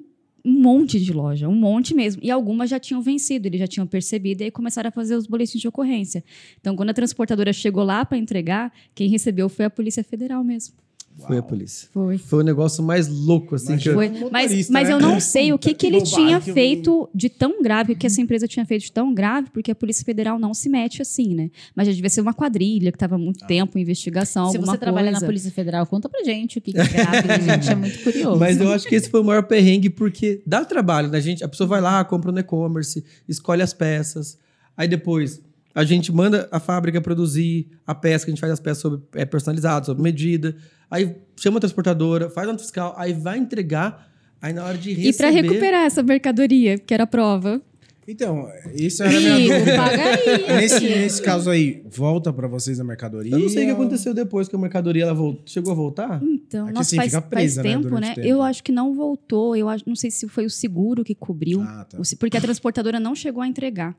um monte de loja, um monte mesmo. E algumas já tinham vencido, eles já tinham percebido e aí começaram a fazer os boletins de ocorrência. Então, quando a transportadora chegou lá para entregar, quem recebeu foi a Polícia Federal mesmo. Foi a polícia. Foi. Foi o negócio mais louco, assim, que eu... Mas, mas né? eu não sei o que, que ele tinha feito de tão grave, o que essa empresa tinha feito de tão grave, porque a Polícia Federal não se mete assim, né? Mas já devia ser uma quadrilha que estava há muito tempo em investigação, Se alguma você trabalha coisa. na Polícia Federal, conta pra gente o que que é grave. a gente é muito curioso. Mas eu acho que esse foi o maior perrengue, porque dá trabalho, né? A, gente, a pessoa vai lá, compra no e-commerce, escolhe as peças, aí depois a gente manda a fábrica produzir a peça, que a gente faz as peças sob, é, personalizadas, sob medida, aí chama a transportadora, faz nota fiscal, aí vai entregar, aí na hora de receber... E para recuperar essa mercadoria, que era a prova. Então, isso era a minha Amigo, dúvida. pagaria. Nesse, nesse caso aí, volta pra vocês a mercadoria? Eu não sei o que aconteceu depois que a mercadoria ela vol- chegou a voltar. Então, É que nossa, assim, faz, fica presa, faz né, tempo, né? tempo. Eu acho que não voltou. Eu acho, não sei se foi o seguro que cobriu. Ah, tá. Porque a transportadora não chegou a entregar.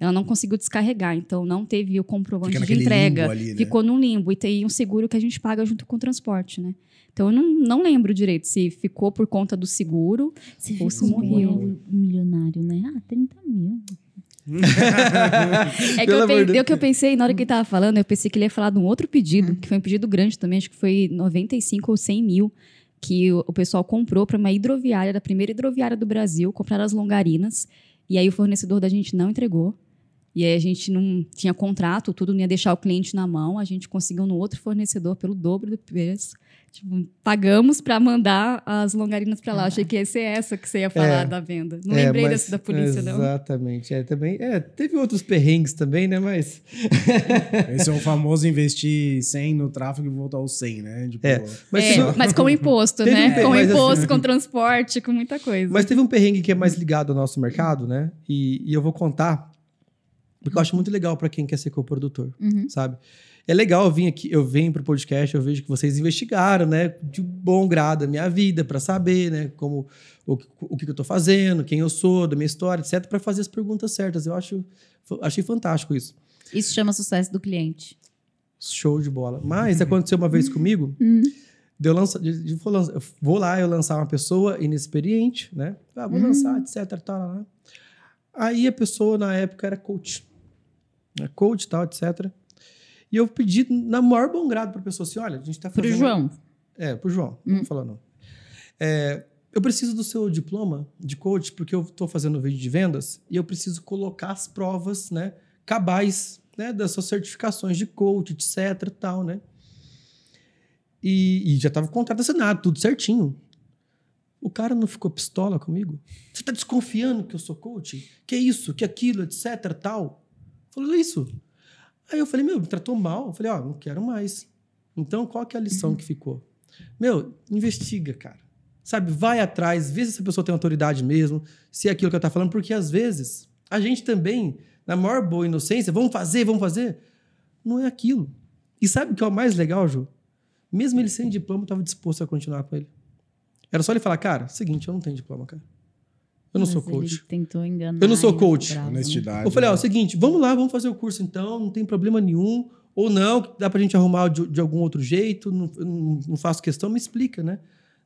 Ela não conseguiu descarregar, então não teve o comprovante de entrega. limbo ali, né? Ficou num limbo. E tem um seguro que a gente paga junto com o transporte, né? Então eu não, não lembro direito se ficou por conta do seguro. Você Ou se ficou morreu. um milionário, né? Ah, 30 mil. É que eu, pe- eu que eu pensei, na hora que ele tava falando, eu pensei que ele ia falar de um outro pedido, que foi um pedido grande também, acho que foi 95 ou 100 mil, que o, o pessoal comprou para uma hidroviária, da primeira hidroviária do Brasil, compraram as longarinas, e aí o fornecedor da gente não entregou. E aí a gente não tinha contrato, tudo não ia deixar o cliente na mão, a gente conseguiu no outro fornecedor pelo dobro do preço. Tipo, pagamos para mandar as longarinas para lá. Achei que ia ser essa que você ia falar É. da venda. Não É, lembrei mas- dessa da polícia, não. Exatamente. É, também, é, teve outros perrengues também, né? Mas. Esse é o famoso investir 100 no tráfego e voltar aos 100, né? Tipo, É. Mas, É, teve, mas com imposto, né? um com mas imposto, assim- com transporte, com muita coisa. mas teve um perrengue que é mais ligado ao nosso mercado, né? E, e eu vou contar, porque eu acho muito legal para quem quer ser coprodutor, Uhum. sabe? É legal eu vir aqui, eu venho pro podcast, eu vejo que vocês investigaram, né, de bom grado a minha vida para saber, né, como o, que- o que eu tô fazendo, quem eu sou, da minha história, etc, para fazer as perguntas certas. Eu acho achei fantástico isso. Isso chama sucesso do cliente. Show de bola. Mas aconteceu uma vez comigo, de eu lançar, de, vou, eu vou lá, eu lançar uma pessoa inexperiente, né? Ah, vou lançar, etc, tal, lá. Aí a pessoa, na época, era coach. Né? Coach, tal, etc. E eu pedi, na maior bom grado pra pessoa, assim, olha, a gente tá Pro fazendo... João. É, pro João. Não vou falar não. É, eu preciso do seu diploma de coach porque eu estou fazendo vídeo de vendas e eu preciso colocar as provas, né, cabais, né, das suas certificações de coach, etc, tal, né? E, e já estava o contrato assinado, tudo certinho. O cara não ficou pistola comigo? Você está desconfiando que eu sou coach? Que isso, que aquilo, etc, tal? Falou isso. Aí eu falei, meu, me tratou mal. Eu falei, ó, não quero mais. Então, qual que é a lição que ficou? Meu, investiga, cara. Sabe, vai atrás, vê se essa pessoa tem autoridade mesmo, se é aquilo que ela tá falando, porque às vezes a gente também, na maior boa inocência, vamos fazer, vamos fazer, não é aquilo. E sabe o que é o mais legal, Ju? Mesmo ele sem diploma, eu estava disposto a continuar com ele. Era só ele falar, cara, seguinte, eu não tenho diploma, cara. Eu não Mas sou ele coach. tentou enganar. Eu não sou coach. bravo, honestidade. Eu falei, ó, é né? o seguinte, vamos lá, vamos fazer o curso então, não tem problema nenhum. Ou não, dá pra gente arrumar de, de algum outro jeito, não, não, não faço questão, me explica, né?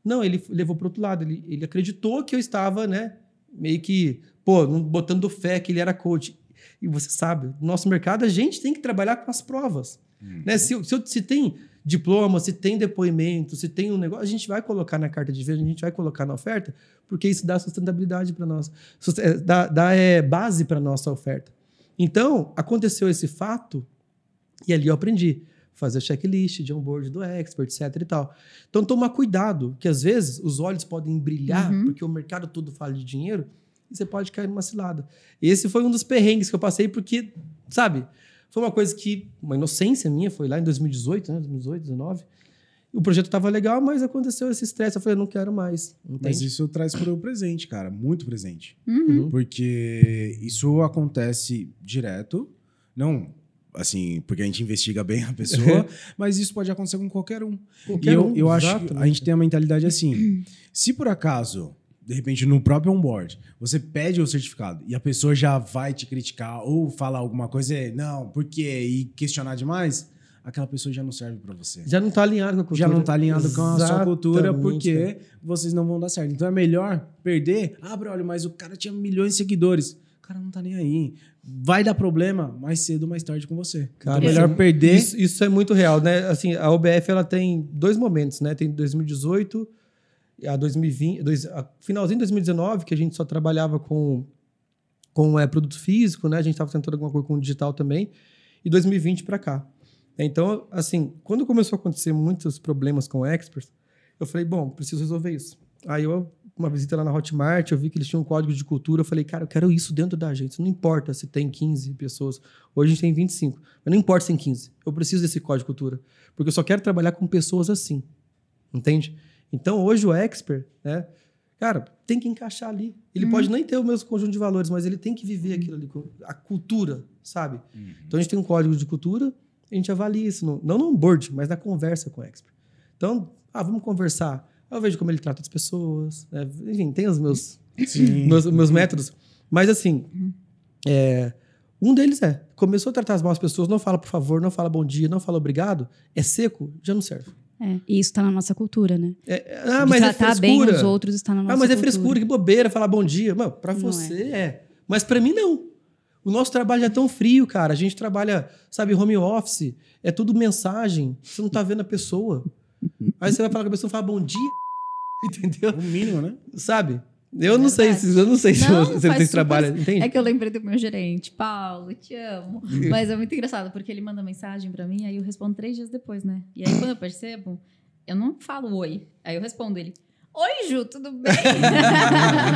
Não, ele levou pro outro lado, ele, ele acreditou que eu estava, né, meio que, pô, botando fé que ele era coach. E você sabe, no nosso mercado a gente tem que trabalhar com as provas. Né? Se, se, se tem diploma, se tem depoimento, se tem um negócio, a gente vai colocar na carta de venda, a gente vai colocar na oferta, porque isso dá sustentabilidade para nós, é, dá, dá é, base para nossa oferta. Então, aconteceu esse fato e ali eu aprendi fazer checklist de onboard do expert, etc e tal. Então, tomar cuidado, que às vezes os olhos podem brilhar, Uhum. porque o mercado todo fala de dinheiro, e você pode cair numa cilada. Esse foi um dos perrengues que eu passei, porque, sabe, foi uma coisa que, uma inocência minha, foi lá em 2018, né, 2018, 2019, o projeto estava legal, mas aconteceu esse estresse, eu falei, eu não quero mais, Mas entende? isso traz para o presente, cara. Muito presente. Uhum. Porque isso acontece direto. Não, assim, porque a gente investiga bem a pessoa, mas isso pode acontecer com qualquer um. Qualquer e eu, um, eu acho que exatamente. a gente tem a mentalidade assim: se por acaso, de repente, no próprio onboard, você pede o certificado e a pessoa já vai te criticar ou falar alguma coisa, é, não, por quê? E questionar demais, aquela pessoa já não serve para você. Já não está alinhado com a cultura. Já não tá alinhado com a sua cultura porque vocês não vão dar certo. Então é melhor perder. Ah, brother, mas o cara tinha milhões de seguidores. O cara não tá nem aí. Vai dar problema mais cedo ou mais tarde com você. Cara, então é melhor isso- perder. Isso, isso é muito real, né? Assim, a OBF ela tem dois momentos, né? Tem 2018 e a 2020, dois, a finalzinho de 2019, que a gente só trabalhava com com é, produto físico, né? A gente estava tentando alguma coisa com digital também. E 2020 para cá. Então, assim, quando começou a acontecer muitos problemas com experts, eu falei, bom, preciso resolver isso. Aí eu uma visita lá na Hotmart, eu vi que eles tinham um código de cultura, eu falei, cara, eu quero isso dentro da gente. Não importa se tem 15 pessoas. Hoje a gente tem 25. Mas não importa se tem 15. Eu preciso desse código de cultura. Porque eu só quero trabalhar com pessoas assim. Entende? Então, hoje o expert, né? Cara, tem que encaixar ali. Ele pode nem ter o mesmo conjunto de valores, mas ele tem que viver aquilo ali, a cultura, sabe? Então a gente tem um código de cultura, a gente avalia isso, no- não no onboard, mas na conversa com o expert. Então, ah, vamos conversar. Eu vejo como ele trata as pessoas, né? enfim, tem os meus, meus, meus métodos. Mas assim, é, um deles é, começou a tratar as maus pessoas, não fala por favor, não fala bom dia, não fala obrigado, é seco, já não serve. É, e isso tá na nossa cultura, né? É, ah, De mas é tratar bem frescura. os outros está na nossa Ah, mas é cultura. frescura, que bobeira falar bom dia. Mano, pra Não você é. Mas pra mim não. O nosso trabalho é tão frio, cara. A gente trabalha, sabe, home office. É tudo mensagem. Você não tá vendo a pessoa. Aí você vai falar com a pessoa e fala bom dia. Entendeu? O mínimo, né? Sabe? Eu não sei se eu não sei se, Não, você- super- trabalham, entende? É que eu lembrei do meu gerente, Paulo, te amo. Mas é muito engraçado, porque ele manda mensagem pra mim, aí eu respondo três dias depois, né? E aí, quando eu percebo, Eu não falo oi. Aí eu respondo ele: Oi, Ju, tudo bem?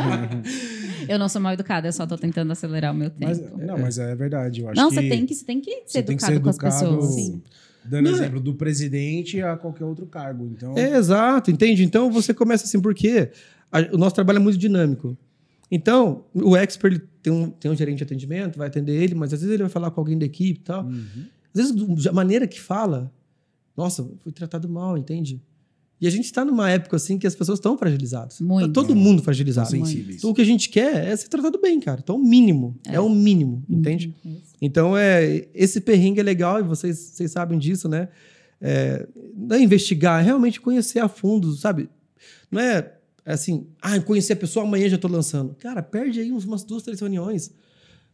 eu não sou mal educada, eu só tô tentando acelerar o meu tempo. Mas, não, mas é verdade. Eu acho não, que você tem que, você tem que ser tem educado que ser com as educado, pessoas. Sim. Dando Não, é- exemplo do presidente a qualquer outro cargo. Então, É, exato, entende? Então você começa assim, porque a- o nosso trabalho é muito dinâmico. Então, o expert ele tem um, tem um gerente de atendimento, vai atender ele, mas às vezes ele vai falar com alguém da equipe e tal. Uhum. Às vezes, a maneira que fala, nossa, fui tratado mal, entende? E a gente está numa época assim que as pessoas estão fragilizadas. Muito. Tá todo mundo fragilizado. sensíveis. Então, o que a gente quer é ser tratado bem, cara. Então, o mínimo. É, o mínimo, entende? Então, é, esse perrengue é legal e vocês, vocês sabem disso, né? É, não é investigar, é realmente conhecer a fundo, sabe? Não é assim, ah, conhecer a pessoa, amanhã já tô lançando. Cara, perde aí umas duas, três reuniões.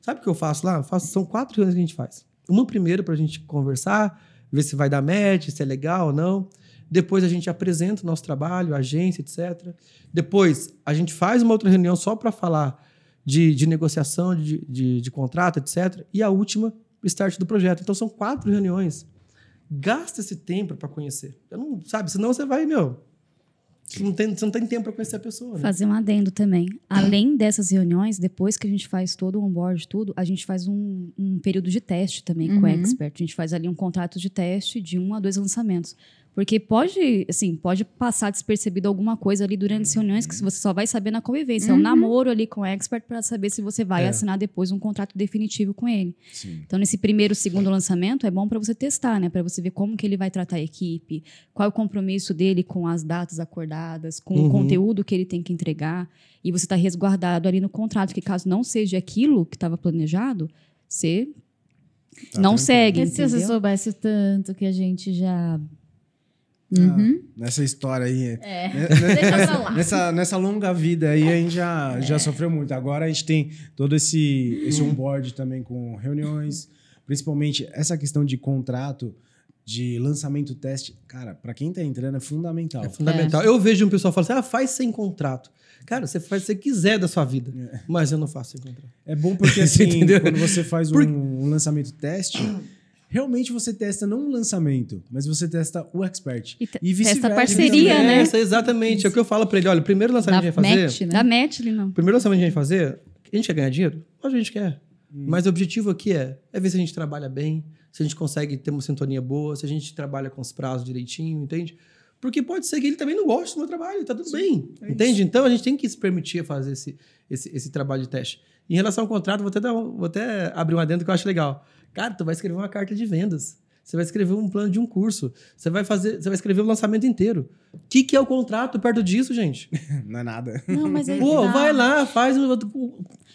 Sabe o que eu faço lá? Eu faço, são quatro reuniões que a gente faz. Uma primeiro pra gente conversar, ver se vai dar match, se é legal ou não. Depois a gente apresenta o nosso trabalho, a agência, etc. Depois a gente faz uma outra reunião só para falar de, de negociação, de, de, de contrato, etc. E a última, o start do projeto. Então são quatro reuniões. Gasta esse tempo para conhecer. Eu não, sabe? Senão você vai, meu. Você não tem, você não tem tempo para conhecer a pessoa. Né? Fazer um adendo também. Além dessas reuniões, depois que a gente faz todo o onboard, tudo, a gente faz um, um período de teste também com o Uhum. expert. A gente faz ali um contrato de teste de um a dois lançamentos. Porque pode, assim, pode passar despercebido alguma coisa ali durante as reuniões que você só vai saber na convivência. É um Uhum. namoro ali com o expert para saber se você vai É. assinar depois um contrato definitivo com ele. sim. Então, nesse primeiro, segundo lançamento, é bom para você testar, né? Para você ver como que ele vai tratar a equipe, qual é o compromisso dele com as datas acordadas, com Uhum. o conteúdo que ele tem que entregar. E você está resguardado ali no contrato, que caso não seja aquilo que estava planejado, você Tá não tranquilo. segue. E se você soubesse tanto que a gente já. Ah, Uhum. Nessa história aí. É. né, Deixa pra lá. Nessa, nessa longa vida aí, a gente já, já sofreu muito. Agora a gente tem todo esse, esse onboard também com reuniões, principalmente essa questão de contrato, de lançamento teste. Cara, para quem tá entrando é fundamental. É fundamental. Eu vejo um pessoal falando assim: ah, faz sem contrato. Cara, você faz o que você quiser da sua vida. Mas eu não faço sem contrato. É bom porque assim, quando você faz um, Por- um lançamento teste, realmente você testa não um lançamento, mas você testa o expert. E E testa vice-versa. parceria, né? Essa, exatamente. É o que eu falo pra ele: olha, o primeiro lançamento que a gente vai fazer. né? Dá match não. O primeiro lançamento que a gente vai fazer, a gente quer ganhar dinheiro? Lógico que a gente quer. Mas o objetivo aqui é, é ver se a gente trabalha bem, se a gente consegue ter uma sintonia boa, se a gente trabalha com os prazos direitinho, entende? Porque pode ser que ele também não goste do meu trabalho, tá tudo bem. entende? Então a gente tem que se permitir fazer esse, esse, esse trabalho de teste. Em relação ao contrato, vou até, dar vou até abrir um adendo que eu acho legal. Cara, tu vai escrever uma carta de vendas. Você vai escrever um plano de um curso. Você vai fazer, você vai escrever o lançamento inteiro. O que, que é o contrato perto disso, gente? Não é nada. Não, mas aí. Pô, tá. vai lá, faz um.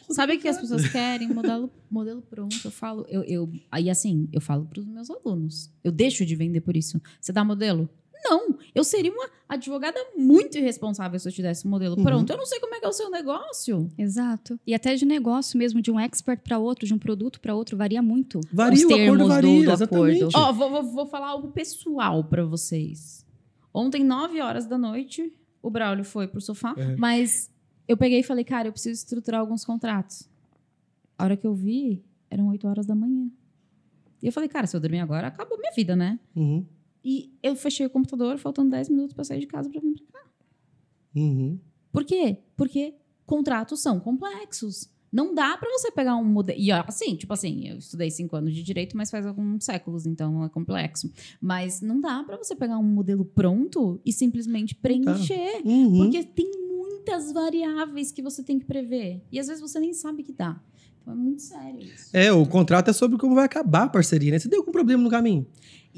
Sabe o que as pessoas querem? Modelo, modelo pronto. Eu falo, eu, eu, aí assim, eu falo para os meus alunos. Eu deixo de vender por isso. Você dá modelo? Não, eu seria uma advogada muito irresponsável se eu te desse um modelo Uhum. pronto. Eu não sei como é que é o seu negócio. Exato. E até de negócio mesmo, de um expert para outro, de um produto para outro, varia muito. Varia, Os o acordo termos do- varia, do exatamente. acordo. Ó, vou, vou, vou falar algo pessoal para vocês. Ontem, 9 horas da noite, o Braulio foi pro sofá, É. mas eu peguei e falei, cara, eu preciso estruturar alguns contratos. A hora que eu vi, eram 8 horas da manhã. E eu falei, cara, se eu dormir agora, acabou minha vida, né? Uhum, E eu fechei o computador, faltando 10 minutos para sair de casa para vir pra cá. uhum. Por quê? Porque contratos são complexos. Não dá para você pegar um modelo. E assim, tipo assim, eu estudei cinco anos de direito, mas faz alguns séculos, então é complexo. Mas não dá para você pegar um modelo pronto e simplesmente preencher. Uhum. Porque tem muitas variáveis que você tem que prever. E às vezes você nem sabe que dá. Então é muito sério isso. É, o contrato é sobre como vai acabar a parceria, né? Você deu algum problema no caminho?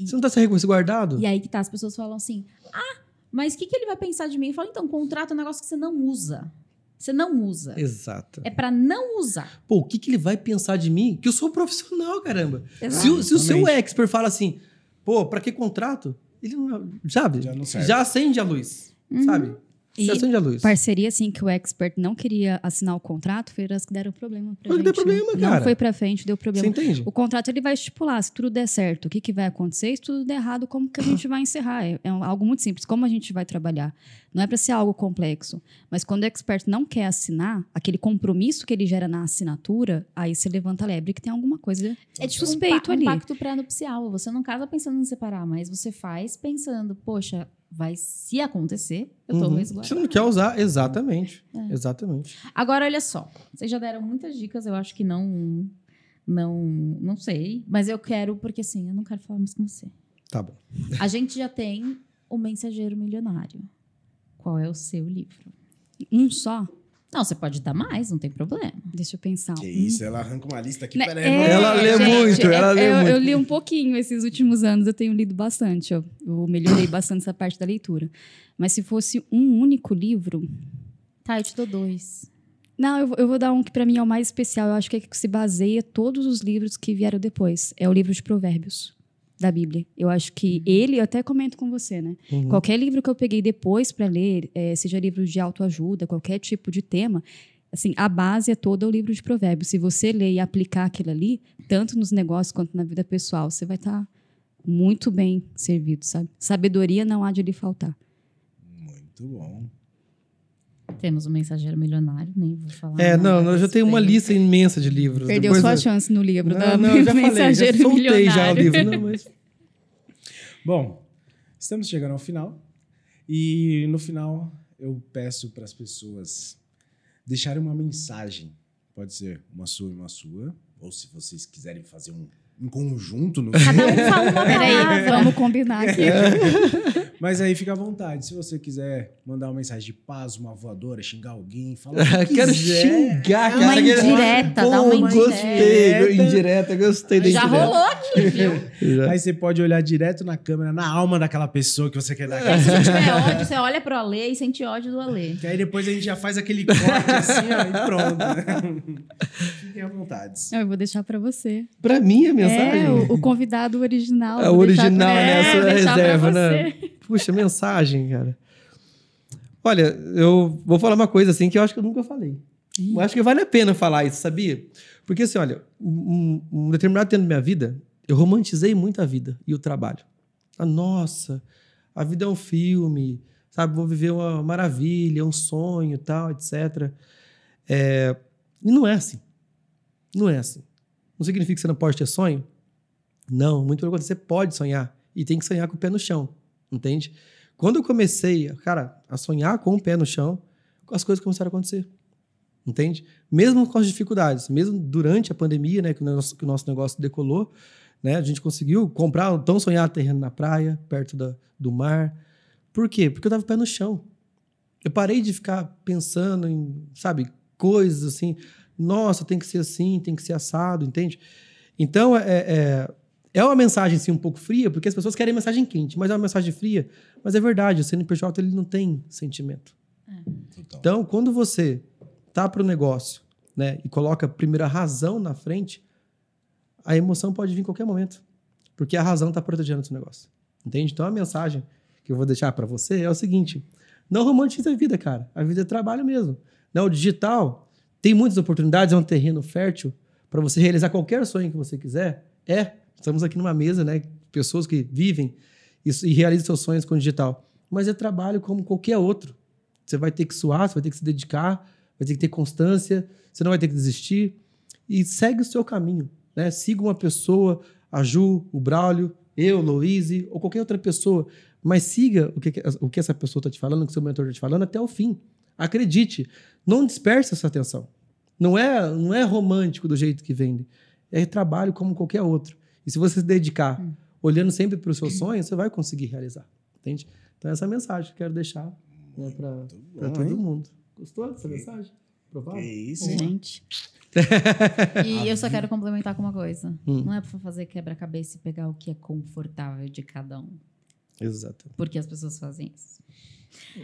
E- Você não tá sem recurso guardado? E aí que tá, as pessoas falam assim: ah, mas o que, que ele vai pensar de mim? Eu falo, então, contrato é um negócio que você não usa. Você não usa. Exato. É para não usar. Pô, o que, que ele vai pensar de mim? Que eu sou profissional, caramba. Exato. Se, o- se o seu expert fala assim, pô, pra que contrato? Ele não. Sabe? Já não serve. Já acende a luz. Sabe? E acende a luz. Parceria, assim, que o expert não queria assinar o contrato, foi as que deram problema pra Mas gente. deu né? problema, cara. Não foi pra frente, deu Você problema. entende? O contrato ele vai estipular se tudo der certo, o que, que vai acontecer, se tudo der errado, como que a gente vai encerrar. É, é algo muito simples, como a gente vai trabalhar. Não é para ser algo complexo. Mas quando o expert não quer assinar, aquele compromisso que ele gera na assinatura, aí você levanta a lebre que tem alguma coisa É tipo suspeito um, ali. um pacto pré-nupcial. Você não casa pensando em separar, mas você faz pensando, poxa, vai se acontecer, eu tô Uhum. resguardada. Você não quer usar, exatamente. É. Exatamente. Agora, olha só. Vocês já deram muitas dicas, eu acho que não. Não, não sei. Mas eu quero, porque assim, eu não quero falar mais com você. Tá bom. A gente já tem o Mensageiro Milionário. Qual é o seu livro? Um só? Não, você pode dar mais, não tem problema. Deixa eu pensar. Que isso, ela arranca uma lista aqui. Né, Peraí, é, Ela lê gente, muito, ela lê eu, muito. Eu li um pouquinho esses últimos anos, eu tenho lido bastante. Eu, eu melhorei bastante essa parte da leitura. Mas se fosse um único livro. Tá, eu te dou dois. Não, eu, vou- eu vou dar um que pra mim é o mais especial. Eu acho que é que se baseia todos os livros que vieram depois. É o livro de Provérbios da Bíblia. Eu acho que ele, eu até comento com você, né? Uhum. Qualquer livro que eu peguei depois para ler, eh, seja livro de autoajuda, qualquer tipo de tema, assim, a base é toda o livro de provérbios. Se você ler e aplicar aquilo ali, tanto nos negócios quanto na vida pessoal, você vai estar muito bem servido, sabe? Sabedoria não há de lhe faltar. Muito bom. Temos o Mensageiro Milionário, nem vou falar. É, não, eu já tenho uma lista imensa de livros. Perdeu Depois sua eu- chance no livro da Não, não, eu já falei, já Mensageiro soltei já o Milionário. livro. Não, mas Bom, estamos chegando ao final. E no final, eu peço para as pessoas deixarem uma mensagem. Pode ser uma sua e uma sua. Ou se vocês quiserem fazer um, um conjunto no Cada um fala uma Peraí, palavra. vamos combinar aqui. Mas aí fica à vontade. Se você quiser mandar uma mensagem de paz, uma voadora, xingar alguém, falar o que Quero xingar, Uma cara. Quero- indireta, Pô, dá uma Gostei, indireta. indireta, gostei da Já indireta. rolou aqui, viu? Já. Aí você pode olhar direto na câmera, na alma daquela pessoa que você quer dar. Se você tiver ódio, você olha pro Alê e sente ódio do Alê. Que aí depois a gente já faz aquele corte assim, ó, e pronto. né? Fiquem à vontade. Não, eu vou deixar pra você. Pra mim, a mensagem. É, o, convidado original. É, o original, pra- né? É, reserva, né? Puxa, mensagem, cara. Olha, eu vou falar uma coisa assim que eu acho que eu nunca falei. Eu acho que vale a pena falar isso, sabia? Porque assim, olha, um, um determinado tempo da minha vida, eu romantizei muito a vida e o trabalho. Ah, nossa, a vida é um filme, sabe? Vou viver uma maravilha, um sonho, tal, etc. É, e não é assim. Não é assim. Não significa que você não pode ter sonho? Não, muito pelo contrário, você pode sonhar e tem que sonhar com o pé no chão, entende? Quando eu comecei, cara, a sonhar com o pé no chão, as coisas começaram a acontecer, entende? Mesmo com as dificuldades, mesmo durante a pandemia, né, que o nosso, que o nosso negócio decolou, né, a gente conseguiu comprar tão sonhado terreno na praia, perto da, do mar. Por quê? Porque eu tava pé no chão. Eu parei de ficar pensando em, sabe, coisas assim, nossa, tem que ser assim, tem que ser assado, entende? Então, é, é, é uma mensagem, sim, um pouco fria, porque as pessoas querem mensagem quente, mas é uma mensagem fria. Mas é verdade, o CNPJ ele não tem sentimento. Então, quando você tá para o negócio né, e coloca a primeira razão na frente, a emoção pode vir em qualquer momento, porque a razão está protegendo o seu negócio. Entende? Então, a mensagem que eu vou deixar para você é o seguinte: não romantize a vida, cara. A vida é trabalho mesmo. Não, o digital tem muitas oportunidades, é um terreno fértil para você realizar qualquer sonho que você quiser. É, estamos aqui numa mesa, né? Pessoas que vivem isso, e realizam seus sonhos com o digital. Mas é trabalho como qualquer outro. Você vai ter que suar, você vai ter que se dedicar, vai ter que ter constância, você não vai ter que desistir. E segue o seu caminho. Né? Siga uma pessoa, a Ju, o Braulio, eu, Louise, ou qualquer outra pessoa. Mas siga o que, o que essa pessoa está te falando, o que seu mentor está te falando, até o fim. Acredite. Não disperse essa atenção. Não é, não é romântico do jeito que vende. É trabalho como qualquer outro. E se você se dedicar olhando sempre para os seus sonhos, você vai conseguir realizar. Entende? Então, essa é a mensagem que eu quero deixar né, para todo hein? mundo. Gostou dessa mensagem? Provável? Que isso? Gente. E eu só quero complementar com uma coisa. Hum. Não é pra fazer quebra-cabeça e pegar o que é confortável de cada um. Exato. Porque as pessoas fazem isso.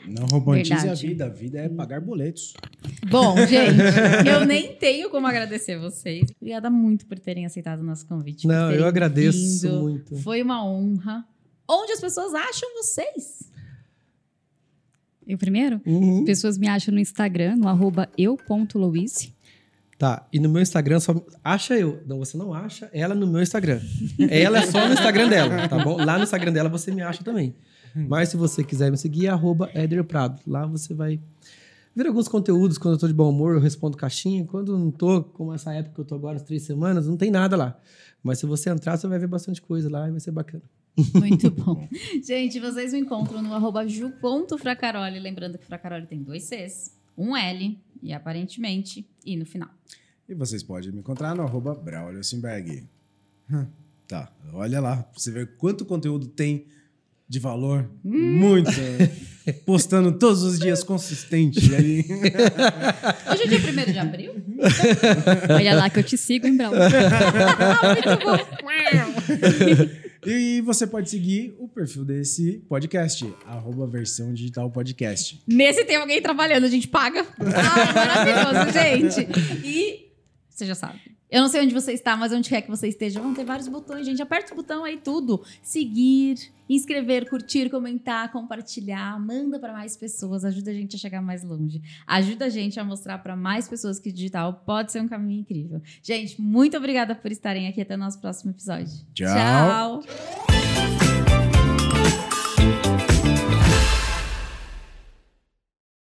Não romantize a Verdade. vida. A vida é pagar boletos. Bom, gente, eu nem tenho como agradecer vocês. Obrigada muito por terem aceitado o nosso convite. Não, eu agradeço vindo. muito. Foi uma honra. Onde as pessoas acham vocês? Eu primeiro? Uhum. As pessoas me acham no Instagram, no arroba eu.louise. Tá, e no meu Instagram só acha eu. Não, você não acha ela no meu Instagram. Ela é só no Instagram dela, tá bom? Lá no Instagram dela você me acha também. Mas se você quiser me seguir, é arroba Éder Prado. Lá você vai ver alguns conteúdos. Quando eu tô de bom humor, eu respondo caixinha. Quando eu não tô, como essa época que eu tô agora, as três semanas, não tem nada lá. Mas se você entrar, você vai ver bastante coisa lá e vai ser bacana. Muito bom. Gente, vocês me encontram no arroba ju.fracaroli. Lembrando que Fracaroli tem dois Cs, um L e aparentemente I no final. E vocês podem me encontrar no arroba Braulio Simberg. Tá, olha lá, pra você ver quanto conteúdo tem de valor. Hum. Muito. Postando todos os dias consistente. Aí. Hoje é dia 1 de abril? Olha lá que eu te sigo, hein, Braulio? Muito bom. E você pode seguir o perfil desse podcast, arroba versão digital podcast. Nesse tem alguém trabalhando, a gente paga. Ah, maravilhoso, gente. E você já sabe. Eu não sei onde você está, mas onde quer que você esteja, vão ter vários botões, gente. Aperta o botão aí, tudo. Seguir, inscrever, curtir, comentar, compartilhar. Manda para mais pessoas, ajuda a gente a chegar mais longe. Ajuda a gente a mostrar para mais pessoas que digital pode ser um caminho incrível. Gente, muito obrigada por estarem aqui. Até o nosso próximo episódio. Tchau. Tchau.